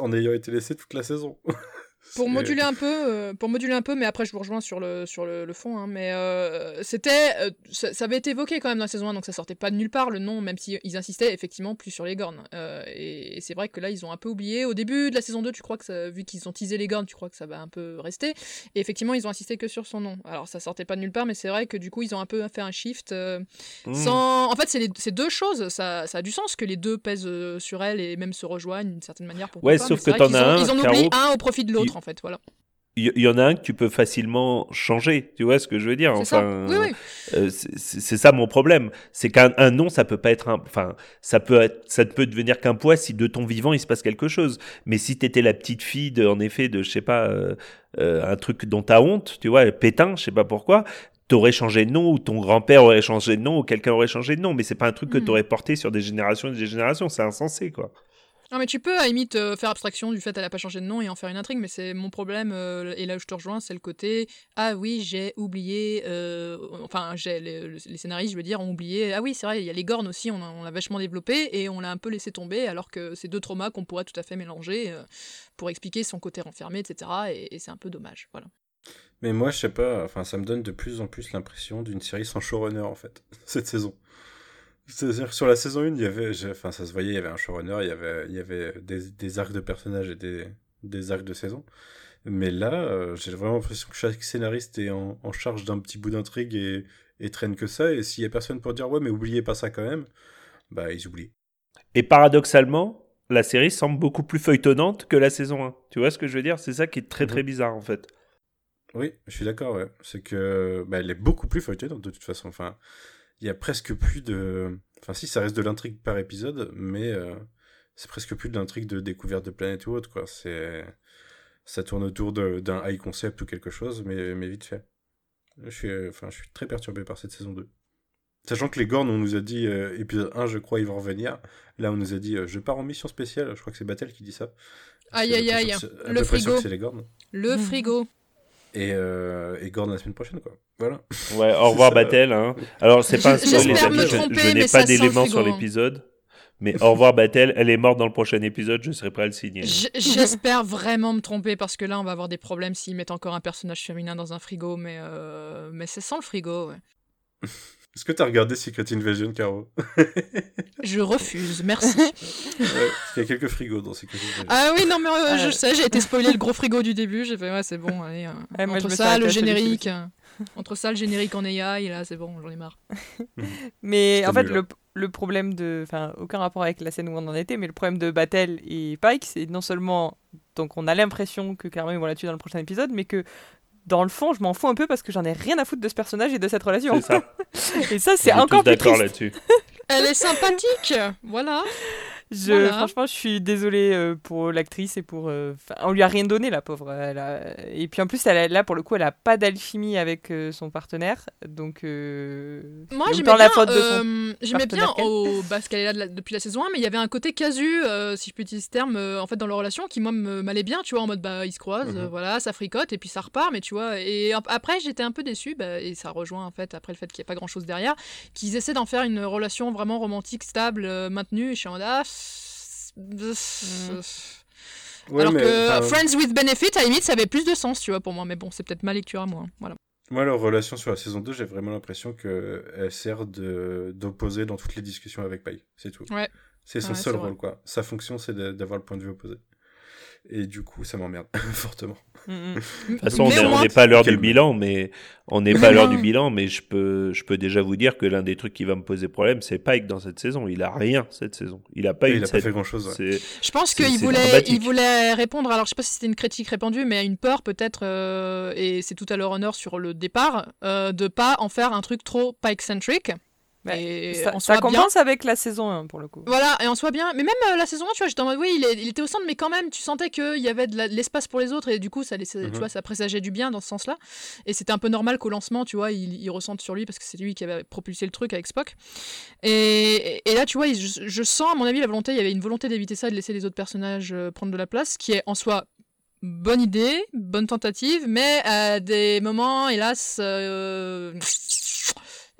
en ayant été laissé toute la saison. Pour moduler un peu, euh, pour moduler un peu, mais après je vous rejoins sur le sur le, le fond. hein, mais euh, c'était, euh, ça, ça avait été évoqué quand même dans la saison 1, donc ça sortait pas de nulle part le nom, même si ils insistaient effectivement plus sur les Gornes. Et et c'est vrai que là ils ont un peu oublié. Au début de la saison 2, tu crois que ça, vu qu'ils ont teasé les Gornes, tu crois que ça va un peu rester. Et effectivement, ils ont insisté que sur son nom. Alors ça sortait pas de nulle part, mais c'est vrai que du coup ils ont un peu fait un shift. Mmh. sans... En fait, c'est deux choses. Ça, ça a du sens que les deux pèsent sur elle et même se rejoignent d'une certaine manière. pourquoi Ouais, pas, sauf que t'en as un, Ils en oublient un au profit de l'autre, en fait. Voilà. Il y, y en a un que tu peux facilement changer, tu vois ce que je veux dire C'est ça. Enfin, Oui, oui. euh, c'est ça mon problème. C'est qu'un un nom, ça peut pas être un, enfin, ça peut être, ça ne peut devenir qu'un poids si de ton vivant il se passe quelque chose. Mais si t'étais la petite fille, de, en effet, de je sais pas, euh, euh, un truc dont t'as honte, tu vois, pétain, je sais pas pourquoi. T'aurais changé de nom ou ton grand-père aurait changé de nom ou quelqu'un aurait changé de nom, mais c'est pas un truc que Hmm. t'aurais porté sur des générations et des générations, c'est insensé quoi. Non, mais tu peux, à limite, euh, faire abstraction du fait qu'elle a pas changé de nom et en faire une intrigue, mais c'est mon problème, euh, et là où je te rejoins, c'est le côté Ah oui, j'ai oublié. euh, enfin, j'ai les, scénaristes, je veux dire, ont oublié. Ah oui, c'est vrai, il y a les Gornes aussi, on l'a vachement développé et on l'a un peu laissé tomber, alors que c'est deux traumas qu'on pourrait tout à fait mélanger pour expliquer son côté renfermé, etc. Et, et c'est un peu dommage. Voilà. Mais moi, je sais pas, enfin, ça me donne de plus en plus l'impression d'une série sans showrunner, en fait, cette saison. C'est-à-dire que sur la saison 1, il y avait, enfin, ça se voyait, il y avait un showrunner, il y avait, il y avait des, des arcs de personnages et des, des arcs de saison. Mais là, euh, j'ai vraiment l'impression que chaque scénariste est en, en charge d'un petit bout d'intrigue et, et traîne que ça. Et s'il y a personne pour dire, ouais, mais oubliez pas ça quand même, bah, ils oublient. Et paradoxalement, la série semble beaucoup plus feuilletonnante que la saison 1. Tu vois ce que je veux dire? C'est ça qui est très très bizarre en fait. Oui, je suis d'accord, ouais. C'est que, bah, elle est beaucoup plus feuilletonnante de toute façon. Enfin, il y a presque plus de. Enfin, si, ça reste de l'intrigue par épisode, mais euh, c'est presque plus de l'intrigue de découverte de planète ou autre, quoi. C'est. Ça tourne autour d'un high concept ou quelque chose, mais, mais vite fait. Je suis, enfin, je suis très perturbé par cette saison 2. Sachant que les Gornes, on nous a dit, euh, épisode 1, je crois, ils vont revenir. Là, on nous a dit, euh, je pars en mission spéciale. Je crois que c'est Battle qui dit ça. Aïe, aïe, aïe. Le frigo. c'est les Gornes. Le frigo. Et, euh, et Gorn la semaine prochaine, quoi. Voilà. Ouais, au revoir Battle. Hein. Alors, c'est pas un spoil, les amis, je, je n'ai pas d'éléments sur l'épisode. Mais au revoir Battle, elle est morte dans le prochain épisode, je serai prêt à le signer. J'espère vraiment me tromper parce que là, on va avoir des problèmes s'ils mettent encore un personnage féminin dans un frigo, mais, euh, mais c'est sans le frigo. ouais. Est-ce que t'as regardé Secret Invasion, Caro Je refuse, merci. Ouais, qu'il y a quelques frigos dans Secret Invasion. Ah oui, non, mais euh, je Euh. sais, j'ai été spoilé le gros frigo du début. J'ai fait, ouais, c'est bon, allez. euh, Ouais, je entre ça, le générique. euh, entre ça, le générique en AI, là, c'est bon, j'en ai marre. Mais C'était en fait, le, le problème de. Enfin, aucun rapport avec la scène où on en était, mais le problème de Battle et Pike, c'est non seulement. Donc, on a l'impression que clairement ils vont la tuer dans le prochain épisode, mais que dans le fond, je m'en fous un peu parce que j'en ai rien à foutre de ce personnage et de cette relation. Ça. et ça, c'est encore plus d'accord triste. là-dessus. Elle est sympathique, voilà. Je, Voilà. Franchement, je suis désolée euh, pour l'actrice et pour. euh, on lui a rien donné, la pauvre. Elle a- Et puis en plus, elle a- là, pour le coup, elle a pas d'alchimie avec euh, son partenaire. Donc. euh, Moi, j'aimais bien, euh, j'aimais bien au, parce qu'elle est là de la- depuis la saison 1, mais il y avait un côté casu, euh, si je peux utiliser ce terme, en fait, dans leur relation, qui moi m'allait bien, tu vois, en mode bah ils se croisent, Mhm. voilà, ça fricote et puis ça repart, mais tu vois. Et ap- après, j'étais un peu déçue, bah, et ça rejoint en fait après le fait qu'il n'y a pas grand chose derrière, qu'ils essaient d'en faire une relation vraiment romantique, stable, maintenue. Et je suis en mode ah. C'est- Ouais, Alors mais, que enfin, Friends with Benefit, à la limite, ça avait plus de sens, tu vois, pour moi. Mais bon, c'est peut-être ma lecture à moi. hein, Voilà. Moi, leur relation sur la saison 2, j'ai vraiment l'impression qu'elle sert de- d'opposé dans toutes les discussions avec Pike. C'est tout. Ouais. C'est son Ouais, seul rôle, quoi. Sa fonction, c'est de- d'avoir le point de vue opposé. Et du coup, ça m'emmerde fortement. Mm, mm. De toute façon, on Mais n'est pas à l'heure du bilan, mais on n'est pas à l'heure du bilan, mais je peux, je peux déjà vous dire que l'un des trucs qui va me poser problème, c'est Pike dans cette saison. Il a rien cette saison. Il a pas eu il a pas fait grand-chose, ouais. C'est- Je pense qu'il voulait, il voulait répondre. Alors, je sais pas si c'était une critique répandue, mais à une peur peut-être, euh, et c'est tout à leur honneur sur le départ, euh, de pas en faire un truc trop Pike-centric. Ouais, et ça, en ça soit bien. compense avec la saison 1 pour le coup. Voilà, et en soit bien. Mais même euh, la saison 1, tu vois, j'étais en mode, oui, il, est- il était au centre, mais quand même, tu sentais qu'il y avait de l'espace pour les autres, et du coup, ça laissait, Mhm. tu vois, ça présageait du bien dans ce sens-là. Et c'était un peu normal qu'au lancement, tu vois, il, il ressente sur lui, parce que c'est lui qui avait propulsé le truc avec Spock. Et, et là, tu vois, il- je, je sens, à mon avis, la volonté, il y avait une volonté d'éviter ça, de laisser les autres personnages euh, prendre de la place, qui est en soi bonne idée, bonne tentative, mais à des moments, hélas, euh,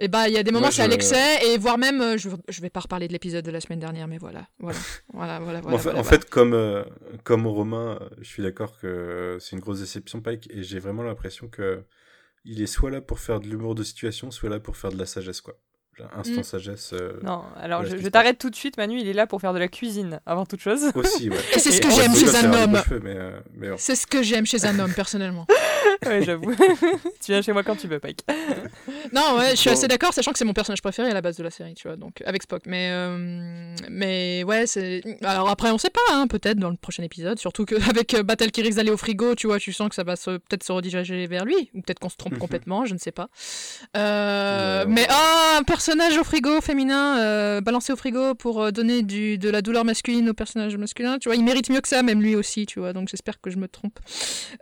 Et bah, il y a des moments, c'est à l'excès, et voire même, euh, je, je vais pas reparler de l'épisode de la semaine dernière, mais voilà. Voilà, voilà, voilà. voilà, en fait, voilà, en fait, comme, euh, comme Romain, euh, je suis d'accord que c'est une grosse déception, Pike, et j'ai vraiment l'impression que il est soit là pour faire de l'humour de situation, soit là pour faire de la sagesse, quoi. Instant Mm. sagesse. euh, Non, alors je, t'arrête tout de suite, Manu, il est là pour faire de la cuisine, avant toute chose. Aussi, ouais. Et c'est ce que j'aime chez un homme. euh, bon. C'est ce que j'aime chez un homme, personnellement. ouais, j'avoue. tu viens chez moi quand tu veux, Pike. Non, ouais, je suis Bon. assez d'accord, sachant que c'est mon personnage préféré à la base de la série, tu vois, donc avec Spock. Mais, euh, mais ouais, c'est. Alors après, on sait pas, hein, peut-être dans le prochain épisode, surtout qu'avec Battle qui risque d'aller au frigo, tu vois, tu sens que ça va se... peut-être se rediriger vers lui, ou peut-être qu'on se trompe Mhm. complètement, je ne sais pas. Euh, Ouais, mais ah, un personnage au frigo féminin, euh, balancé au frigo pour euh, donner du, de la douleur masculine au personnage masculin, tu vois, il mérite mieux que ça, même lui aussi, tu vois, donc j'espère que je me trompe.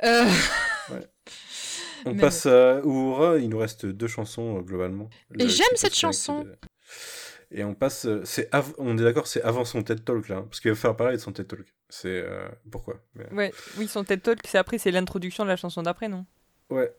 Euh, On Mais passe à Uhura, il nous reste deux chansons euh, globalement. Et j'aime cette chanson. Et on passe, c'est av- on est d'accord, c'est avant son TED Talk là, hein, parce qu'il va faire parler de son TED Talk. C'est euh, pourquoi Mais- Ouais, oui, son TED Talk, c'est après, c'est l'introduction de la chanson d'après, non? Ouais.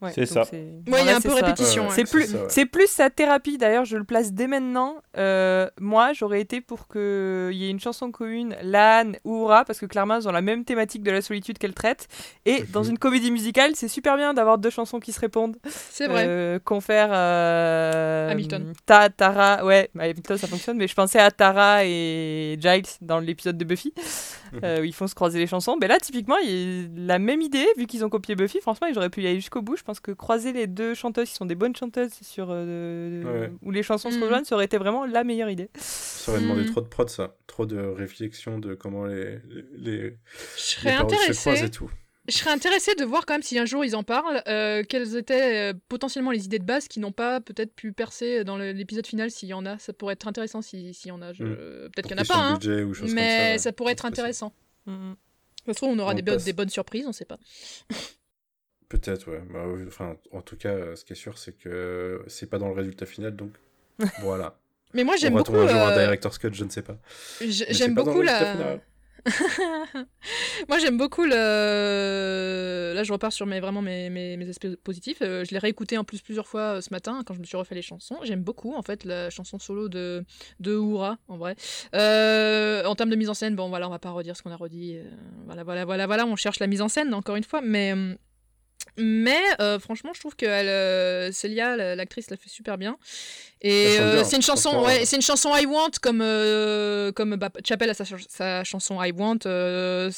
Ouais, C'est ça. Ouais, Bon, il y a un peu ça. répétition. Ouais, ouais. C'est plus, c'est plus sa thérapie. D'ailleurs, je le place dès maintenant. Euh, moi, j'aurais été pour qu'il y ait une chanson commune, Lan, Oura, parce que clairement, elles ont la même thématique de la solitude qu'elles traitent. Et dans une comédie musicale, c'est super bien d'avoir deux chansons qui se répondent. C'est vrai. Euh, confère euh, Hamilton. Ta, Tara, ouais, bah, Hamilton ça fonctionne, mais je pensais à Tara et Giles dans l'épisode de Buffy, euh, où ils font se croiser les chansons. Mais là, typiquement, il y a la même idée, vu qu'ils ont copié Buffy, franchement, ils auraient pu y aller jusqu'au bout. Je pense que croiser les deux chanteuses qui sont des bonnes chanteuses sur euh, Ouais. où les chansons se rejoignent, ça aurait été vraiment la meilleure idée. Ça aurait demandé Hmm. trop de prod, ça. Trop de réflexion de comment les, les, Je les serais paroles se croisent et tout. Je serais intéressée de voir quand même si un jour ils en parlent, euh, quelles étaient euh, potentiellement les idées de base qui n'ont pas peut-être pu percer dans l'épisode final s'il y en a. Ça pourrait être intéressant si- s'il y en a. Je- Mm. Peut-être qu'il n'y en a pas, hein, mais ça, pourrait être intéressant. Mhm. Ça se trouve, on aura On des, bo- passe. des bonnes surprises, on sait pas. Peut-être, ouais. Bah, enfin, en tout cas, euh, ce qui est sûr, c'est que c'est pas dans le résultat final, donc voilà. Mais moi j'aime beaucoup. un jour un euh, director's cut, je ne sais pas. J'aime beaucoup la. Moi j'aime beaucoup le. Là je repars sur mes, vraiment mes, mes, mes aspects positifs. Euh, je l'ai réécouté en plus plusieurs fois euh, ce matin quand je me suis refait les chansons. J'aime beaucoup en fait la chanson solo de, de Oura en vrai. Euh, en termes de mise en scène, bon voilà, on va pas redire ce qu'on a redit. euh, voilà, voilà, voilà, voilà, on cherche la mise en scène encore une fois, mais. Mais euh, franchement, je trouve que elle, euh, Célia, la- l'actrice, la fait super bien. Et euh, bien, c'est une chanson, ouais, euh. c'est une chanson I Want comme comme bah, Chapelle a sa, ch- sa chanson I Want, euh,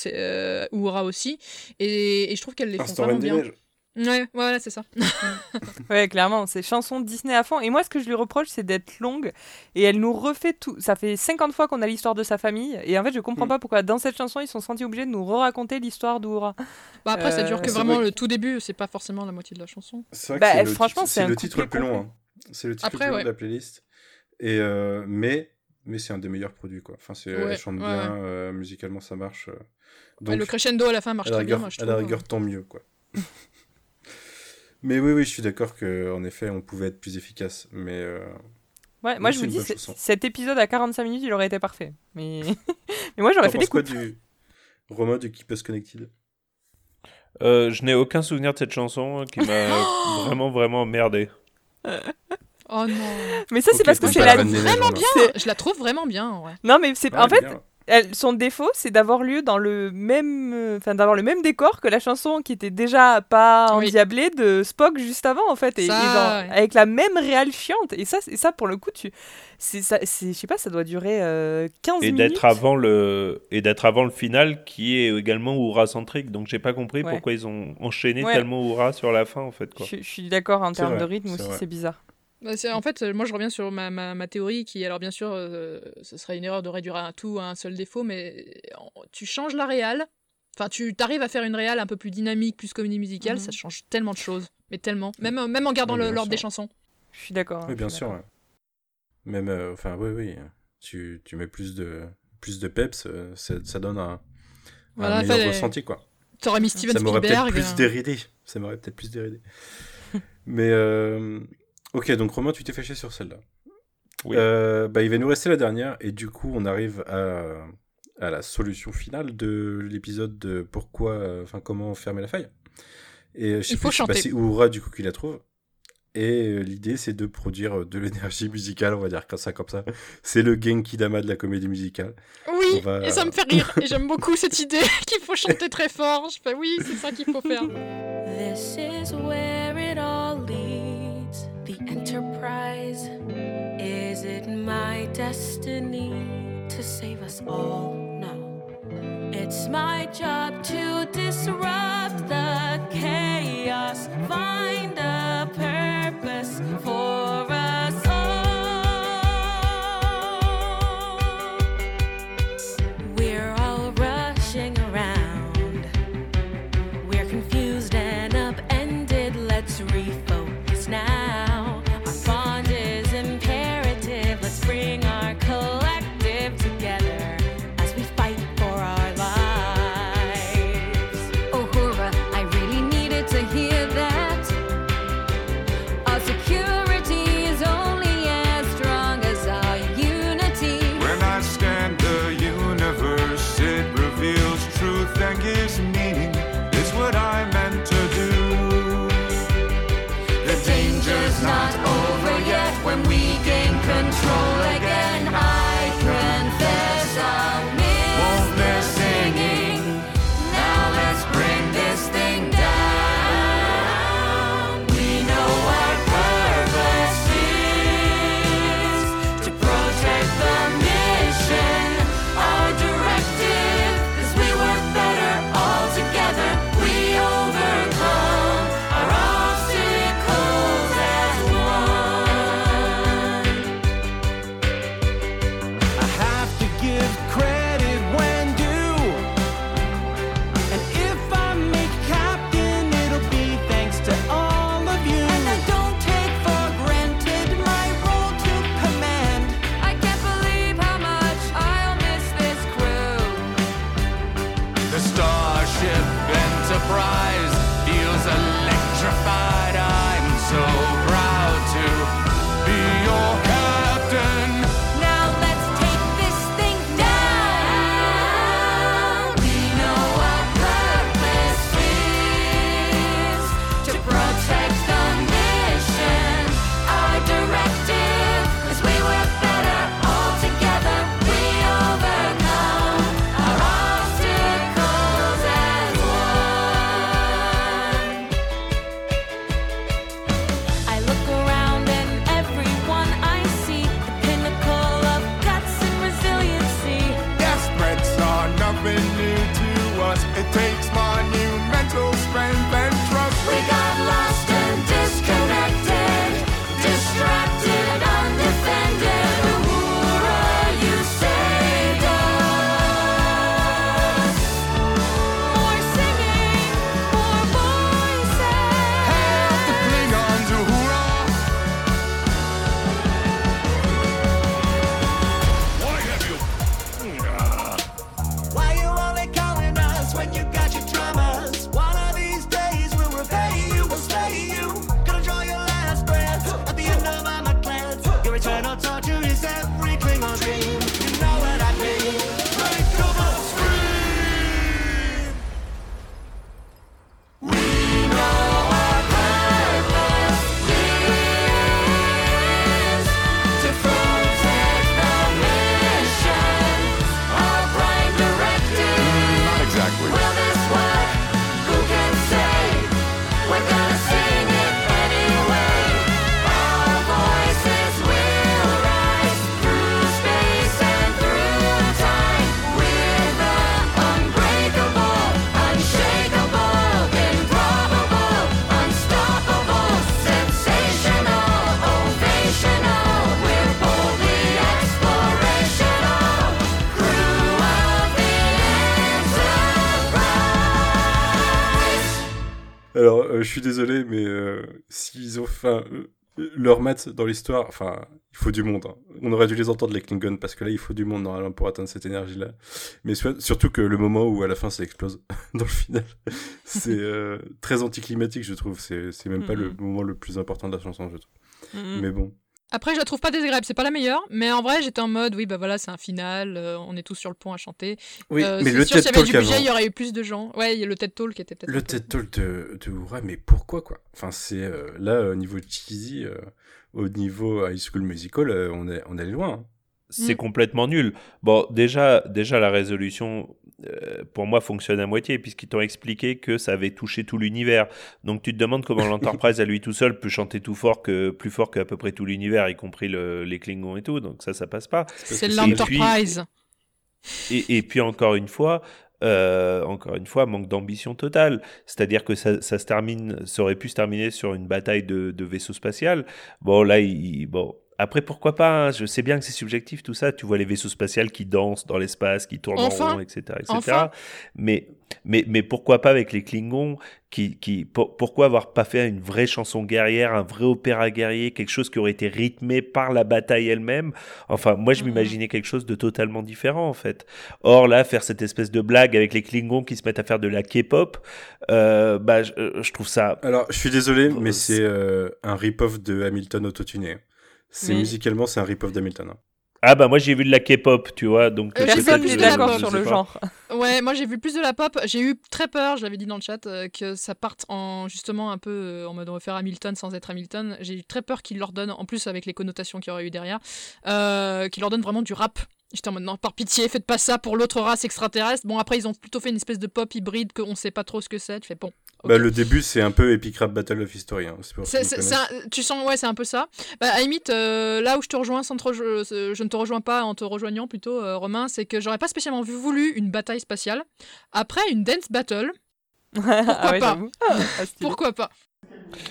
Oura aussi. Et, et je trouve qu'elle les font vraiment bien. Neige. Ouais, voilà, c'est ça. Ouais, clairement, c'est chanson Disney à fond. Et moi, ce que je lui reproche, c'est d'être longue. Et elle nous refait tout. Ça fait 50 fois qu'on a l'histoire de sa famille. Et en fait, je comprends Mm. pas pourquoi dans cette chanson, ils sont sentis obligés de nous re-raconter l'histoire d'Oura. Bah après, ça dure Euh, que c'est vraiment vrai le tout début, c'est pas forcément la moitié de la chanson. C'est vrai Bah, que c'est le franchement, titre- c'est un le titre le plus long. hein. C'est le titre Après, le plus long de la playlist. Et euh, mais mais c'est un des meilleurs produits quoi. Enfin, c'est Ouais, elle chante ouais, bien, euh, musicalement ça marche. euh. Ouais, Donc le crescendo à la fin marche très bien, rigueur, moi, je à trouve. la rigueur tant mieux quoi. mais oui oui, je suis d'accord que en effet, on pouvait être plus efficace. Mais euh, Ouais, moi, je me une dis, cet épisode à 45 minutes, il aurait été parfait. Mais, mais moi, j'aurais fait des penses quoi coupes. du Romain du Keep Us Connected? Euh, je n'ai aucun souvenir de cette chanson qui m'a vraiment, vraiment emmerdé. Oh non. Mais ça, c'est parce que c'est la. Vraiment bien. Je la trouve vraiment bien, ouais. Non, mais c'est Ouais, en fait, bien. Elle- son défaut, c'est d'avoir lieu dans le même, euh, enfin d'avoir le même décor que la chanson qui était déjà pas Oui. endiablée de Spock juste avant en fait, et, et Ça, genre, ouais. avec la même réelle chiante. Et ça, et ça pour le coup, tu, c'est ça, c'est, je sais pas, ça doit durer euh, 15 Et minutes. d'être avant le et d'être avant le final qui est également Oura centrique. Donc j'ai pas compris Ouais. pourquoi ils ont enchaîné Ouais. tellement Oura sur la fin en fait quoi. Je, je suis d'accord en termes de rythme aussi, c'est bizarre. Bah, en fait, moi je reviens sur ma, ma, ma théorie qui, alors bien sûr, euh, ce serait une erreur de réduire un tout à un seul défaut, mais en- tu changes la réal, enfin tu arrives à faire une réal un peu plus dynamique, plus comédie musicale, Mhm. ça change tellement de choses, mais tellement, même, euh, même en gardant Oui, l'ordre des chansons. Je suis d'accord. hein, Oui, bien sûr. ouais. Même, euh, enfin, oui, oui. Tu, tu mets plus de, plus de peps, ça, ça donne un, Voilà, un meilleur fallait- ressenti, quoi. T'aurais mis Steven ça m'aurait peut-être Spielberg. plus déridé. Ça m'aurait peut-être plus déridé. Mais, euh, ok, donc Romain, tu t'es fâché sur celle-là. Oui. Euh, bah, il va nous rester la dernière, et du coup, on arrive à, à la solution finale de l'épisode de pourquoi, euh, enfin, comment fermer la faille. Et je sais Il faut plus, chanter. si Oura, du coup, qui la trouve. Et euh, l'idée, c'est de produire euh, de l'énergie musicale, on va dire comme ça, comme ça. C'est le Genki Dama de la comédie musicale. Oui, va- et ça me fait rire. Et j'aime beaucoup cette idée qu'il faut chanter très fort. Je fais oui, c'est ça qu'il faut faire. This is where it all leads. Enterprise. Is it my destiny to save us all? No. It's my job to disrupt the chaos. Find a purpose for je suis désolé, mais euh, s'ils ont fait euh, leur maths dans l'histoire, enfin, il faut du monde. hein. On aurait dû les entendre, les Klingons, parce que là, il faut du monde normalement pour atteindre cette énergie-là. Mais surtout que le moment où à la fin ça explose dans le final, c'est euh, très anticlimatique, je trouve. C'est même pas le moment le plus important de la chanson, je trouve. Mais bon. Après, je la trouve pas désagréable, c'est pas la meilleure, mais en vrai, j'étais en mode, oui, bah voilà, c'est un final, euh, on est tous sur le pont à chanter. Oui, Euh, mais le sûr, s'il y TED avait du Talk budget, avant. il y aurait eu plus de gens. Ouais, il y a le TED Talk qui était peut-être. Le TED Talk de, de Oura, mais pourquoi quoi? Enfin, c'est euh, là, au niveau cheesy, euh, au niveau High School Musical, euh, on, est, on est loin. hein. c'est Mm. complètement nul. Bon, déjà, déjà la résolution, pour moi, fonctionne à moitié, puisqu'ils t'ont expliqué que ça avait touché tout l'univers. Donc tu te demandes comment l'Enterprise, à lui tout seul, peut chanter tout fort que, plus fort qu'à peu près tout l'univers, y compris le- les Klingons et tout. Donc ça, ça passe pas. C'est l'Enterprise. Et, et puis encore une fois, euh, encore une fois, manque d'ambition totale. C'est-à-dire que ça, ça se termine, ça aurait pu se terminer sur une bataille de, de vaisseau spatial. Bon, là, il, bon. Après, pourquoi pas hein, Je sais bien que c'est subjectif tout ça. Tu vois les vaisseaux spatials qui dansent dans l'espace, qui tournent Enfin. en rond, etc., etc. Enfin. Mais, mais, mais pourquoi pas avec les Klingons qui, qui, pour- pourquoi avoir pas fait une vraie chanson guerrière, un vrai opéra guerrier, quelque chose qui aurait été rythmé par la bataille elle-même? Enfin, moi, je m'imaginais quelque chose de totalement différent, en fait. Or, là, faire cette espèce de blague avec les Klingons qui se mettent à faire de la K-pop, euh, bah, je, euh, je trouve ça. Alors, je suis désolé, mais c'est euh, un rip-off de Hamilton autotuné. C'est Mais- musicalement, c'est un rip-off d'Hamilton. hein. Ah, bah, moi, j'ai vu de la K-pop, tu vois, donc. Euh, personne que- n'est d'accord sur le pas. genre. Ouais, moi j'ai vu plus de la pop. J'ai eu très peur, je l'avais dit dans le chat, euh, que ça parte en justement un peu euh, en mode refaire Hamilton sans être Hamilton. J'ai eu très peur qu'il leur donne, en plus avec les connotations qu'il y aurait eu derrière, euh, qu'il leur donne vraiment du rap. J'étais en mode non, par pitié, faites pas ça pour l'autre race extraterrestre. Bon, après ils ont plutôt fait une espèce de pop hybride qu'on sait pas trop ce que c'est. Tu fais bon. Bah, le début, c'est un peu Epic Rap Battle of History. hein. C'est pour C'est- un- tu sens, ouais, c'est un peu ça. Bah, à limite, euh, là où je te rejoins, sans te rejo- je ne te rejoins pas en te rejoignant plutôt, euh, Romain, c'est que j'aurais pas spécialement vu- voulu une bataille spatiale. Après, une dance battle, pourquoi Ah ouais, pas? j'avoue. Ah, stylé. Pourquoi pas?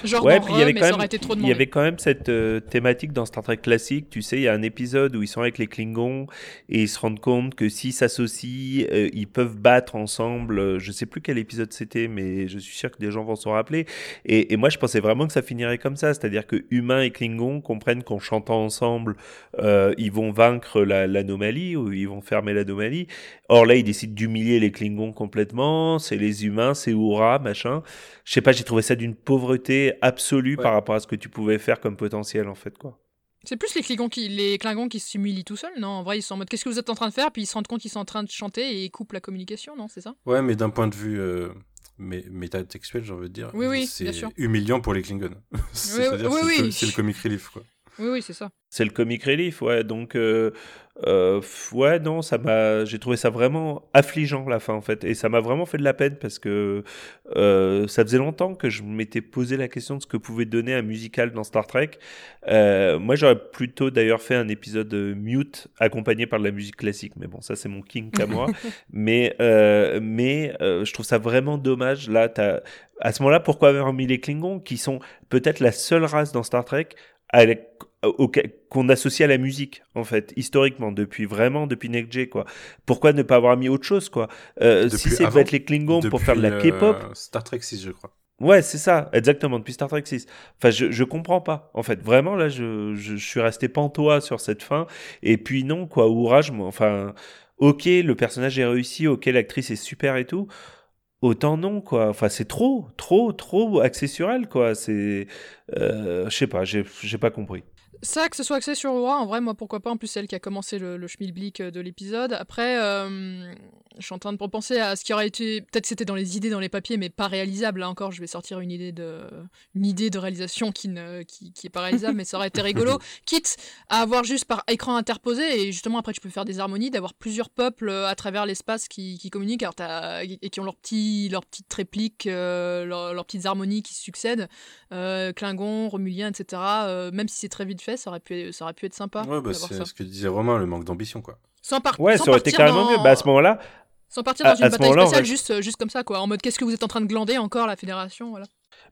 Genre Ouais, puis il y avait quand même, aurait été trop il y demandé. avait quand même cette euh, thématique dans Star Trek classique. Tu sais, il y a un épisode où ils sont avec les Klingons et ils se rendent compte que s'ils s'associent, euh, ils peuvent battre ensemble. Euh, Je sais plus quel épisode c'était, mais je suis sûr que des gens vont s'en rappeler. Et, et moi, je pensais vraiment que ça finirait comme ça, c'est-à-dire que humains et Klingons comprennent qu'en chantant ensemble, euh, ils vont vaincre la- l'anomalie ou ils vont fermer l'anomalie. Or là, ils décident d'humilier les Klingons complètement. C'est les humains, c'est Oura, machin. Je sais pas, j'ai trouvé ça d'une pauvreté absolue Ouais. par rapport à ce que tu pouvais faire comme potentiel, en fait, quoi. C'est plus les Klingons qui, les Klingons qui s'humilient tout seuls, non? En vrai, ils sont en mode qu'est-ce que vous êtes en train de faire? Puis ils se rendent compte qu'ils sont en train de chanter et ils coupent la communication, non? C'est ça? Ouais, mais d'un point de vue euh, mé- métatextuel, j'ai envie de dire, Oui, oui, c'est bien sûr. humiliant pour les Klingons. Oui, c'est le co- oui. c'est le comic relief, quoi. Oui, oui, c'est ça. C'est le comic relief, ouais. Donc, euh, euh, ouais, non, ça m'a, j'ai trouvé ça vraiment affligeant la fin, en fait, et ça m'a vraiment fait de la peine parce que euh, ça faisait longtemps que je m'étais posé la question de ce que pouvait donner un musical dans Star Trek. Moi, j'aurais plutôt d'ailleurs fait un épisode mute accompagné par de la musique classique, mais bon, ça c'est mon kink à moi. mais mais je trouve ça vraiment dommage. Là, t'as, à ce moment-là, pourquoi avoir mis les Klingons, qui sont peut-être la seule race dans Star Trek qu'on associe à la musique en fait historiquement depuis vraiment depuis Next G quoi pourquoi ne pas avoir mis autre chose quoi? Euh, si c'est avant- être les Klingons pour faire de la K-pop euh, Star Trek 6, je crois. Ouais, c'est ça, exactement, depuis Star Trek 6. Enfin, je, je comprends pas. En fait, vraiment, là, je, je, je suis resté pantois sur cette fin. Et puis, non, quoi, Ourage, enfin, ok, le personnage est réussi, ok, l'actrice est super et tout. Autant non, quoi. Enfin, c'est trop, trop, trop axé sur elle, quoi. C'est. Euh, je sais pas, j'ai j'ai pas compris. Ça, que ce soit axé sur Aura, en vrai, moi, pourquoi pas. En plus, c'est elle qui a commencé le, le schmilblick euh, de l'épisode. Après, euh, je suis en train de repenser à ce qui aurait été. Peut-être c'était dans les idées, dans les papiers, mais pas réalisable. Là encore, je vais sortir une idée de, une idée de réalisation qui, ne, qui, qui est pas réalisable, mais ça aurait été rigolo. Quitte à avoir juste par écran interposé, et justement, après, tu peux faire des harmonies, d'avoir plusieurs peuples euh, à travers l'espace qui, qui communiquent alors et qui ont leurs petits, leurs petites répliques, euh, leurs, leurs petites harmonies qui se succèdent. Euh, Klingon, Romulien, etc. Même si c'est très vite fait, ça aurait pu, ça aurait pu être sympa. Ouais, bah, c'est ça. ce que disait Romain, le manque d'ambition, quoi. Sans, par- Ouais, sans ça aurait été partir carrément dans- mieux. Bah, à ce moment-là. Sans partir à- dans une à bataille spatiale, juste, juste comme ça, quoi. En mode, qu'est-ce que vous êtes en train de glander encore, la Fédération voilà.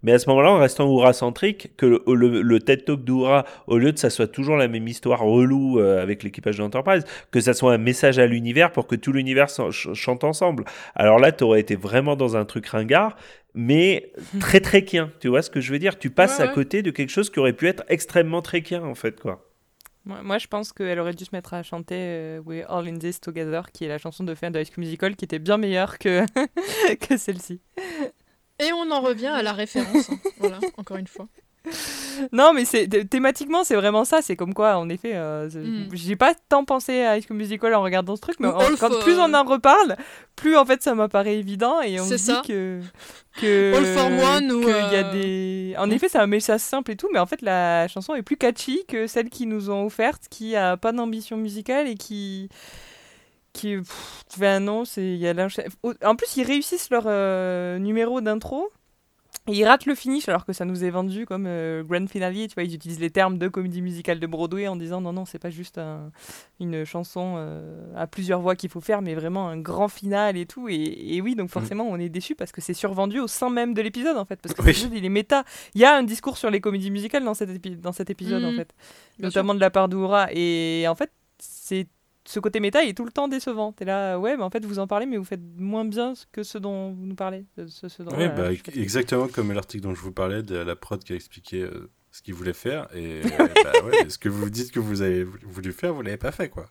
Mais à ce moment-là, en restant Oura-centrique, que le, le, le TED Talk d'Oura, au lieu de ça soit toujours la même histoire relou euh, avec l'équipage de l'Enterprise, que ça soit un message à l'univers pour que tout l'univers chante ensemble. Alors là, tu aurais été vraiment dans un truc ringard, mais très trekien. Tu vois ce que je veux dire? Tu passes Ouais, à côté de quelque chose qui aurait pu être extrêmement trekien, en fait, quoi. Moi, moi, je pense qu'elle aurait dû se mettre à chanter euh, We're All in This Together, qui est la chanson de fin de High School Musical, qui était bien meilleure que, que celle-ci. Et on en revient à la référence. hein. Voilà, encore une fois. Non, mais c'est thé- thématiquement, c'est vraiment ça. C'est comme quoi, en effet, euh, Mm. j'ai pas tant pensé à High School Musical en regardant ce truc, mais en- quand plus on en reparle, plus en fait ça m'apparaît évident et on se dit que que All for One ou, y a euh, des. En effet, c'est un message simple et tout, mais en fait la chanson est plus catchy que celle qu'ils nous ont offerte, qui a pas d'ambition musicale et qui qui pff, ben non, c'est il y a En plus, ils réussissent leur euh, numéro d'intro. Et ils ratent le finish alors que ça nous est vendu comme euh, grand finale. Tu vois, ils utilisent les termes de comédie musicale de Broadway en disant non, non, c'est pas juste un- une chanson euh, à plusieurs voix qu'il faut faire, mais vraiment un grand final et tout. Et, et oui, donc forcément, on est déçu parce que c'est survendu au sein même de l'épisode en fait. Parce que Oui. l'épisode, il est méta. Il y a un discours sur les comédies musicales dans cet, épi- dans cet épisode en Mhm. fait, Bien notamment de la part d'Oura. Et en fait, c'est ce côté méta est tout le temps décevant. T'es là, ouais, mais en fait, vous en parlez, mais vous faites moins bien que ce dont vous nous parlez. de Ce, ce dont, Oui, bah, exactement comme l'article dont je vous parlais de la prod qui a expliqué euh, ce qu'il voulait faire. Et euh, bah, ouais, ce que vous dites que vous avez voulu faire, vous l'avez pas fait, quoi.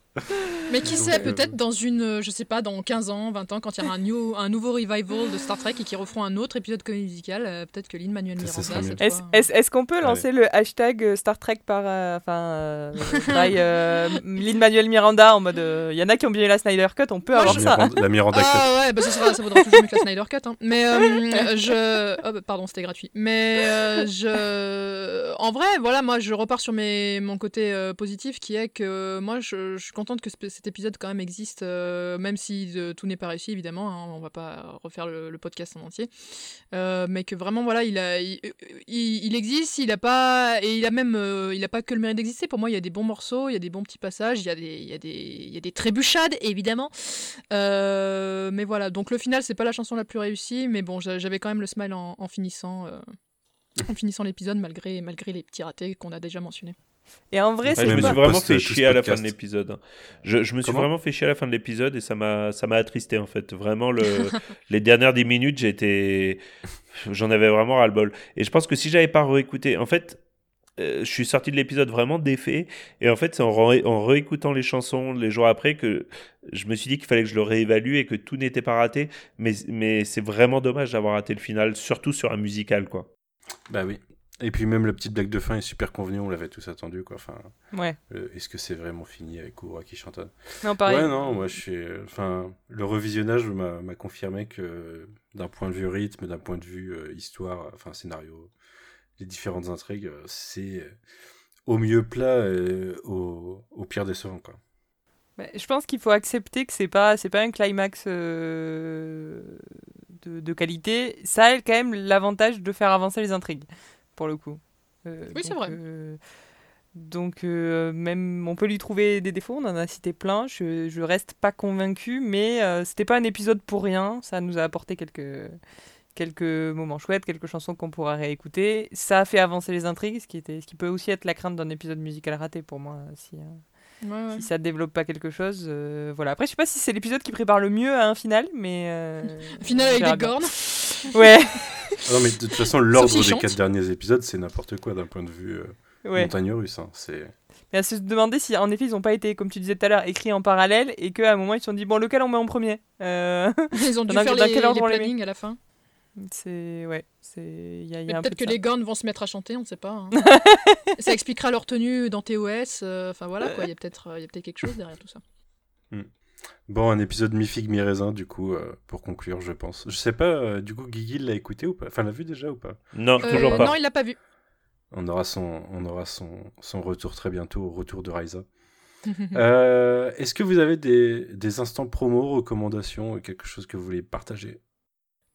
Mais qui sait, euh, peut-être dans une, euh, je sais pas, dans 15 ans, 20 ans, quand il y aura un, new- un nouveau revival de Star Trek et qu'ils referont un autre épisode comédie musicale, euh, peut-être que Lin-Manuel Ça, Miranda, ça cette Est-ce fois, est-ce- est-ce qu'on peut Allez. lancer le hashtag euh, Star Trek par enfin euh, by euh, Lin-Manuel Miranda en mode il y en a qui ont bien eu la Snyder Cut, on peut Moi, avoir je- ça. La Miranda Cut. Ah ouais, bah ça, sera, ça vaudra toujours mieux que la Snyder Cut. hein. Mais euh, je. oh, bah, pardon, c'était gratuit. Mais euh, je. En vrai, voilà, moi je repars sur mes... mon côté euh, positif qui est que moi je, je suis contente que ce- cet épisode quand même existe, euh, même si euh, tout n'est pas réussi évidemment. hein, on va pas refaire le, podcast en entier. Euh, mais que vraiment, voilà, il, a, il, il- il existe, il a pas. Et il a même. il a pas que le mérite d'exister. Pour moi, il y a des bons morceaux, il y a des bons petits passages, il y a des, il y a des, il y a des trébuchades, évidemment. Mais voilà, donc le final, c'est pas la chanson la plus réussie, mais bon, j'a- j'avais quand même le smile en, finissant. en finissant l'épisode malgré, malgré les petits ratés qu'on a déjà mentionnés. Et en vrai, c'est je me suis vraiment fait chier à la fin de l'épisode. hein. Je, je me suis Comment vraiment fait chier à la fin de l'épisode et ça m'a ça m'a attristé en fait. Vraiment le les dernières 10 minutes, j'étais j'en avais vraiment ras le bol. Et je pense que si j'avais pas réécouté, en fait, euh, je suis sorti de l'épisode vraiment défait et en fait, c'est en réécoutant les chansons les jours après que je me suis dit qu'il fallait que je le réévalue et que tout n'était pas raté. Mais mais c'est vraiment dommage d'avoir raté le final, surtout sur un musical quoi. Bah oui. Et puis même la petite blague de fin est super convenue, on l'avait tous attendu, quoi. Enfin, Ouais. euh, est-ce que c'est vraiment fini avec Oura qui chantonne? Non, pareil. Ouais, non, moi je suis. Enfin, le revisionnage m'a confirmé que d'un point de vue rythme, d'un point de vue euh, histoire, enfin scénario, les différentes intrigues, euh, c'est au mieux plat, euh, au, au pire décevant, quoi. Ouais, je pense qu'il faut accepter que c'est pas c'est pas un climax euh, de, de qualité. Ça a quand même l'avantage de faire avancer les intrigues pour le coup. Euh, Oui, c'est vrai. euh, donc euh, même on peut lui trouver des défauts, on en a cité plein. Je, je reste pas convaincu, mais c'était pas un épisode pour rien. Ça nous a apporté quelques quelques moments chouettes, quelques chansons qu'on pourra réécouter. Ça a fait avancer les intrigues, ce qui était ce qui peut aussi être la crainte d'un épisode musical raté pour moi si. euh, Ouais, ouais. si ça développe pas quelque chose. euh, voilà. Après, je sais pas si c'est l'épisode qui prépare le mieux à un final, mais. euh, Final avec des bien. cornes. Ouais. Ah Non, mais de toute façon, l'ordre des chante. quatre derniers épisodes, c'est n'importe quoi d'un point de vue euh, Ouais. montagne russe. hein. C'est. Mais à se demander si, en effet, ils ont pas été, comme tu disais tout à l'heure, écrits en parallèle et qu'à un moment ils se sont dit bon, lequel on met en premier Euh, Ils ont dû dans- faire les, quel ordre les à la fin. C'est ouais, c'est il y a, il y Mais a un peu Peut-être que ça. les Gorns vont se mettre à chanter, on ne sait pas. hein. ça expliquera leur tenue dans TOS. euh, Enfin voilà, quoi. Il y a peut-être euh, il y a peut-être quelque chose derrière tout ça. Bon, un épisode mi-figue, mi-raisin, du coup, euh, pour conclure, je pense. Je sais pas, euh, du coup, Guigui l'a écouté ou pas? Enfin, l'a vu déjà ou pas? Non, Euh, toujours pas. Non, il l'a pas vu. On aura son, on aura son, son retour très bientôt, au retour de Ryza. Euh, Est-ce que vous avez des, des instants promo, recommandations, quelque chose que vous voulez partager?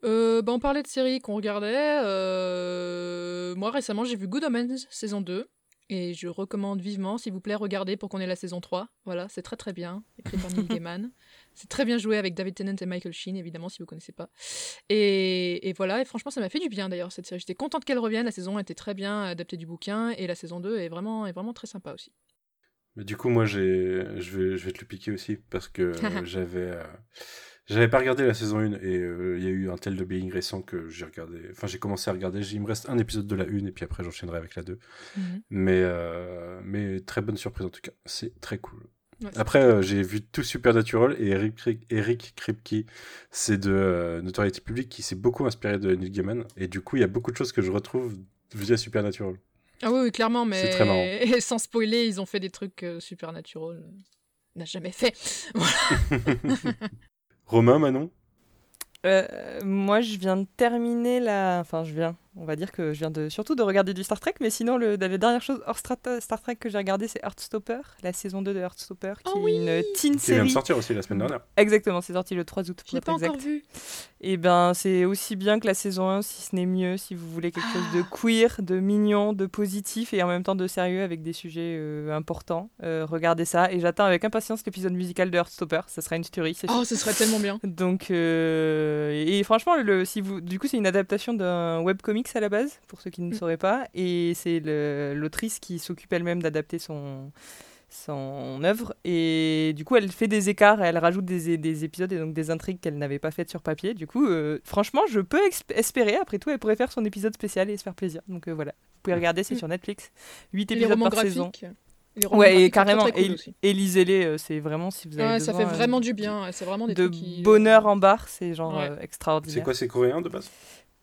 Euh, bah, on parlait de séries qu'on regardait. euh, Moi, récemment, j'ai vu Good Omens saison 2. Et je recommande vivement, s'il vous plaît, regardez pour qu'on ait la saison 3. Voilà, c'est très très bien. Écrit par Neil Gaiman. C'est très bien joué avec David Tennant et Michael Sheen, évidemment, si vous connaissez pas. Et, et voilà, et franchement, ça m'a fait du bien d'ailleurs, cette série. J'étais contente qu'elle revienne. La saison 1 était très bien adaptée du bouquin. Et la saison 2 est vraiment, est vraiment très sympa aussi. Mais du coup, moi, j'ai, je vais, je vais te le piquer aussi parce que j'avais, euh, j'avais pas regardé la saison 1 et euh, il y a eu un tel de Being récent que j'ai regardé. Enfin, j'ai commencé à regarder. Il me reste un épisode de la 1 et puis après, j'enchaînerai avec la 2. Mhm. Mais, euh, mais très bonne surprise en tout cas. C'est très cool. Ouais, Après, euh, j'ai vu tout Supernatural et Eric, Eric Kripke, c'est de notoriété publique qui s'est beaucoup inspiré de Neil Gaiman. Et du coup, il y a beaucoup de choses que je retrouve via Supernatural. Ah oui, oui, clairement, mais C'est très marrant. sans spoiler, ils ont fait des trucs supernatural. n'a jamais fait. Voilà. Romain, Manon? Euh, moi, je viens de terminer la. Enfin, je viens. On va dire que je viens de surtout de regarder du Star Trek, mais sinon, le, la dernière chose hors Star, Trek que j'ai regardé, c'est Heartstopper, la saison 2 de Heartstopper, qui est une teen Qui vient de série. sortir aussi la semaine dernière. Exactement, c'est sorti le 3 août. J'ai être pas encore exact. vu. Et ben, c'est aussi bien que la saison 1, si ce n'est mieux, si vous voulez quelque chose Ah. de queer, de mignon, de positif et en même temps de sérieux avec des sujets euh, importants. Euh, regardez ça et j'attends avec impatience l'épisode musical de Heartstopper. Ça sera une tuerie, c'est Oh, sûr. ce serait tellement bien. Donc, euh, et franchement, le, si vous, du coup, c'est une adaptation d'un à la base, pour ceux qui ne Mm. sauraient pas, et c'est l'autrice qui s'occupe elle-même d'adapter son son œuvre et du coup elle fait des écarts elle rajoute des, des épisodes et donc des intrigues qu'elle n'avait pas faites sur papier du coup euh, franchement je peux espérer après tout elle pourrait faire son épisode spécial et se faire plaisir donc euh, voilà vous pouvez regarder c'est Mm. sur Netflix 8 Et les épisodes par saison les romans ouais et très, carrément très cool et, lisez-les euh, c'est vraiment si vous avez Ouais, ça fait euh, vraiment du bien. C'est vraiment des de trucs qui. bonheur en barre c'est genre Ouais. euh, extraordinaire C'est quoi, c'est coréen de base?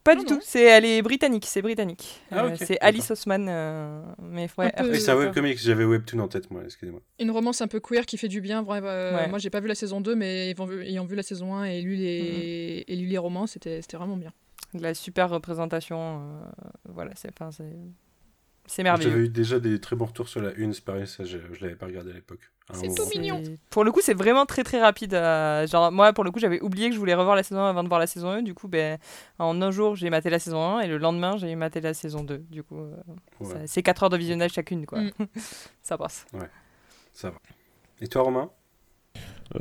Pas du tout c'est elle est britannique c'est britannique Ah, Euh, c'est. Alice Osman euh, mais ouais, peu- c'est un webcomic, j'avais Webtoon en tête, moi, excusez-moi. Une romance un peu queer qui fait du bien. Vrai, euh, Ouais. Moi, j'ai pas vu la saison 2, mais ayant vu, la saison 1 et lu les, Mhm. et lu les romans, c'était c'était vraiment bien. de la super représentation euh, voilà c'est enfin, c'est c'est J'avais merveilleux eu déjà des très bons retours sur la une, c'est pareil, ça, je, je l'avais pas regardé à l'époque. C'est tout mignon. Pour le coup, c'est vraiment très très rapide. euh, genre, moi, pour le coup, j'avais oublié que je voulais revoir la saison 1 avant de voir la saison 1. Du coup, ben, en un jour, j'ai maté la saison 1 et le lendemain, j'ai maté la saison 2. Du coup, euh, Ouais. c'est 4 heures de visionnage chacune. Quoi. Mm. ça passe. Ouais, ça va. Et toi, Romain?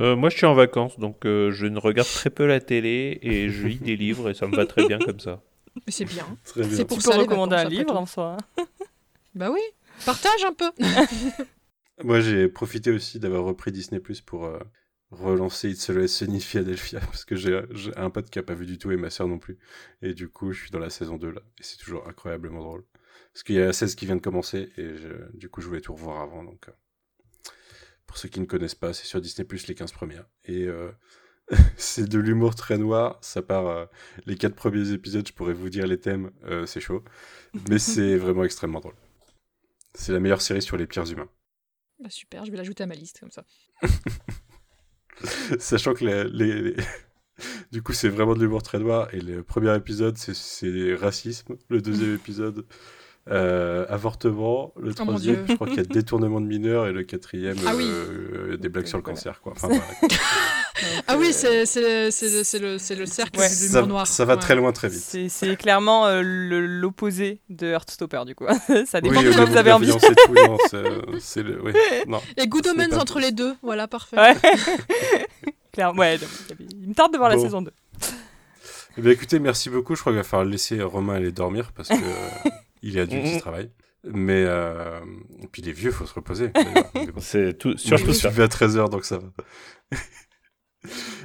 Euh, moi, je suis en vacances, donc euh, je ne regarde très peu la télé et je lis des livres et ça me va très bien comme ça. C'est bien. C'est pour tu ça peux recommander un livre en soi. hein. Bah oui, partage un peu. Moi, j'ai profité aussi d'avoir repris Disney Plus pour euh, relancer It's Always Sunny Philadelphia parce que j'ai un pote qui a pas vu du tout et ma soeur non plus. Et du coup, je suis dans la saison 2 là. Et c'est toujours incroyablement drôle. Parce qu'il y a la 16 qui vient de commencer et du coup, je voulais tout revoir avant. Donc, euh, pour ceux qui ne connaissent pas, c'est sur Disney Plus les 15 premières. Et euh, c'est de l'humour très noir. Ça part. les 4 premiers épisodes, je pourrais vous dire les thèmes, c'est chaud. Mais c'est vraiment extrêmement drôle. C'est la meilleure série sur les pires humains. Bah super, je vais l'ajouter à ma liste comme ça. Sachant que les, les- les- du coup, c'est vraiment de l'humour très noir. Et le premier épisode, c'est- c'est racisme. Le deuxième épisode, euh, avortement. Le Oh troisième, je crois qu'il y a détournement de mineurs. Et le quatrième, Ah oui. euh, des blagues sur le voilà. cancer. Quoi. Enfin, voilà. Ah oui, c'est le, cercle Ouais. ça, l'humour noir. ça va Ouais. très loin très vite. C'est clairement euh, l'opposé de Heartstopper, du coup. ça dépend Oui, de quoi vous avez envie. c'est- le. oui, non. Les good omens entre les deux, voilà, parfait. Ouais. Ouais, donc, il me tarde de voir la saison 2. Eh bien, écoutez, merci beaucoup. Je crois qu'il va falloir laisser Romain aller dormir parce que euh, il est adulte, il travaille. Mais euh, et puis il est vieux, faut se reposer. C'est tout, Moi, je suis à 13h, donc ça va.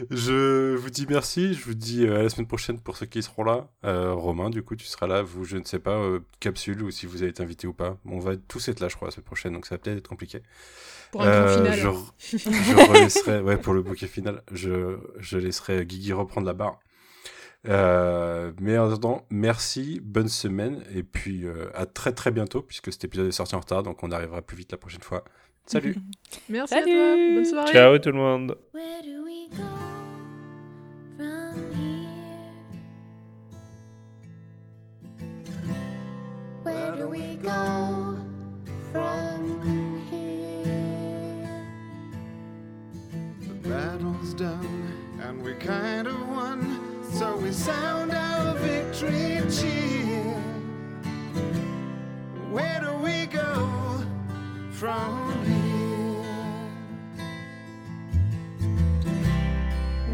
je vous dis merci. Je vous dis euh, à la semaine prochaine pour ceux qui seront là. Euh, Romain, du coup, tu seras là. Vous, je ne sais pas, euh, capsule ou si vous avez été invité ou pas. On va tous être là, je crois, la semaine prochaine, donc ça va peut-être être compliqué. Pour un grand Euh, final. Je, je relaisserai, ouais, pour le bouquet final, je, je laisserai Guigui reprendre la barre. Euh, mais en attendant, merci, bonne semaine, et puis euh, à très très bientôt, puisque cet épisode est sorti en retard, donc on arrivera plus vite la prochaine fois. Salut Merci Salut. à toi, bonne soirée. Ciao tout le monde. Where do we go from here? Where do we go from here? The battle's done and we kind of won, so we sound our victory cheer. Where do we go from here?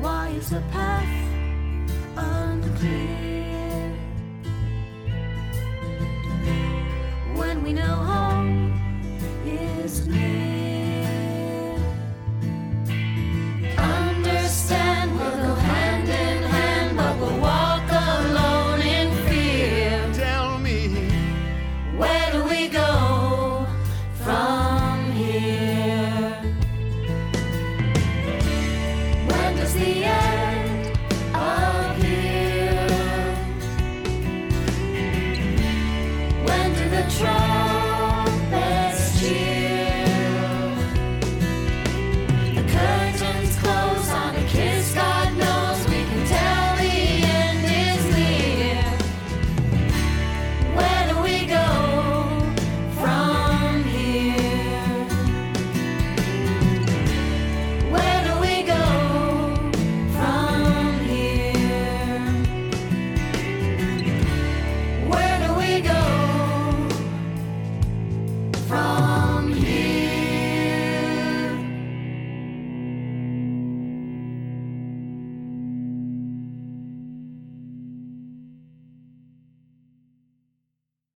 Why is the path unclear? When we know home is near.